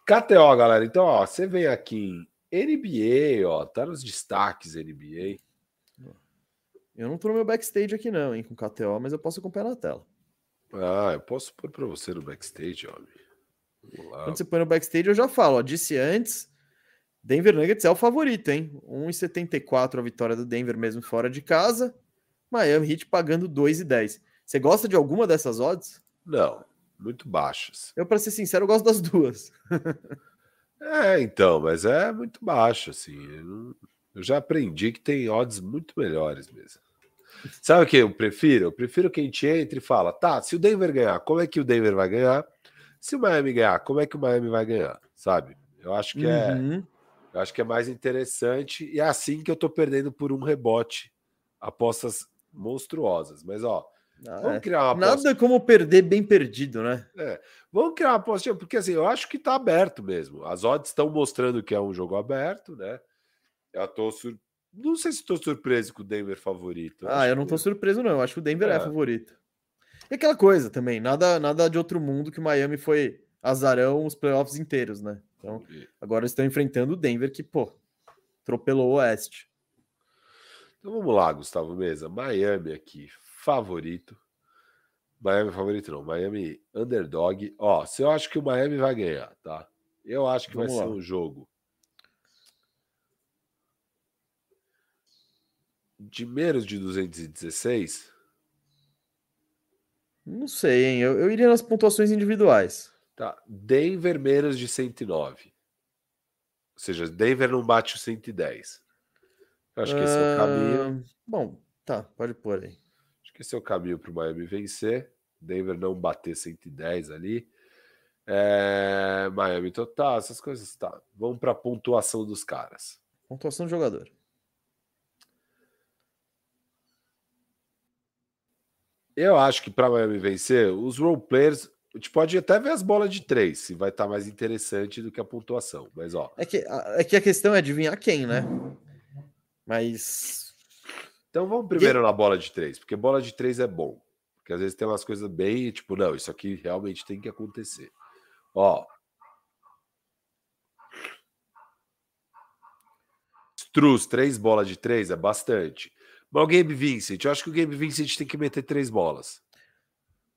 KTO, galera. Então, ó, você vem aqui em NBA, ó. Tá nos destaques NBA. Eu não tô no meu backstage aqui, não, hein, com KTO, mas eu posso acompanhar na tela. Ah, eu posso pôr pra você no backstage, lá. Quando você põe no backstage, eu já falo. Ó, disse antes, Denver Nuggets é o favorito, hein? 1,74 a vitória do Denver mesmo fora de casa. Miami Heat pagando 2,10. Você gosta de alguma dessas odds? Não, muito baixas. Eu, para ser sincero, eu gosto das duas. É, então, mas é muito baixo, assim. Eu, já aprendi que tem odds muito melhores mesmo. Sabe o que eu prefiro? Eu prefiro que a gente entre e fala, tá, se o Denver ganhar, como é que o Denver vai ganhar? Se o Miami ganhar, como é que o Miami vai ganhar? Sabe? Eu acho que é, Uhum. Eu acho que é mais interessante e é assim que eu tô perdendo por um rebote apostas monstruosas. Mas ó, Ah, vamos é. criar uma aposta Nada como perder bem perdido, né? Vamos criar uma apostinha, porque assim, eu acho que tá aberto mesmo. As odds estão mostrando que é um jogo aberto, né? Eu tô sur... Não sei se estou surpreso com o Denver favorito. Ah, acho eu não tô que- surpreso, não. Eu acho que o Denver é, É. favorito. E aquela coisa também, nada, nada de outro mundo que o Miami foi azarão os playoffs inteiros, né? Então, agora estão enfrentando o Denver, que, pô, atropelou o Oeste. Então vamos lá, Gustavo Mesa. Miami aqui, favorito. Miami favorito não, Miami underdog. Ó, se eu acho que o Miami vai ganhar, tá? Eu acho que Vamos vai lá. ser um jogo de menos de 216. Não sei, hein? Eu, eu iria nas pontuações individuais. Tá, Denver menos de 109. Ou seja, Denver não bate o 110. Eu acho que esse é o caminho. Bom, tá, pode pôr aí. Acho que esse é o caminho para o Miami vencer. Denver não bater 110 ali. É, Miami total, essas coisas tá. Vamos para a pontuação dos caras. Pontuação do jogador. Eu acho que para Miami vencer, os role players, a gente pode até ver as bolas de três, se vai estar mais interessante do que a pontuação. Mas ó, É que, a- é que a questão é adivinhar quem, né? Mas. Então vamos primeiro na bola de três, porque bola de três é bom. Porque às vezes tem umas coisas bem, tipo, não, isso aqui realmente tem que acontecer. Ó. Struz, três bolas de três é bastante. Mas o Gabe Vincent, eu acho que o Gabe Vincent tem que meter três bolas.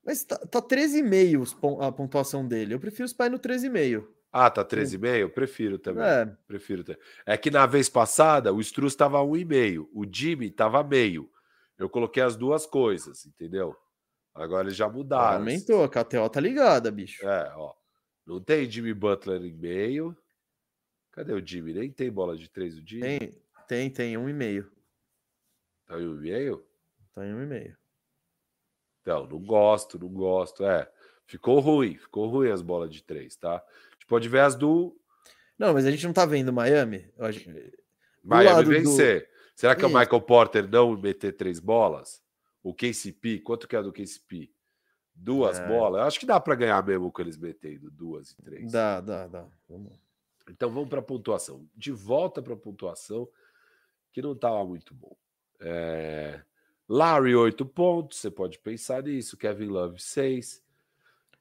Mas tá, tá 13,5 os pon- a pontuação dele. Eu prefiro os pais no 13,5. Ah, tá 13,5? Eu prefiro também. É, Prefiro ter. É que na vez passada o Struz estava 1,5, o Jimmy estava meio. Eu coloquei as duas coisas, entendeu? Agora eles já mudaram. aumentou. A KTO tá ligada, bicho. É, ó. Não tem Jimmy Butler em meio. Cadê o Jimmy? Nem tem bola de três o Jimmy. Tem, tem, tem 1,5. Tá em um meio? Tá em 1,5. Então, não gosto, não gosto. É, ficou ruim, ficou ruim as bolas de três, tá? A gente pode ver as do Não, mas a gente não tá vendo Miami. Acho- Miami lado do- vencer. Será que é o. Michael Porter não meter três bolas? O KCP, quanto que é do KCP? Duas É. bolas? Eu acho que dá para ganhar mesmo com eles metendo duas e três. Dá, dá, dá. Vamos. Então vamos para a pontuação. De volta para a pontuação, que não estava muito bom. É... Larry, 8 pontos. Você pode pensar nisso. Kevin Love, 6.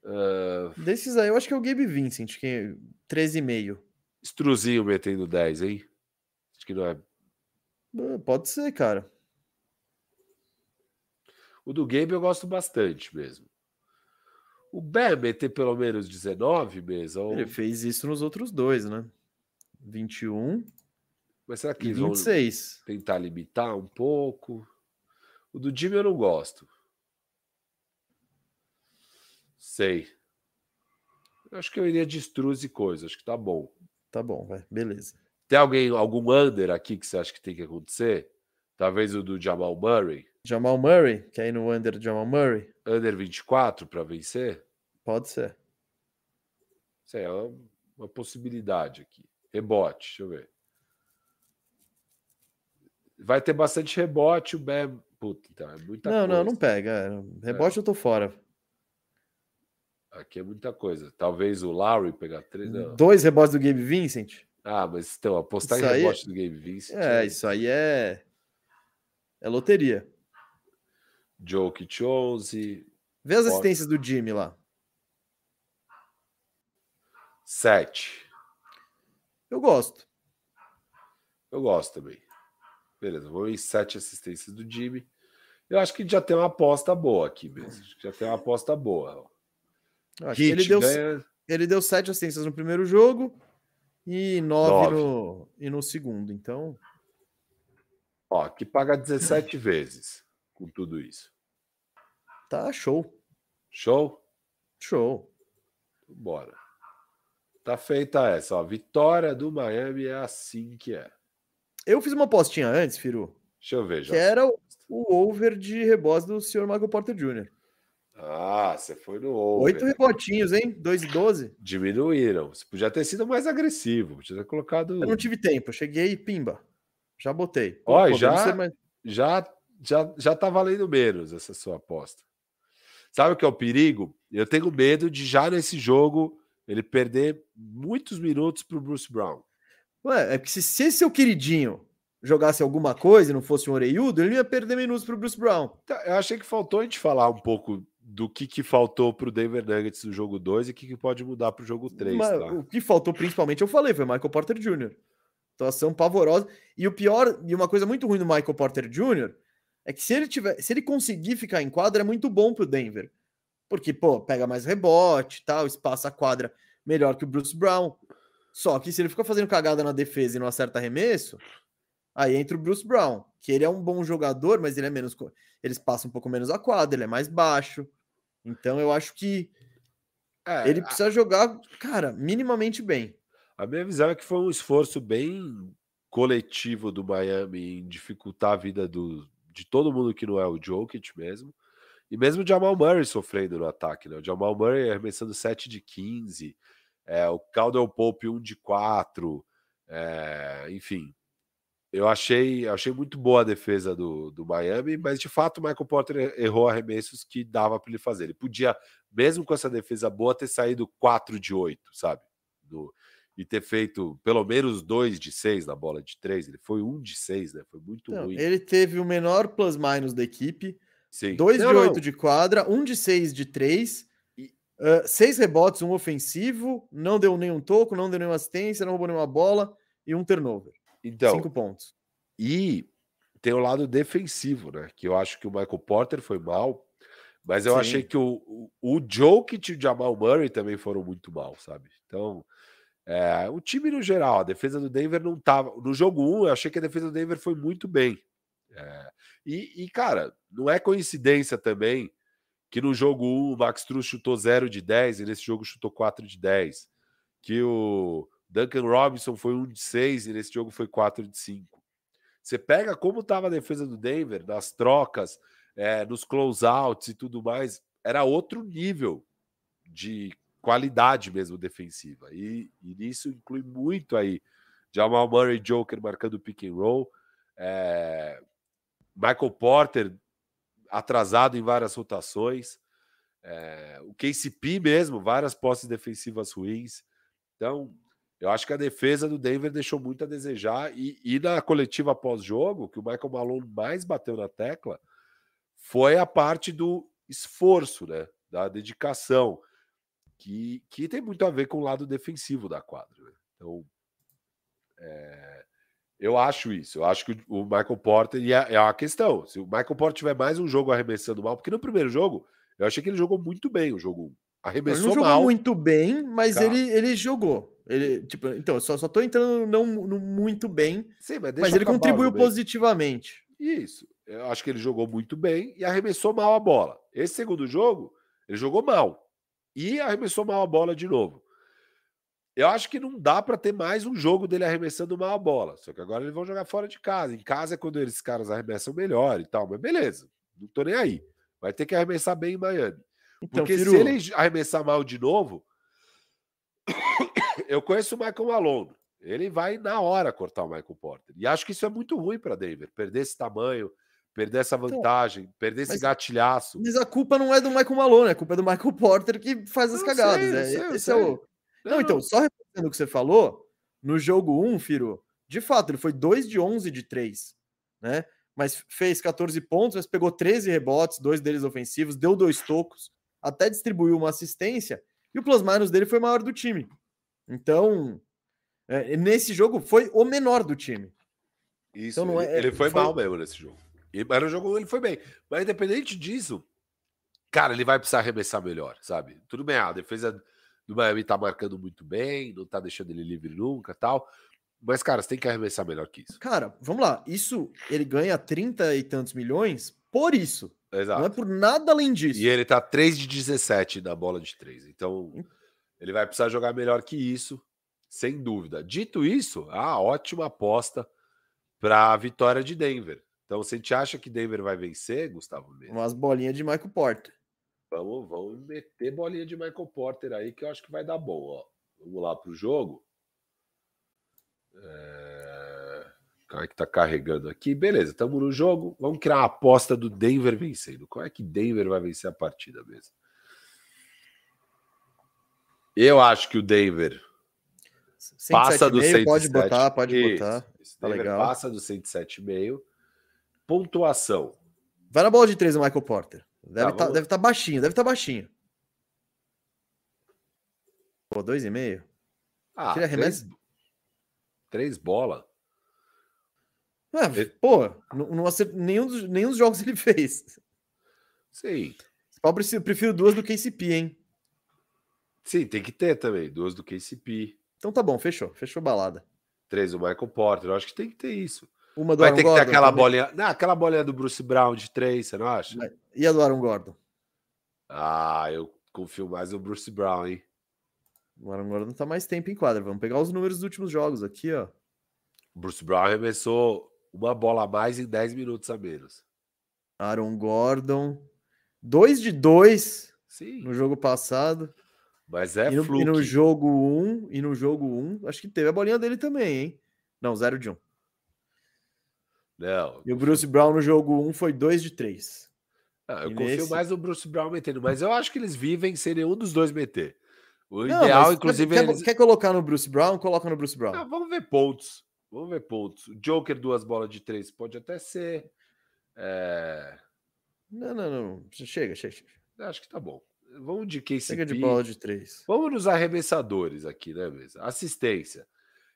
Uh... Desses aí, eu acho que é o Gabe Vincent, que é 13,5. Struzinho metendo 10, hein? Acho que não é. Pode ser, cara. O do Gabe eu gosto bastante mesmo. O Bé meter pelo menos 19 mesmo. Ou... Ele fez isso nos outros dois, né? 21. Mas será que eles 26. vão tentar limitar um pouco? O do Jimmy eu não gosto. Sei. Acho que eu iria de Struz e coisa. Acho que tá bom. Tá bom, vai. Beleza. Tem alguém, algum under aqui que você acha que tem que acontecer? Talvez o do Jamal Murray? Jamal Murray? Quer ir no under do Jamal Murray? Under 24 para vencer? Pode ser. Isso é uma, uma possibilidade aqui. Rebote, deixa eu ver. Vai ter bastante rebote, o Bam. Puta, então, é muita não, coisa. Não, não pega. É, rebote é. eu tô fora. Aqui é muita coisa. Talvez o Lowry pegar três. Não. Dois rebotes do Gabe Vincent? Ah, mas então, apostar isso em rebote é... do Gabe Vincent. É, é, isso aí é. É loteria. Joe 11. Vê as assistências do Jimmy lá. Sete. Eu gosto. Eu gosto também. Beleza, vou em sete assistências do Jimmy. Eu acho que já tem uma aposta boa aqui mesmo. Já tem uma aposta boa. ele, deu, ganha... ele deu sete assistências no primeiro jogo e nove, nove. No, e no segundo. Então. Ó, que paga 17 vezes com tudo isso. Tá show. Show? Show. Bora. Tá feita essa, ó. Vitória do Miami é assim que é. Eu fiz uma postinha antes, Firu. Deixa eu ver, já. Que era o, o over de rebote do senhor Michael Porter Jr. Ah, você foi no over. Oito rebotinhos, hein? 2 e 12. Diminuíram. Você podia ter sido mais agressivo. Podia ter colocado. Eu não tive tempo. Eu cheguei e pimba. Já botei. Ó, já, mais... já, já, já tá valendo menos essa sua aposta. Sabe o que é o perigo? Eu tenho medo de já nesse jogo ele perder muitos minutos para o Bruce Brown. Ué, é que se, se esse seu queridinho jogasse alguma coisa e não fosse um oreiudo, ele ia perder minutos para o Bruce Brown. Tá, eu achei que faltou a gente falar um pouco do que, que faltou para o Denver Nuggets no jogo 2 e o que, que pode mudar para o jogo 3. Mas, tá? O que faltou principalmente, eu falei, foi Michael Porter Jr. Atuação pavorosa. E o pior, e uma coisa muito ruim do Michael Porter Jr. é que se ele tiver, se ele conseguir ficar em quadra, é muito bom para o Denver. Porque, pô, pega mais rebote tal, espaça a quadra melhor que o Bruce Brown. Só que se ele fica fazendo cagada na defesa e não acerta arremesso, aí entra o Bruce Brown, que ele é um bom jogador, mas ele é menos. Eles passam um pouco menos a quadra, ele é mais baixo. Então eu acho que é, ele precisa a... jogar, cara, minimamente bem. A minha visão é que foi um esforço bem coletivo do Miami em dificultar a vida do, de todo mundo que não é o Jokic mesmo. E mesmo o Jamal Murray sofrendo no ataque, né? O Jamal Murray arremessando 7 de 15, é, o Caldwell Pope 1 de 4, é, enfim. Eu achei, achei muito boa a defesa do, do Miami, mas de fato o Michael Porter errou arremessos que dava para ele fazer. Ele podia, mesmo com essa defesa boa, ter saído 4 de 8, sabe? Do, e ter feito pelo menos 2 de 6 na bola de 3. Ele foi 1 de 6, né? Foi muito Não, ruim. Ele teve o menor plus-minus da equipe Sim. Dois não, de oito de quadra, um de seis de três, uh, seis rebotes, um ofensivo, não deu nenhum toco, não deu nenhuma assistência, não roubou nenhuma bola e um turnover. Então, Cinco pontos. E tem o lado defensivo, né? Que eu acho que o Michael Porter foi mal, mas eu Sim. achei que o, o, o Jokic e o Jamal Murray também foram muito mal, sabe? Então, é, o time no geral, a defesa do Denver não tava. No jogo 1, um, eu achei que a defesa do Denver foi muito bem. É, e, e, cara, não é coincidência também que no jogo 1 o Max Truss chutou 0 de 10 e nesse jogo chutou 4 de 10. Que o Duncan Robinson foi 1 de 6 e nesse jogo foi 4 de 5. Você pega como estava a defesa do Denver, nas trocas, é, nos closeouts e tudo mais, era outro nível de qualidade mesmo defensiva. E, e nisso inclui muito aí Jamal Murray Joker marcando pick and roll. É, Michael Porter atrasado em várias rotações. É, o KCP mesmo, várias posses defensivas ruins. Então, eu acho que a defesa do Denver deixou muito a desejar. E, e na coletiva pós-jogo, que o Michael Malone mais bateu na tecla, foi a parte do esforço, né? Da dedicação. que, que tem muito a ver com o lado defensivo da quadra. Né? Então, é, eu acho isso. Eu acho que o Michael Porter, e é, é a questão, se o Michael Porter tiver mais um jogo arremessando mal, porque no primeiro jogo, eu achei que ele jogou muito bem o jogo 1. Arremessou ele não mal. jogou muito bem, mas ele, ele jogou. Ele, tipo, então, só, só tô entrando não, não muito bem, Sim, mas, mas ele contribuiu positivamente. Isso. Eu acho que ele jogou muito bem e arremessou mal a bola. Esse segundo jogo, ele jogou mal e arremessou mal a bola de novo. Eu acho que não dá para ter mais um jogo dele arremessando mal a bola. Só que agora eles vão jogar fora de casa. Em casa é quando esses caras arremessam melhor e tal. Mas beleza, não tô nem aí. Vai ter que arremessar bem em Miami. Então, Porque se ele arremessar mal de novo, eu conheço o Michael Malone. Ele vai na hora cortar o Michael Porter. E acho que isso é muito ruim para Denver. Perder esse tamanho, perder essa então, vantagem, então, perder esse gatilhaço. Mas a culpa não é do Michael Malone, a culpa é do Michael Porter que faz as cagadas. Sei, é, sei, esse sei. é o não, então, só repetindo o que você falou, no jogo 1, Firo, de fato, ele foi 2 de 11 de 3, né? Mas fez 14 pontos, mas pegou 13 rebotes, dois deles ofensivos, deu dois tocos, até distribuiu uma assistência, e o plus-minus dele foi maior do time. Então, é, nesse jogo foi o menor do time. Isso, então, é, ele foi, foi, mal mesmo nesse jogo. E, mas no jogo ele foi bem. Mas independente disso, cara, ele vai precisar arremessar melhor, sabe? Tudo bem, a defesa do Miami tá marcando muito bem, não tá deixando ele livre nunca tal. Mas, cara, você tem que arremessar melhor que isso. Cara, vamos lá. Isso ele ganha 30 e tantos milhões por isso. Exato. Não é por nada além disso. E ele tá 3 de 17 na bola de 3. Então, ele vai precisar jogar melhor que isso, sem dúvida. Dito isso, a ótima aposta para a vitória de Denver. Então, se a gente acha que Denver vai vencer, Gustavo mesmo. Umas bolinhas de Michael Porter. Vamos, vamos meter bolinha de Michael Porter aí que eu acho que vai dar bom. Ó. Vamos lá para o jogo. É... Como é que tá carregando aqui? Beleza, estamos no jogo. Vamos criar uma aposta do Denver vencendo. Qual é que Denver vai vencer a partida mesmo? Eu acho que o Denver passa do 107. Pode botar, pode Isso. botar. Esse tá legal. passa do 107,5. Pontuação. Vai na bola de três o Michael Porter. Deve tá, tá, tá baixinho, deve estar tá baixinho. Pô, dois e meio. Ah, três, três bola. É, pô, não, não nenhum, dos, nenhum dos jogos ele fez. Sim. Eu prefiro, duas do KCP, hein? Sim, tem que ter também. Duas do KCP. Então tá bom, fechou. Fechou balada. Três do Michael Porter. Eu acho que tem que ter isso. Uma do Vai Aaron ter que ter aquela também. bolinha. Não, aquela bolinha do Bruce Brown de três, você não acha? E a do Aaron Gordon? Ah, eu confio mais no Bruce Brown, hein? O Aaron Gordon tá mais tempo em quadra. Vamos pegar os números dos últimos jogos aqui, ó. Bruce Brown arremessou uma bola a mais em 10 minutos a menos. Aaron Gordon. 2 de 2 no jogo passado. Mas é e no, e no jogo 1, um, e no jogo 1, um, acho que teve a bolinha dele também, hein? Não, 0 de 1. Um. Não. E o Bruce Brown no jogo 1 um foi 2 de 3. Ah, eu e confio nesse... mais no Bruce Brown metendo, mas eu acho que eles vivem sem nenhum dos dois meter. O Não, ideal, inclusive. Quer, eles... quer, colocar no Bruce Brown? Coloca no Bruce Brown. Ah, vamos ver pontos. Vamos ver pontos. Joker, duas bolas de três, pode até ser. É... Não, não, não. Chega, chega, chega. Acho que tá bom. Vamos de KCP. Chega de bola de três. Vamos nos arremessadores aqui, né, mesa? Assistência.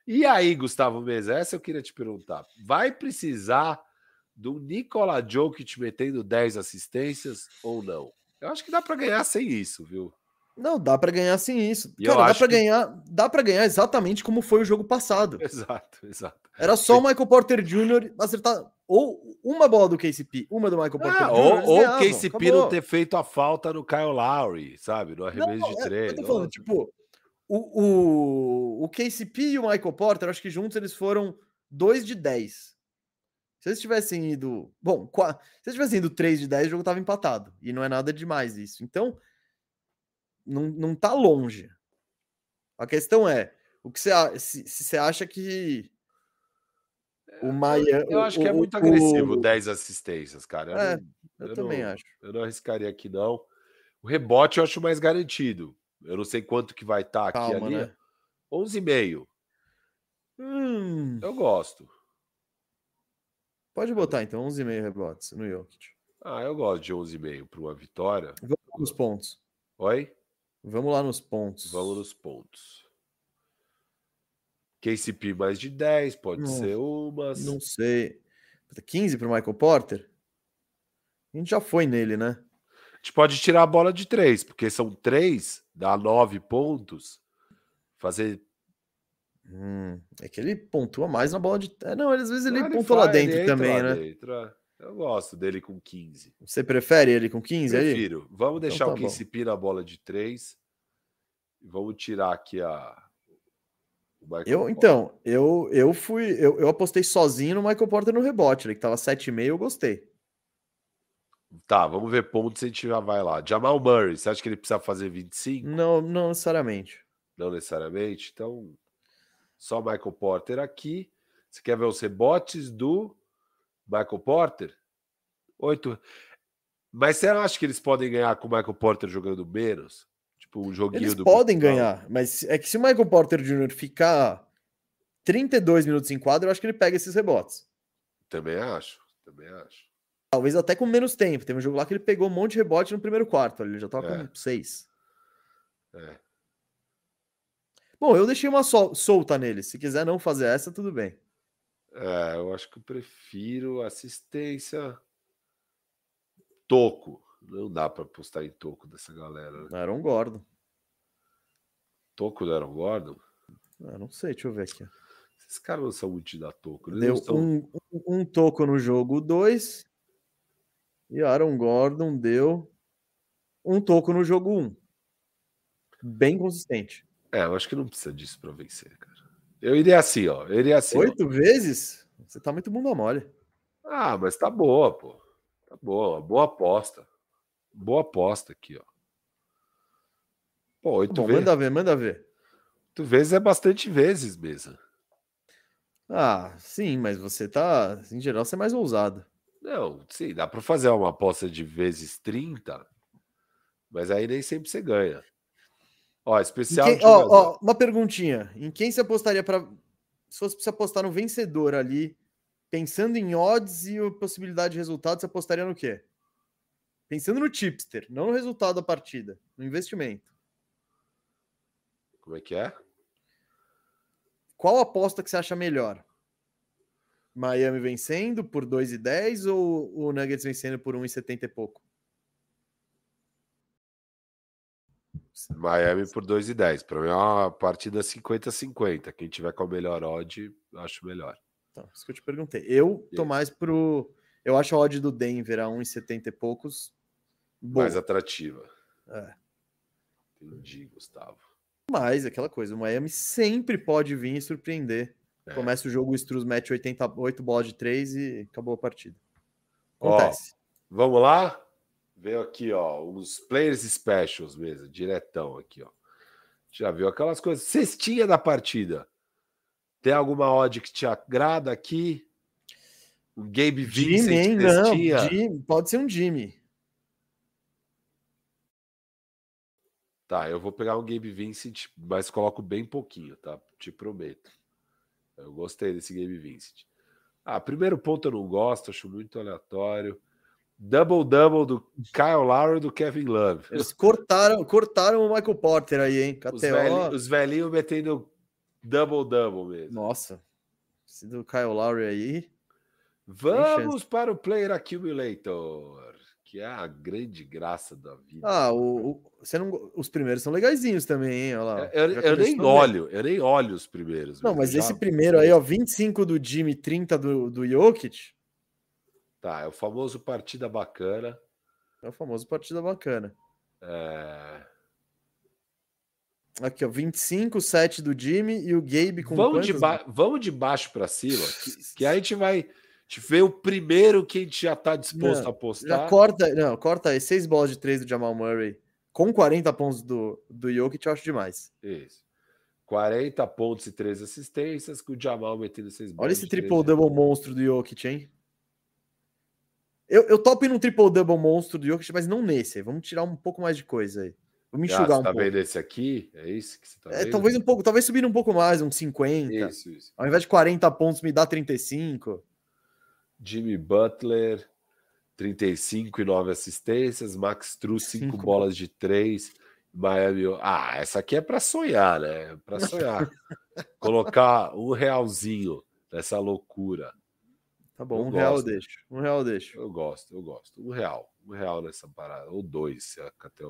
E aí, Gustavo Mesa, essa eu queria te perguntar. Vai precisar do Nikola Jokic metendo 10 assistências ou não? Eu acho que dá para ganhar sem isso, viu? Não, dá para ganhar sem isso. E Cara, dá para que... ganhar, dá para ganhar exatamente como foi o jogo passado. Exato, exato. Era só o Michael Porter Jr. acertar ou uma bola do KCP, uma do Michael Porter ah. Ou, o KCP acabou. não ter feito a falta no Kyle Lowry, sabe? No arremesso não, de é, três. eu tô falando, tipo, o, o, o KCP e o Michael Porter, acho que juntos eles foram 2 de 10. Se eles tivessem ido. Bom, se eles tivessem ido 3 de 10, o jogo estava empatado. E não é nada demais isso. Então, não, não tá longe. A questão é: o que você, se, se você acha que o Maia. Eu, acho que é muito o, agressivo o... 10 assistências, cara. Eu, é, não, eu, eu também não, acho. Eu não arriscaria aqui, não. O rebote eu acho mais garantido. Eu não sei quanto que vai estar tá aqui Calma, ali. Né? 11,5. Hum. Eu gosto. Pode botar então 11,5 rebotes no Jokic. Ah, eu gosto de 11,5 para uma vitória. Vamos nos pontos. Oi? Vamos lá nos pontos. Vamos nos pontos. KCP mais de 10, pode Não, ser umas. Não sei. 15 para o Michael Porter? A gente já foi nele, né? A gente pode tirar a bola de 3, porque são 3, dá 9 pontos. Fazer. Hum, é que ele pontua mais na bola de. É, não, às vezes ele Ah, pontua lá ele dentro entra também, lá né? dentro, é. Eu gosto dele com 15. Você prefere ele com 15 aí? Prefiro. Vamos deixar tá o bom. KCP na bola de 3. E vamos tirar aqui a. Eu, então, eu, eu fui. Eu, eu apostei sozinho no Michael Porter no rebote, ele que tava 7,5, eu gostei. Tá, vamos ver pontos e a gente já vai lá. Jamal Murray, você acha que ele precisa fazer 25? Não, não necessariamente. Não necessariamente. Então, só Michael Porter aqui. Você quer ver os rebotes do Michael Porter? Oito. Mas você não acha que eles podem ganhar com o Michael Porter jogando menos? Tipo, um joguinho Eles do podem ganhar, mas é que se o Michael Porter Jr. ficar 32 minutos em quadro, eu acho que ele pega esses rebotes. Também acho. Também acho. Talvez até com menos tempo. Teve um jogo lá que ele pegou um monte de rebote no primeiro quarto. Ele já tava É. com seis. É. Bom, eu deixei uma sol- solta nele. Se quiser não fazer essa, tudo bem. É, eu acho que eu prefiro assistência. Toco. Não dá para apostar em toco dessa galera. Né? Aaron Gordon. Toco do Aaron Gordon? Ah, não sei, deixa eu ver aqui. Esses caras não são muito de dar toco. Eles Deu são- um, um, um toco no jogo 2. E Aaron Gordon deu um toco no jogo 1. Um. Bem consistente. É, eu acho que não precisa disso para vencer, cara. Eu iria assim, ó. Eu iria assim. ó. Oito vezes? Você tá muito bunda mole. Ah, mas tá boa, pô. Tá boa. Boa aposta. Boa aposta aqui, ó. Pô, oito Bom, vezes. manda ver, manda ver. Oito vezes é bastante vezes mesmo. Ah, sim, mas você tá. Em geral, você é mais ousado. Não, sim, dá para fazer uma aposta de vezes 30, mas aí nem sempre você ganha. Ó, especial quem- de ó, ó, uma perguntinha. Em quem você apostaria para Se fosse você apostar no vencedor ali, pensando em odds e possibilidade de resultado, você apostaria no quê? Pensando no tipster, não no resultado da partida, no investimento. Como é que é? Qual aposta que você acha melhor? Miami vencendo por 2,10 ou o Nuggets vencendo por 1,70 e pouco? Miami por 2 e 10. Para mim é uma partida 50-50. Quem tiver com a melhor odd, acho melhor. Então, isso que eu te perguntei. Eu tô mais pro. Eu acho a odd do Denver a 1,70 e poucos. Boa. Mais atrativa. É. Entendi, Gustavo. Mas aquela coisa, o Miami sempre pode vir e surpreender. É. Começa o jogo, o Struz mete 88 bolas de 3 e acabou a partida. Ó, Acontece. Vamos lá? Veio aqui, ó, uns players specials mesmo, diretão aqui, ó. Já viu aquelas coisas, cestinha da partida. Tem alguma odd que te agrada aqui? Um Gabe Vincent Jimmy, hein? Não? Jimmy, pode ser um Jimmy. Tá, eu vou pegar um Gabe Vincent, mas coloco bem pouquinho, tá? Te prometo. Eu gostei desse Gabe Vincent. Ah, primeiro ponto eu não gosto, acho muito aleatório. Double-double do Kyle Lowry e do Kevin Love. Eles cortaram, cortaram o Michael Porter aí, hein? Os, KTO. velhi- os velhinhos metendo double-double mesmo. Nossa. Esse do Kyle Lowry aí. Vamos para o Player Accumulator, que é a grande graça da vida. Ah, o, o- você não, os primeiros são legaisinhos também, hein? Olha lá. eu, eu nem olho, eu nem olho os primeiros. Não, mas já- esse primeiro aí, ó, 25 do Jimmy, 30 do, do Jokic, Tá, é o famoso partida bacana. é o famoso partida bacana. É, Aqui, ó, 25, 7 do Jimmy e o Gabe com Vamos de, ba- vamos de baixo para cima, que, que a gente vai te ver o primeiro que a gente já está disposto Não, a apostar. Já corta, não, corta aí, 6 bolas de 3 do Jamal Murray com 40 pontos do, do Jokic, eu acho demais. Isso. 40 pontos e 3 assistências, com o Jamal metendo 6 Olha esse triple-double monstro do Jokic, hein? Eu, eu topo ir num triple-double monstro do Jokic, mas não nesse. aí. Vamos tirar um pouco mais de coisa aí. Vamos Ah, enxugar você um tá pouco. vendo esse aqui? É isso que você tá É, vendo? talvez um pouco, talvez subir um pouco mais, uns 50. Isso, isso. Ao invés de 40 pontos, me dá 35. Jimmy Butler, 35 e 9 assistências. Max Truss, 5 Cinco bolas de 3. Miami. Ah, essa aqui é para sonhar, né? Para sonhar. Colocar um realzinho nessa loucura. Tá bom, eu um gosto. real eu deixo. Um real eu deixo. Eu gosto, eu gosto. Um real. Um real nessa parada. Ou dois, se até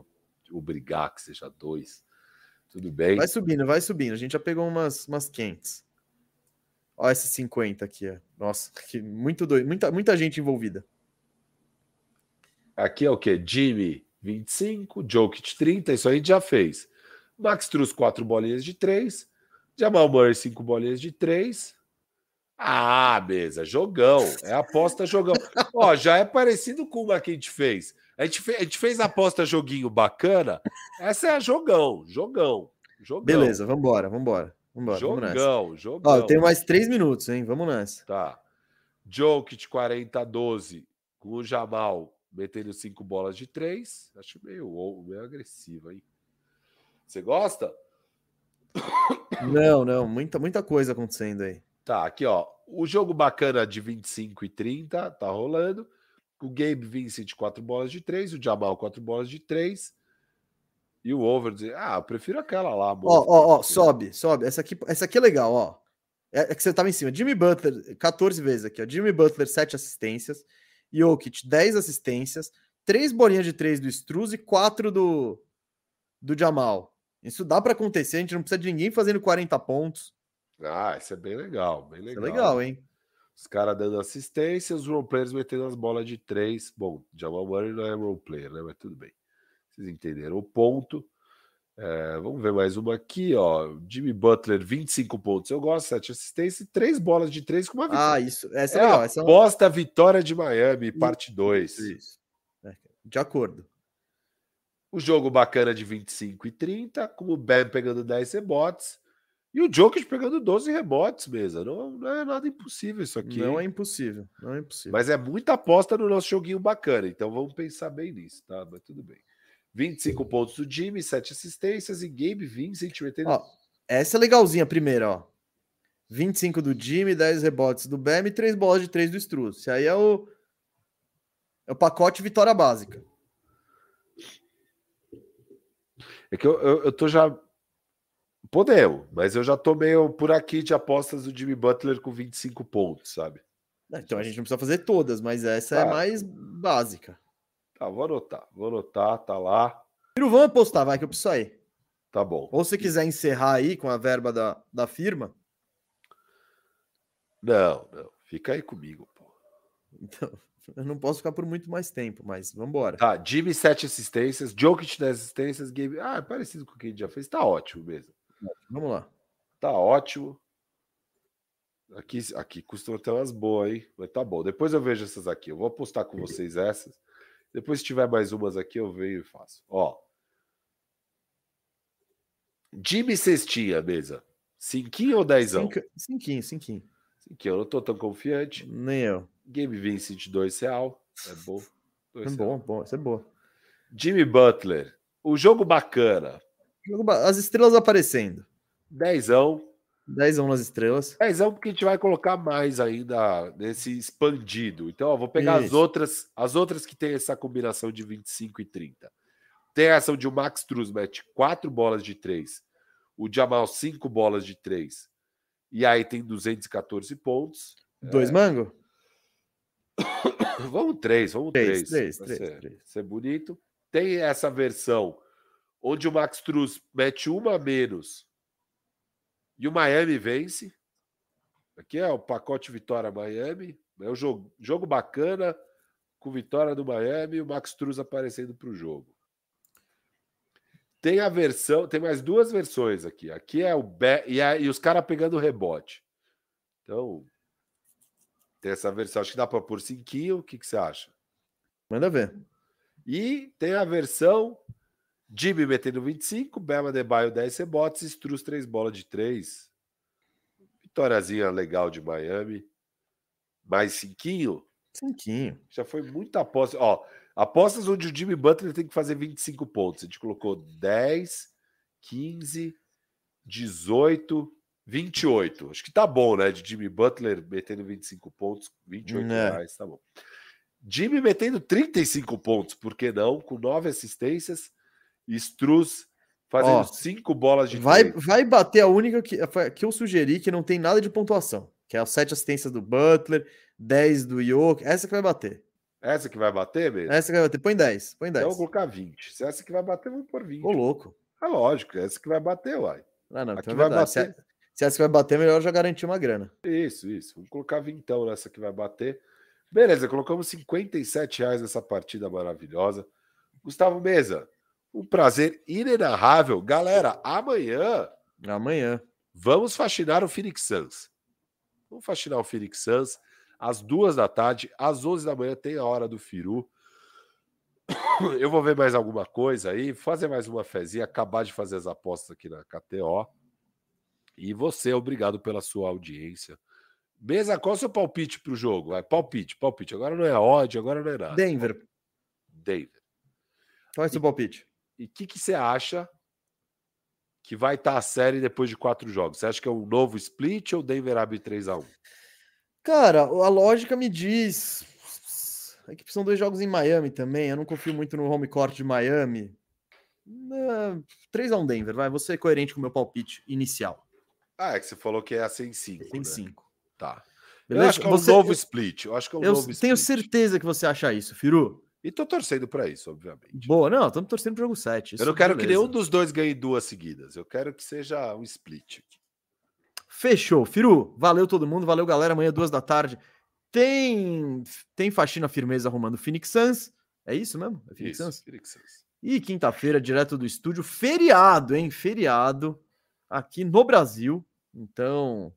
obrigar que seja dois. Tudo bem. Vai subindo, vai subindo. A gente já pegou umas, umas quentes. Olha esses 50 aqui. Ó. Nossa, que muito doido. Muita, muita gente envolvida. Aqui é o que? Jimmy, 25. Jokic, 30. Isso a gente já fez. Max Truz, 4 bolinhas de 3. Jamal Murray, 5 bolinhas de 3. Ah, mesa, jogão. É aposta jogão. Ó, já é parecido com uma que a gente fez. A gente, fez. a gente fez aposta joguinho bacana. Essa é a jogão, jogão. jogão. Beleza, vambora, vambora. Vambora jogão, jogão. Ó, eu tenho mais três minutos, hein? Vamos nessa. Tá. Jokic 40 12 com o Jamal metendo cinco bolas de três. Acho meio, meio agressivo, hein? Você gosta? Não, não, muita, muita coisa acontecendo aí. Tá, aqui ó. O jogo bacana de 25 e 30 tá rolando. O Gabe Vincent, 4 bolas de 3. O Jamal, 4 bolas de 3. E o over dizer, ah, eu prefiro aquela lá. Ó, ó, ó, sobe, sobe. Essa aqui, essa aqui é legal, ó. É, é, que você tava em cima. Jimmy Butler, 14 vezes aqui, ó. Jimmy Butler, 7 assistências. Jokic, 10 assistências. 3 bolinhas de 3 do Struz e 4 do, do Jamal. Isso dá para acontecer, a gente não precisa de ninguém fazendo 40 pontos. Ah, isso é bem legal, bem legal. Isso é legal, hein? Os caras dando assistência, os roleplayers metendo as bolas de três. Bom, Jamal Murray não é roleplayer, né? Mas tudo bem. Vocês entenderam o ponto. É, vamos ver mais uma aqui, ó. Jimmy Butler, 25 pontos. Eu gosto, 7 assistências e 3 bolas de 3 com uma vitória. Ah, isso. Essa é, é legal. Essa aposta é vitória de Miami, parte 2. Isso, isso. É, de acordo. O jogo bacana de 25 e 30, com o Ben pegando 10 rebotes. E o Jokic pegando 12 rebotes, mesa. Não, não, é nada impossível isso aqui. Não é impossível. Não é impossível. Mas é muita aposta no nosso joguinho bacana. Então vamos pensar bem nisso, tá? Mas tudo bem. 25 pontos do Jimmy, 7 assistências e Gabe Vincent metendo. Ó, essa é legalzinha primeiro, ó. 25 do Jimmy, 10 rebotes do Bam e 3 bolas de 3 do Struz. Isso aí é o, é o pacote vitória básica. É que eu, eu, eu tô já Podemos, mas eu já tô meio por aqui de apostas do Jimmy Butler com 25 pontos, sabe? Então a gente não precisa fazer todas, mas essa é tá. é mais básica. Tá, vou anotar, vou anotar, tá lá. Piro, vamos apostar, vai que eu preciso sair. Tá bom. Ou se quiser encerrar aí com a verba da, da firma. Não, não, fica aí comigo, pô. Então, eu não posso ficar por muito mais tempo, mas vamos embora. Tá, Jimmy 7 assistências, Jokic 10 assistências, Gabe... Ah, é parecido com o que a gente já fez, tá ótimo mesmo. Vamos lá. Tá ótimo. Aqui, aqui costuma ter umas boas, hein? Mas tá bom. Depois eu vejo essas aqui. Eu vou apostar com vocês essas. Depois, se tiver mais umas aqui, eu venho e faço. Ó. Jimmy Cestinha, mesa. Cinquinho ou dezão? Cinquinho, cinquinho. Cinquinho, eu não tô tão confiante. Nem eu. Game Vincent, dois real. É bom. Dois é bom, bom. Isso é boa. Jimmy Butler. O jogo bacana. As estrelas aparecendo. Dezão. Dezão nas estrelas. Dezão porque a gente vai colocar mais ainda nesse expandido. Então, ó, vou pegar as outras, as outras que tem essa combinação de 25 e 30. Tem a ação de o Max Truz mete 4 bolas de 3. O Jamal 5 bolas de 3. E aí tem 214 pontos. Dois é... mango? vamos três, vamos três. Três, três, três, ser, três. Ser bonito. Tem essa versão onde o Max Truz mete uma a menos e o Miami vence. Aqui é o pacote vitória Miami. É um jogo, jogo bacana com vitória do Miami e o Max Truz aparecendo para o jogo. Tem a versão, tem mais duas versões aqui. Aqui é o be, e, a, e os caras pegando rebote. Então, tem essa versão. Acho que dá para pôr cinquinho. O que, que você acha? Manda ver. E tem a versão Jimmy metendo 25, Bema Debaio 10 rebotes, Struz 3 bolas de 3. Vitóriazinha legal de Miami. Mais cinquinho? Cinquinho. Já foi muita aposta. Ó, apostas onde o Jimmy Butler tem que fazer 25 pontos. A gente colocou 10, 15, 18, 28. Acho que tá bom, né? De Jimmy Butler metendo 25 pontos, 28 é. reais, tá bom. Jimmy metendo 35 pontos, por que não? Com nove assistências Struz fazendo Ó, cinco bolas de vai, vai bater a única que, que eu sugeri que não tem nada de pontuação, que é as sete assistências do Butler, 10 do Yoke, essa que vai bater. Essa que vai bater mesmo? Essa que vai bater, põe 10, põe 10. Então eu vou colocar 20. Se essa que vai bater, vamos pôr 20. Ô, louco. É lógico, essa que vai bater, uai. Ah, não, então é vai bater. Se, se essa que vai bater, melhor já garantir uma grana. Isso, isso. Vamos colocar 20 nessa que vai bater. Beleza, colocamos 57 reais nessa partida maravilhosa. Gustavo Mesa, um prazer inenarrável. Galera, amanhã. Amanhã. Vamos faxinar o Phoenix Suns. Vamos faxinar o Phoenix Suns às duas da tarde, às 11 da manhã tem a hora do Firu. Eu vou ver mais alguma coisa aí, fazer mais uma fezinha, acabar de fazer as apostas aqui na KTO. E você, obrigado pela sua audiência. Mesa, qual é o seu palpite para o jogo? Vai, palpite, palpite. Agora não é ódio, agora não é nada. Denver. Denver. Qual é o seu palpite? E o que, que você acha que vai estar tá a série depois de quatro jogos? Você acha que é um novo split ou Denver abre 3 a 1 Cara, a lógica me diz. É que são dois jogos em Miami também. Eu não confio muito no home court de Miami. 3 a 1 Denver, vai. Você é coerente com o meu palpite inicial. Ah, é que você falou que é a 105. 105. Né? Tá. Beleza? Eu acho que é um você, novo split. Eu acho que é um eu novo tenho split. certeza que você acha isso, Firu. E tô torcendo para isso, obviamente. Boa, não, estamos torcendo pro jogo 7. Eu não quero beleza. que nenhum dos dois ganhe duas seguidas. Eu quero que seja um split. Fechou. Firu, valeu todo mundo, valeu galera. Amanhã, duas da tarde, tem tem faxina firmeza arrumando Phoenix Suns. É isso mesmo? É Phoenix, isso, Suns? Phoenix Suns. E quinta-feira, direto do estúdio, feriado, hein? Feriado aqui no Brasil. Então,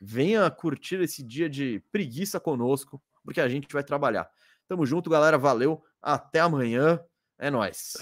venha curtir esse dia de preguiça conosco, porque a gente vai trabalhar. Tamo junto, galera. Valeu. Até amanhã. É nós.